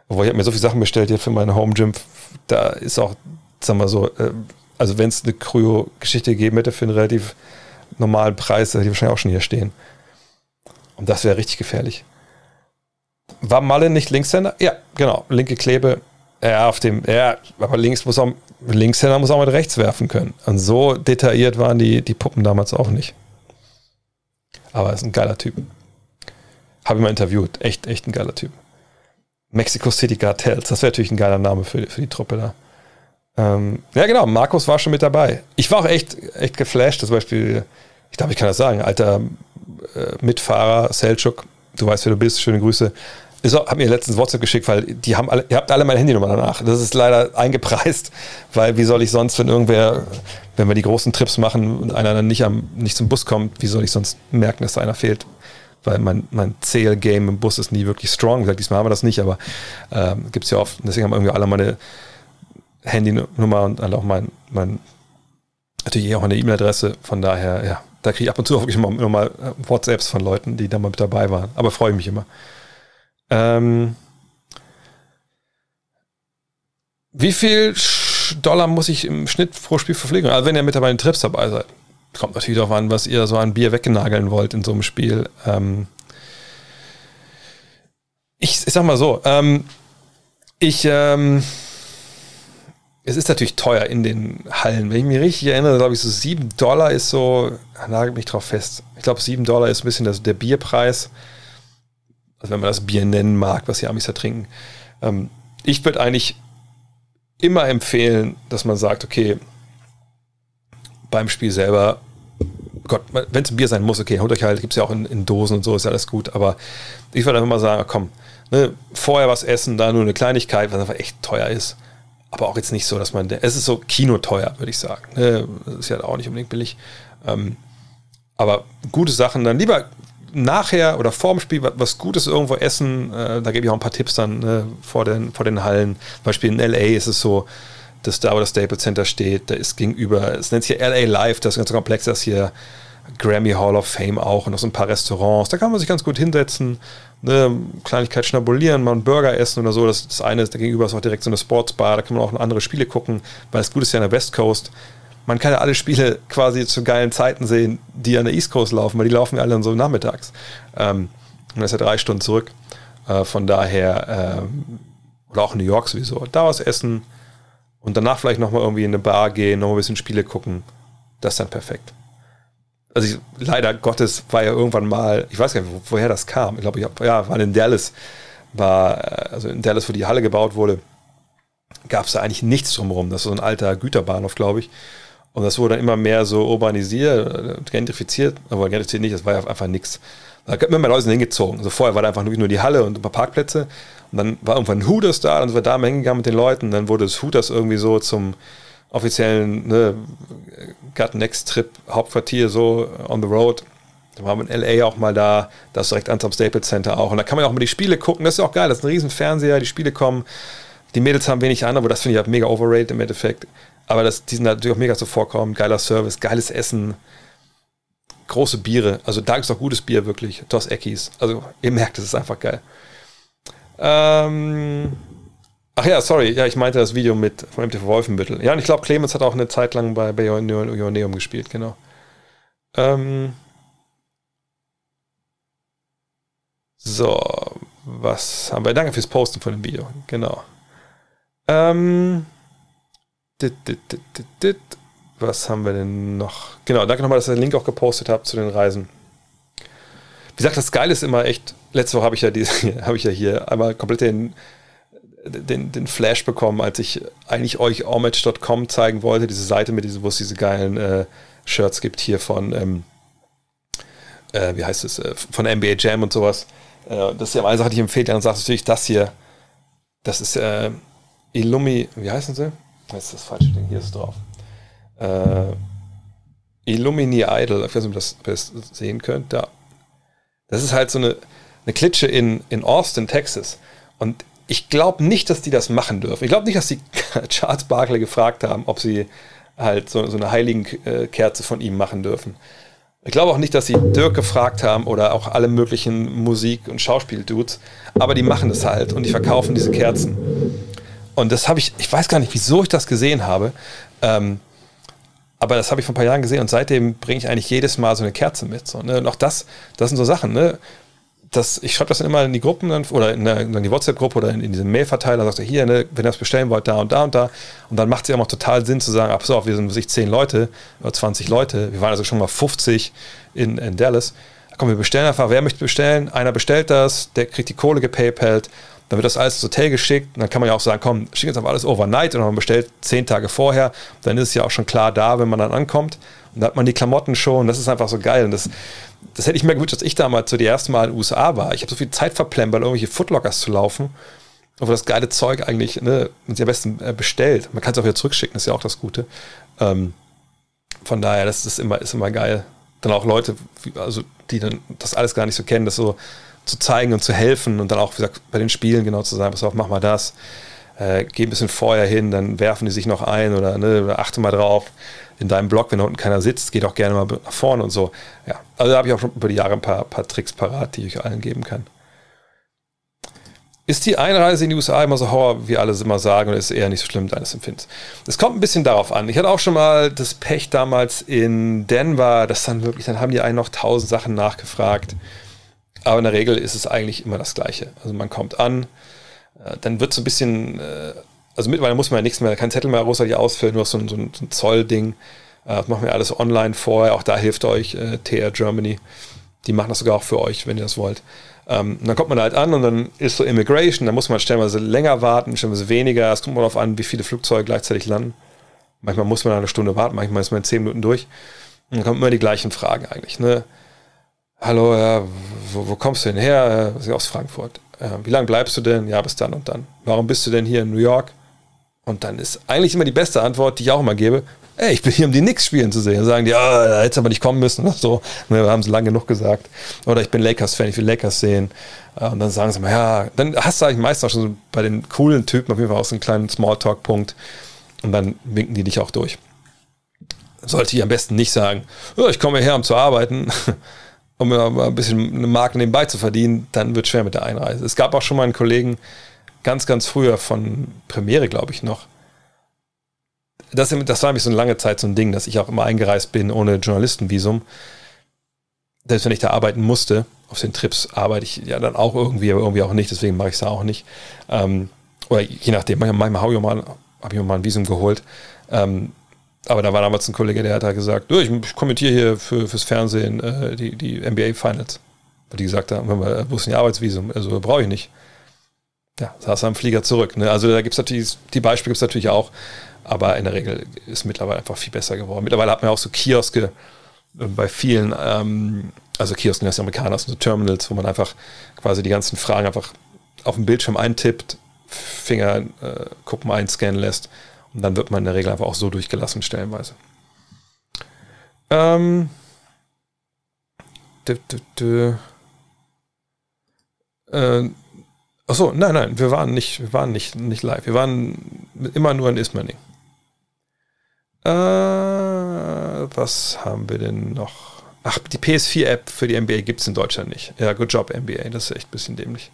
Obwohl ich habe mir so viele Sachen bestellt hier für meine Home Gym. Da ist auch, sagen wir so, äh, also wenn es eine Kryo-Geschichte gegeben hätte für einen relativ normalen Preis, hätte ich wahrscheinlich auch schon hier stehen. Und das wäre richtig gefährlich. War Malle nicht Linkshänder? Ja, genau. Linke Klebe. Ja, auf dem, ja, aber links muss auch, Linkshänder muss auch mit rechts werfen können. Und so detailliert waren die, die Puppen damals auch nicht. Aber er ist ein geiler Typ. Habe ich mal interviewt. Echt, echt ein geiler Typ. Mexico City Cartels, das wäre natürlich ein geiler Name für, für die Truppe da. Ähm, ja, genau, Markus war schon mit dabei. Ich war auch echt, echt geflasht. Zum Beispiel, ich glaube, ich kann das sagen, alter äh, Mitfahrer Selchuk, du weißt, wer du bist, schöne Grüße. Ich habe mir letztens WhatsApp geschickt, weil die haben alle, ihr habt alle meine Handynummer danach. Das ist leider eingepreist, weil wie soll ich sonst, wenn irgendwer, wenn wir die großen Trips machen und einer dann nicht, am, nicht zum Bus kommt, wie soll ich sonst merken, dass da einer fehlt? Weil mein, mein Zähl-Game im Bus ist nie wirklich strong. Wie gesagt, diesmal haben wir das nicht, aber ähm, gibt es ja oft. Deswegen haben irgendwie alle meine Handynummer und auch mein, mein natürlich auch eine E-Mail-Adresse. Von daher, ja, da kriege ich ab und zu auch wirklich mal, mal WhatsApps von Leuten, die da mal mit dabei waren. Aber freue ich mich immer. Ähm, wie viel Dollar muss ich im Schnitt pro Spiel verpflegen? Also wenn ihr mit dabei in Trips dabei seid, kommt natürlich darauf an, was ihr so an Bier weggenageln wollt in so einem Spiel. Ähm, ich, ich sag mal so, ähm, ich, ähm, es ist natürlich teuer in den Hallen. Wenn ich mich richtig erinnere, glaube ich, so 7 Dollar ist so, nagelt mich drauf fest. Ich glaube, 7 Dollar ist ein bisschen das, der Bierpreis also wenn man das Bier nennen mag, was die Amis da trinken. Ähm, ich würde eigentlich immer empfehlen, dass man sagt, okay, beim Spiel selber, Gott, wenn es ein Bier sein muss, okay, holt euch halt, gibt es ja auch in, in, Dosen und so, ist ja alles gut, aber ich würde einfach mal sagen, komm, ne, vorher was essen, da nur eine Kleinigkeit, was einfach echt teuer ist. Aber auch jetzt nicht so, dass man, es ist so kinoteuer, würde ich sagen. Ne, ist ja auch nicht unbedingt billig. Ähm, aber gute Sachen dann lieber nachher oder vorm Spiel was Gutes irgendwo essen. Äh, da gebe ich auch ein paar Tipps dann äh, vor, den, vor den Hallen. Zum Beispiel in LA ist es so, dass da, wo das Staples Center steht, da ist gegenüber, es nennt sich hier LA Live, das ganze Komplex, das hier Grammy Hall of Fame auch und noch so ein paar Restaurants. Da kann man sich ganz gut hinsetzen, eine Kleinigkeit schnabulieren, mal einen Burger essen oder so. Das, das eine ist, da gegenüber ist auch direkt so eine Sportsbar, da kann man auch andere Spiele gucken, weil das Gute ist ja an der West Coast man kann ja alle Spiele quasi zu geilen Zeiten sehen, die an der East Coast laufen, weil die laufen ja alle dann so nachmittags. Ähm, und das ist ja drei Stunden zurück. Äh, von daher, ähm, oder auch in New York sowieso, da was essen und danach vielleicht nochmal irgendwie in eine Bar gehen, nochmal ein bisschen Spiele gucken. Das ist dann perfekt. Also ich, leider Gottes war ja irgendwann mal, ich weiß gar nicht, wo, woher das kam. Ich glaube, ich hab, ja, war in Dallas, war, äh, also in Dallas, wo die Halle gebaut wurde gab es da eigentlich nichts drumherum. Das ist so ein alter Güterbahnhof, glaube ich. Und das wurde dann immer mehr so urbanisiert, gentrifiziert, aber gentrifiziert nicht, das war ja einfach nichts. Da hat immer mehr Leute hingezogen. Also vorher war da einfach nur die Halle und ein paar Parkplätze. Und dann war irgendwann ein Hooters da, dann sind wir da mal hingegangen mit den Leuten. Und dann wurde das Hooters irgendwie so zum offiziellen ne, Gut Next Trip Hauptquartier so on the road. Da waren wir in LA auch mal da, das direkt ans am Staples Center auch. Und da kann man auch mal die Spiele gucken. Das ist auch geil. Das ist ein riesen Fernseher, die Spiele kommen. Die Mädels haben wenig an, aber das finde ich halt mega overrated im Endeffekt. Aber das, die sind natürlich auch mega zuvorkommen. Geiler Service, geiles Essen, große Biere. Also da ist auch gutes Bier wirklich. Dos Eckis. Also ihr merkt, es ist einfach geil. Ähm, ach ja, sorry. Ja, ich meinte das Video mit von MTV Wolfenbüttel. Ja, und ich glaube, Clemens hat auch eine Zeit lang bei, Ioneum gespielt, genau. Ähm, so, was haben wir? Danke fürs Posten von dem Video, genau. Ähm, dit, dit, dit, was haben wir denn noch? Genau, danke nochmal, dass ihr den Link auch gepostet habt zu den Reisen. Wie gesagt, das Geile ist immer echt, letzte Woche habe ich, ja hab ich ja hier einmal komplett den, den, den Flash bekommen, als ich eigentlich euch allmatch.com zeigen wollte, diese Seite, mit diese, wo es diese geilen äh, Shirts gibt hier von, ähm, äh, wie heißt es, äh, von NBA Jam und sowas. Äh, das ist ja eine Sache, die ich empfehle. Dann sagst du natürlich, das hier, das ist äh, Illumi, wie heißen sie? Das ist das falsche Ding, hier ist drauf. Äh, Illumini Idol, ich weiß nicht, ob, das, ob ihr das sehen könnt, da. Das ist halt so eine, eine Klitsche in, in Austin, Texas. Und ich glaube nicht, dass die das machen dürfen. Ich glaube nicht, dass die Charles Barkley gefragt haben, ob sie halt so, so eine Heiligenkerze von ihm machen dürfen. Ich glaube auch nicht, dass sie Dirk gefragt haben oder auch alle möglichen Musik- und Schauspiel-Dudes, aber die machen das halt und die verkaufen diese Kerzen. Und das habe ich, ich weiß gar nicht, wieso ich das gesehen habe. Ähm, aber das habe ich vor ein paar Jahren gesehen und seitdem bringe ich eigentlich jedes Mal so eine Kerze mit. So, ne? Und auch das, das sind so Sachen, ne? Das, ich schreibe das dann immer in die Gruppen dann, oder in, der, in die WhatsApp-Gruppe oder in, in diesen Mail-Verteiler, sagst du hier, ne, wenn ihr das bestellen wollt, da und da und da. Und dann macht es ja auch total Sinn zu sagen, ach so, wir sind sich 10 Leute oder 20 Leute, wir waren also schon mal 50 in, in Dallas. Komm, wir bestellen einfach, wer möchte bestellen? Einer bestellt das, der kriegt die Kohle gepaypalt dann wird das alles ins Hotel geschickt. Und dann kann man ja auch sagen, komm, schick uns einfach alles overnight und man bestellt zehn Tage vorher. Dann ist es ja auch schon klar da, wenn man dann ankommt. Dann hat man die Klamotten schon. Das ist einfach so geil. Und das, das hätte ich mir gewünscht, dass ich damals so die erste Mal in den USA war. Ich habe so viel Zeit verplempert, irgendwelche Footlockers zu laufen. Obwohl das geile Zeug eigentlich, ne, man sich am besten äh, bestellt. Man kann es auch wieder zurückschicken, ist ja auch das Gute. Ähm, von daher, das ist immer, ist immer geil. Dann auch Leute, also die dann das alles gar nicht so kennen, das so zu zeigen und zu helfen und dann auch, wie gesagt, bei den Spielen genau zu sagen, pass auf, mach mal das, äh, geh ein bisschen vorher hin, dann werfen die sich noch ein oder ne, achte mal drauf. In deinem Blog, wenn da unten keiner sitzt, geht auch gerne mal nach vorne und so. Ja, also da habe ich auch schon über die Jahre ein paar, paar Tricks parat, die ich euch allen geben kann. Ist die Einreise in die USA immer so Horror, wie alle immer sagen, oder ist es eher nicht so schlimm deines Empfindens? Es kommt ein bisschen darauf an. Ich hatte auch schon mal das Pech damals in Denver, dass dann wirklich, dann haben die einen noch tausend Sachen nachgefragt. Aber in der Regel ist es eigentlich immer das Gleiche. Also man kommt an, äh, dann wird so ein bisschen, äh, also mittlerweile muss man ja nichts mehr, kein Zettel mehr großartig ausfüllen, nur so ein, so ein, so. Äh, das machen wir alles online vorher. Auch da hilft euch TR Germany. Die machen das sogar auch für euch, wenn ihr das wollt. Ähm, dann kommt man halt an und dann ist so Immigration, dann muss man stellenweise länger warten, stellenweise weniger. Es kommt mal darauf an, wie viele Flugzeuge gleichzeitig landen. Manchmal muss man eine Stunde warten, manchmal ist man in zehn Minuten durch. Und dann kommen immer die gleichen Fragen eigentlich. Ne? hallo, ja, wo, wo, kommst du denn her? Äh, aus Frankfurt. Äh, wie lange bleibst du denn? Ja, bis dann und dann. Warum bist du denn hier in New York? Und dann ist eigentlich immer die beste Antwort, die ich auch immer gebe, ey, ich bin hier, um die Knicks spielen zu sehen. Dann sagen die, ja, da hättest du aber nicht kommen müssen. So, ne, haben sie lange genug gesagt. Oder ich bin Lakers-Fan, ich will Lakers sehen. Äh, und dann sagen sie mal, ja, dann hast du eigentlich meistens schon bei den coolen Typen auf jeden Fall auch so einen kleinen Smalltalk-Punkt. Und dann winken die dich auch durch. Sollte ich am besten nicht sagen, oh, ich komme her, um zu arbeiten. um ein bisschen eine Marke nebenbei zu verdienen, dann wird schwer mit der Einreise. Es gab auch schon mal einen Kollegen, ganz, ganz früher von Premiere, glaube ich noch. Das, das war nämlich so eine lange Zeit so ein Ding, dass ich auch immer eingereist bin ohne Journalistenvisum. Selbst wenn ich da arbeiten musste, auf den Trips arbeite ich ja dann auch irgendwie, aber irgendwie auch nicht, deswegen mache ich es da auch nicht. Ähm, oder je nachdem, manchmal habe ich, hab ich mir mal ein Visum geholt. Ähm, aber da war damals ein Kollege, der hat da gesagt, ich, ich kommentiere hier für, fürs Fernsehen äh, die, die NBA Finals. Weil die gesagt haben, wo ist denn Arbeitsvisum? Also brauche ich nicht. Ja, saß am Flieger zurück. Ne? Also da gibt es natürlich, die Beispiele gibt es natürlich auch, aber in der Regel ist mittlerweile einfach viel besser geworden. Mittlerweile hat man auch so Kioske äh, bei vielen, ähm, also Kiosken, das Amerikaner, so Terminals, wo man einfach quasi die ganzen Fragen einfach auf dem Bildschirm eintippt, Finger äh, gucken einscannen lässt und dann wird man in der Regel einfach auch so durchgelassen, stellenweise. Ähm, dü, dü, dü. Äh, achso, nein, nein, wir waren nicht, wir waren nicht, nicht live. Wir waren immer nur in Ismaning. Äh, was haben wir denn noch? Ach, die PS4-App für die NBA gibt es in Deutschland nicht. Ja, good job, NBA. Das ist echt ein bisschen dämlich.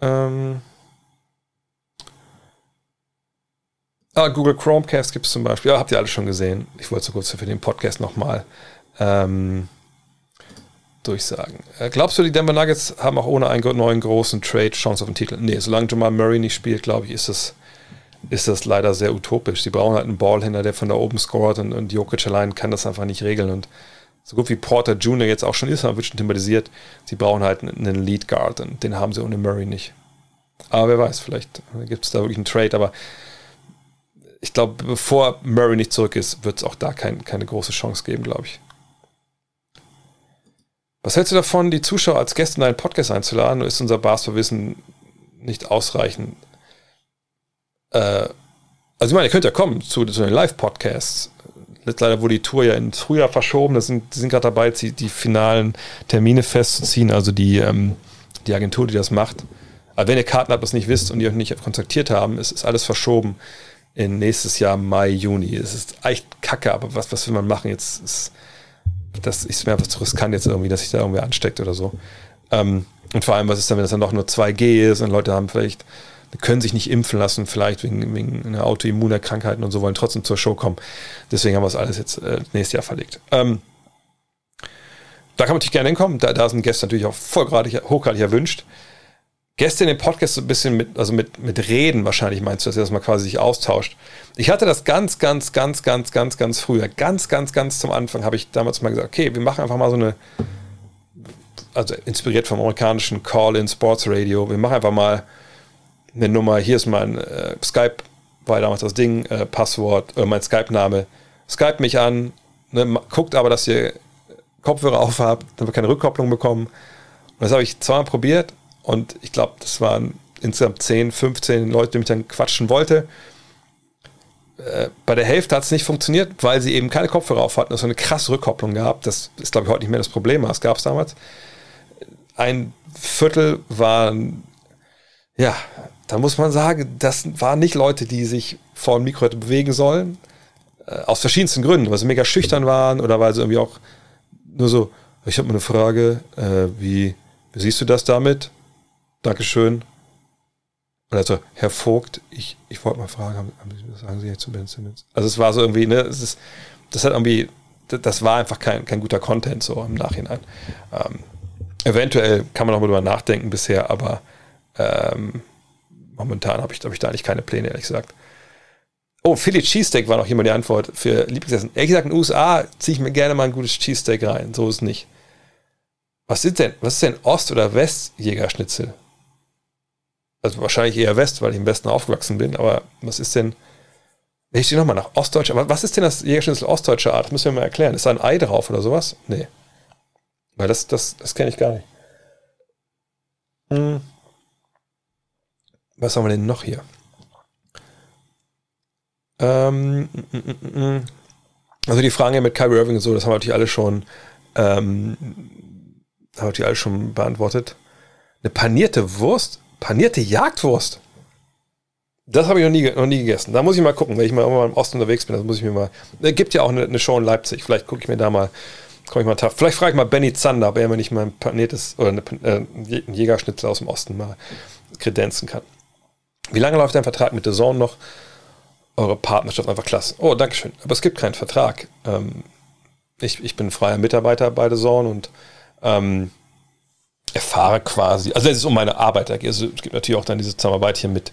Ähm, ah, Google Chromecast gibt es zum Beispiel. Ja, habt ihr alle schon gesehen. Ich wollte so kurz für den Podcast nochmal ähm, durchsagen. Äh, glaubst du, die Denver Nuggets haben auch ohne einen neuen großen Trade Chance auf den Titel? Nee, solange Jamal Murray nicht spielt, glaube ich, ist das, ist das leider sehr utopisch. Sie brauchen halt einen Ballhänder, der von da oben scoret und, und Jokic allein kann das einfach nicht regeln. Und so gut wie Porter Jr. jetzt auch schon ist, wird schon thematisiert, sie brauchen halt einen Lead Guard und den haben sie ohne Murray nicht. Aber wer weiß, vielleicht gibt es da wirklich einen Trade, aber ich glaube, bevor Murray nicht zurück ist, wird es auch da kein, keine große Chance geben, glaube ich. Was hältst du davon, die Zuschauer als Gäste in einen Podcast einzuladen? Oder ist unser Basketballwissen nicht ausreichend? Äh, also ich meine, ihr könnt ja kommen zu, zu den Live-Podcasts. Leider wurde die Tour ja ins Frühjahr verschoben. Das sind, die sind gerade dabei, die, die, finalen Termine festzuziehen. Also die, ähm, die Agentur, die das macht. Aber wenn ihr Karten habt, das nicht wisst und die euch nicht kontaktiert haben, ist, ist alles verschoben in nächstes Jahr Mai, Juni. Es ist echt kacke, aber was, was will man machen? Jetzt ist, das ist mir einfach zu riskant jetzt irgendwie, dass sich da irgendwer ansteckt oder so. Ähm, und vor allem, was ist dann, wenn das dann doch nur 2G ist und Leute haben vielleicht, können sich nicht impfen lassen, vielleicht wegen, wegen einer Autoimmunerkrankheiten und so, wollen trotzdem zur Show kommen. Deswegen haben wir es alles jetzt äh, nächstes Jahr verlegt. Ähm, da kann man natürlich gerne hinkommen. Da, da sind Gäste natürlich auch vollgradig, hochgradig erwünscht. Gäste in dem Podcast so ein bisschen mit, also mit, mit Reden wahrscheinlich meinst du, dass ihr das mal quasi sich austauscht. Ich hatte das ganz, ganz, ganz, ganz, ganz, ganz früher, ganz, ganz, ganz zum Anfang habe ich damals mal gesagt, okay, wir machen einfach mal so eine, also inspiriert vom amerikanischen Call-in Sports Radio, wir machen einfach mal eine Nummer, hier ist mein äh, Skype, war damals das Ding, äh, Passwort, äh, mein Skype-Name, Skype mich an, ne, guckt aber, dass ihr Kopfhörer aufhabt, dann wir keine Rückkopplung bekommen. Und das habe ich zweimal probiert und ich glaube, das waren insgesamt 10, 15 Leute, die mich dann quatschen wollte. Äh, bei der Hälfte hat es nicht funktioniert, weil sie eben keine Kopfhörer auf hatten. Das so eine krasse Rückkopplung gehabt. Das ist, glaube ich, heute nicht mehr das Problem. Das gab es damals. Ein Viertel waren, ja, da muss man sagen, das waren nicht Leute, die sich vor dem Mikro hätten bewegen sollen. Äh, aus verschiedensten Gründen, weil sie mega schüchtern waren oder weil sie irgendwie auch nur so, ich habe mal eine Frage, äh, wie, wie siehst du das damit? Dankeschön. Also, Herr Vogt, ich, ich wollte mal fragen, sagen Sie jetzt zu Ben Simmons? Also es war so irgendwie, ne, es ist, das hat irgendwie, das war einfach kein, kein guter Content so im Nachhinein. Ähm, eventuell kann man noch mal drüber nachdenken bisher, aber ähm, momentan habe ich, hab ich da eigentlich keine Pläne, ehrlich gesagt. Oh, Philly Cheesesteak war noch hier mal die Antwort für Lieblingsessen. Ehrlich gesagt, in den USA ziehe ich mir gerne mal ein gutes Cheesesteak rein. So ist es nicht. Was ist denn, was ist denn Ost- oder Westjägerschnitzel? Also wahrscheinlich eher West, weil ich im Westen aufgewachsen bin, aber was ist denn. Ich stehe nochmal nach Ostdeutscher. Was ist denn das Jägerschnitzel ostdeutscher Art? Das müssen wir mal erklären. Ist da ein Ei drauf oder sowas? Nee. Weil das, das, das kenne ich gar nicht. Hm. Was haben wir denn noch hier? Ähm, mm, mm, mm, also die Fragen mit Kyrie Irving und so, das haben wir natürlich alle schon, ähm, haben wir natürlich alle schon beantwortet. Eine panierte Wurst? Panierte Jagdwurst. Das habe ich noch nie, noch nie gegessen. Da muss ich mal gucken, wenn ich mal im Osten unterwegs bin. Das muss ich mir mal. Es gibt ja auch eine, eine Show in Leipzig. Vielleicht gucke ich mir da mal, komme ich mal Tag. Vielleicht frage ich mal Benny Zander, ob er mir nicht mal ein paniertes oder eine, äh, ein Jägerschnitzel aus dem Osten mal kredenzen kann. Wie lange läuft dein Vertrag mit The Zone noch? Eure Partnerschaft einfach klasse. Oh, Dankeschön. Aber es gibt keinen Vertrag. Ähm, ich, ich bin freier Mitarbeiter bei The Zone und ähm, erfahre quasi, also es um meine Arbeit also es gibt natürlich auch dann diese Zusammenarbeit hier mit,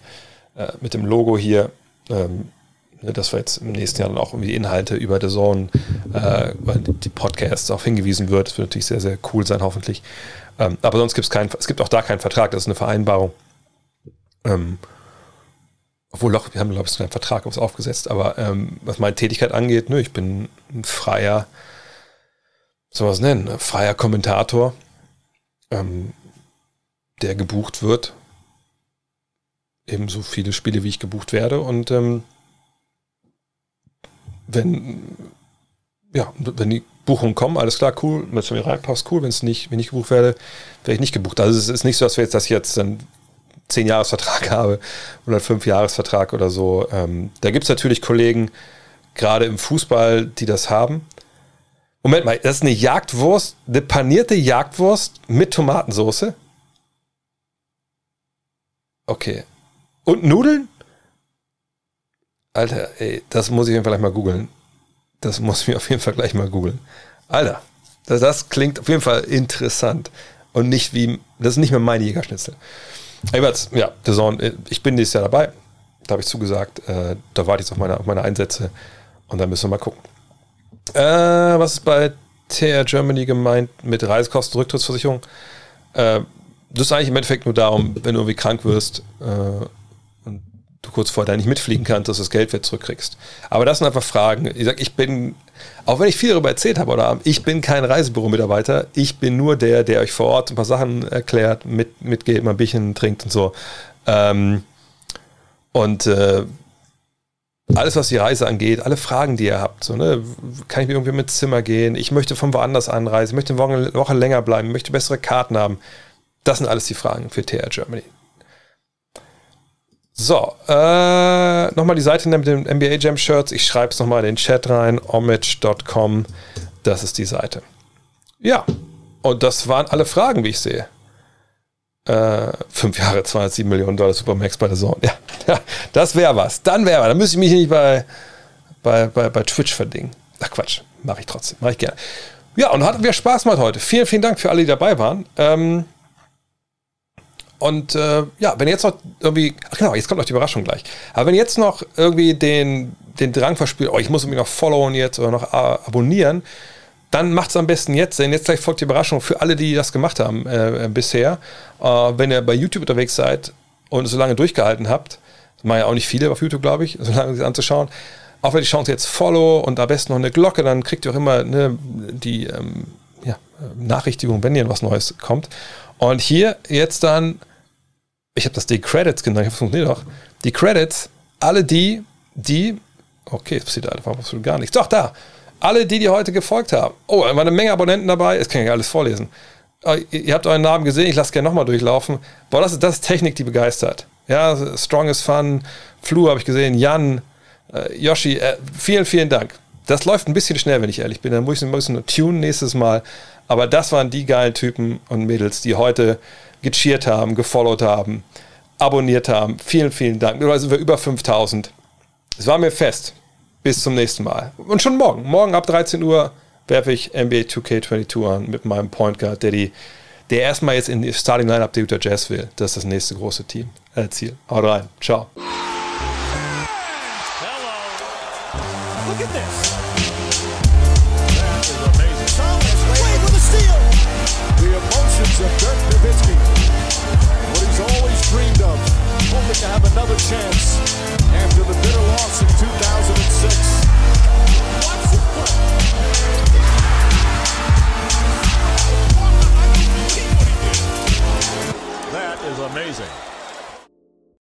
äh, mit dem Logo hier, ähm, ne, dass wir jetzt im nächsten Jahr dann auch irgendwie Inhalte über The Zone, äh, die Podcasts auch hingewiesen wird. Das wird natürlich sehr, sehr cool sein, hoffentlich. Ähm, aber sonst gibt es keinen, es gibt auch da keinen Vertrag, das ist eine Vereinbarung. Ähm, obwohl doch, wir haben, glaube ich, einen Vertrag aufs aufgesetzt, aber ähm, was meine Tätigkeit angeht, ne, ich bin ein freier, soll man es nennen, freier Kommentator, ähm, der gebucht wird. Ebenso viele Spiele, wie ich gebucht werde. Und ähm, wenn, ja, wenn die Buchungen kommen, alles klar, cool, wenn es mir reinpasst, cool, wenn es nicht, wenn ich gebucht werde, werde ich nicht gebucht. Also es ist nicht so, dass wir jetzt, dass ich jetzt dann zehn Jahresvertrag habe oder fünf Jahresvertrag oder so. Ähm, da gibt es natürlich Kollegen, gerade im Fußball, die das haben. Moment mal, das ist eine Jagdwurst, eine panierte Jagdwurst mit Tomatensauce? Okay. Und Nudeln? Alter, ey, das muss ich Fall gleich mal googeln. Das muss ich mir auf jeden Fall gleich mal googeln. Alter, das, das, klingt auf jeden Fall interessant. Und nicht wie, das ist nicht mehr mein Jägerschnitzel. Jedenfalls, ja, The äh, ich bin dieses Jahr dabei. Da habe ich zugesagt. Äh, da warte ich auf meine, auf meine Einsätze. Und dann müssen wir mal gucken. Äh, was ist bei TR Germany gemeint mit Reisekosten, Rücktrittsversicherung? Äh, das ist eigentlich im Endeffekt nur darum, wenn du irgendwie krank wirst äh, und du kurz vorher nicht mitfliegen kannst, dass du das Geld wieder zurückkriegst. Aber das sind einfach Fragen. Ich sag, ich bin, auch wenn ich viel darüber erzählt habe, oder ich bin kein Reisebüro-Mitarbeiter, ich bin nur der, der euch vor Ort ein paar Sachen erklärt, mit, mitgeht, mal ein Bierchen trinkt und so. Ähm, und äh, alles, was die Reise angeht, alle Fragen, die ihr habt, so, ne, kann ich mir irgendwie mit Zimmer gehen, ich möchte von woanders anreisen, ich möchte eine Woche, Woche länger bleiben, ich möchte bessere Karten haben. Das sind alles die Fragen für TR Germany. So, äh, nochmal die Seite mit den NBA Jam Shirts. Ich schreibe es nochmal in den Chat rein. homage.com. Das ist die Seite. Ja, und das waren alle Fragen, wie ich sehe. Äh, fünf Jahre, 207 Millionen Dollar Supermax bei der Zone. Ja, ja das wäre was. Dann wäre was. Dann müsste ich mich nicht bei, bei, bei, bei Twitch verdingen. Ach Quatsch, mache ich trotzdem. Mache ich gerne. Ja, und hatten wir Spaß mal heute. Vielen, vielen Dank für alle, die dabei waren. Ähm, und äh, ja, wenn jetzt noch irgendwie, ach genau, jetzt kommt noch die Überraschung gleich. Aber wenn jetzt noch irgendwie den, den Drang verspürt, oh, ich muss irgendwie noch followen jetzt oder noch abonnieren, dann macht es am besten jetzt, denn jetzt gleich folgt die Überraschung für alle, die das gemacht haben äh, bisher. Äh, wenn ihr bei YouTube unterwegs seid und so lange durchgehalten habt, das machen ja auch nicht viele auf YouTube, glaube ich, so lange sich anzuschauen, auch wenn die Chance jetzt Follow und am besten noch eine Glocke, dann kriegt ihr auch immer ne, die ähm, ja, Nachrichtigung, wenn hier was Neues kommt. Und hier jetzt dann, ich habe das die Credits genannt, das funktioniert doch. Die Credits, alle die, die, okay, es passiert einfach absolut gar nichts. Doch, da, alle die, die heute gefolgt haben. Oh, da waren eine Menge Abonnenten dabei, das kann ich alles vorlesen. Oh, ihr habt euren Namen gesehen, ich lasse gerne nochmal durchlaufen. Boah, das ist, das ist Technik, die begeistert. Ja, Strong is Fun, Flu habe ich gesehen, Jan, äh, Yoshi, äh, vielen, vielen Dank. Das läuft ein bisschen schnell, wenn ich ehrlich bin. Dann muss ich ein bisschen tun nächstes Mal. Aber das waren die geilen Typen und Mädels, die heute gecheert haben, gefollowt haben, abonniert haben. Vielen, vielen Dank. Mittlerweile sind wir über 5000. Es war mir fest. Bis zum nächsten Mal. Und schon morgen. Morgen ab 13 Uhr werfe ich NBA 2K22 an mit meinem Point Guard, der, die, der erstmal jetzt in die Starting Lineup der Utah Jazz will. Das ist das nächste große Team. Äh, Ziel. Haut rein. Ciao. Hello. Look at this. That is amazing. Thomas Wade with a steal. The emotions of Dirk Nowitzki. What he's always dreamed of. Hoping to have another chance amazing.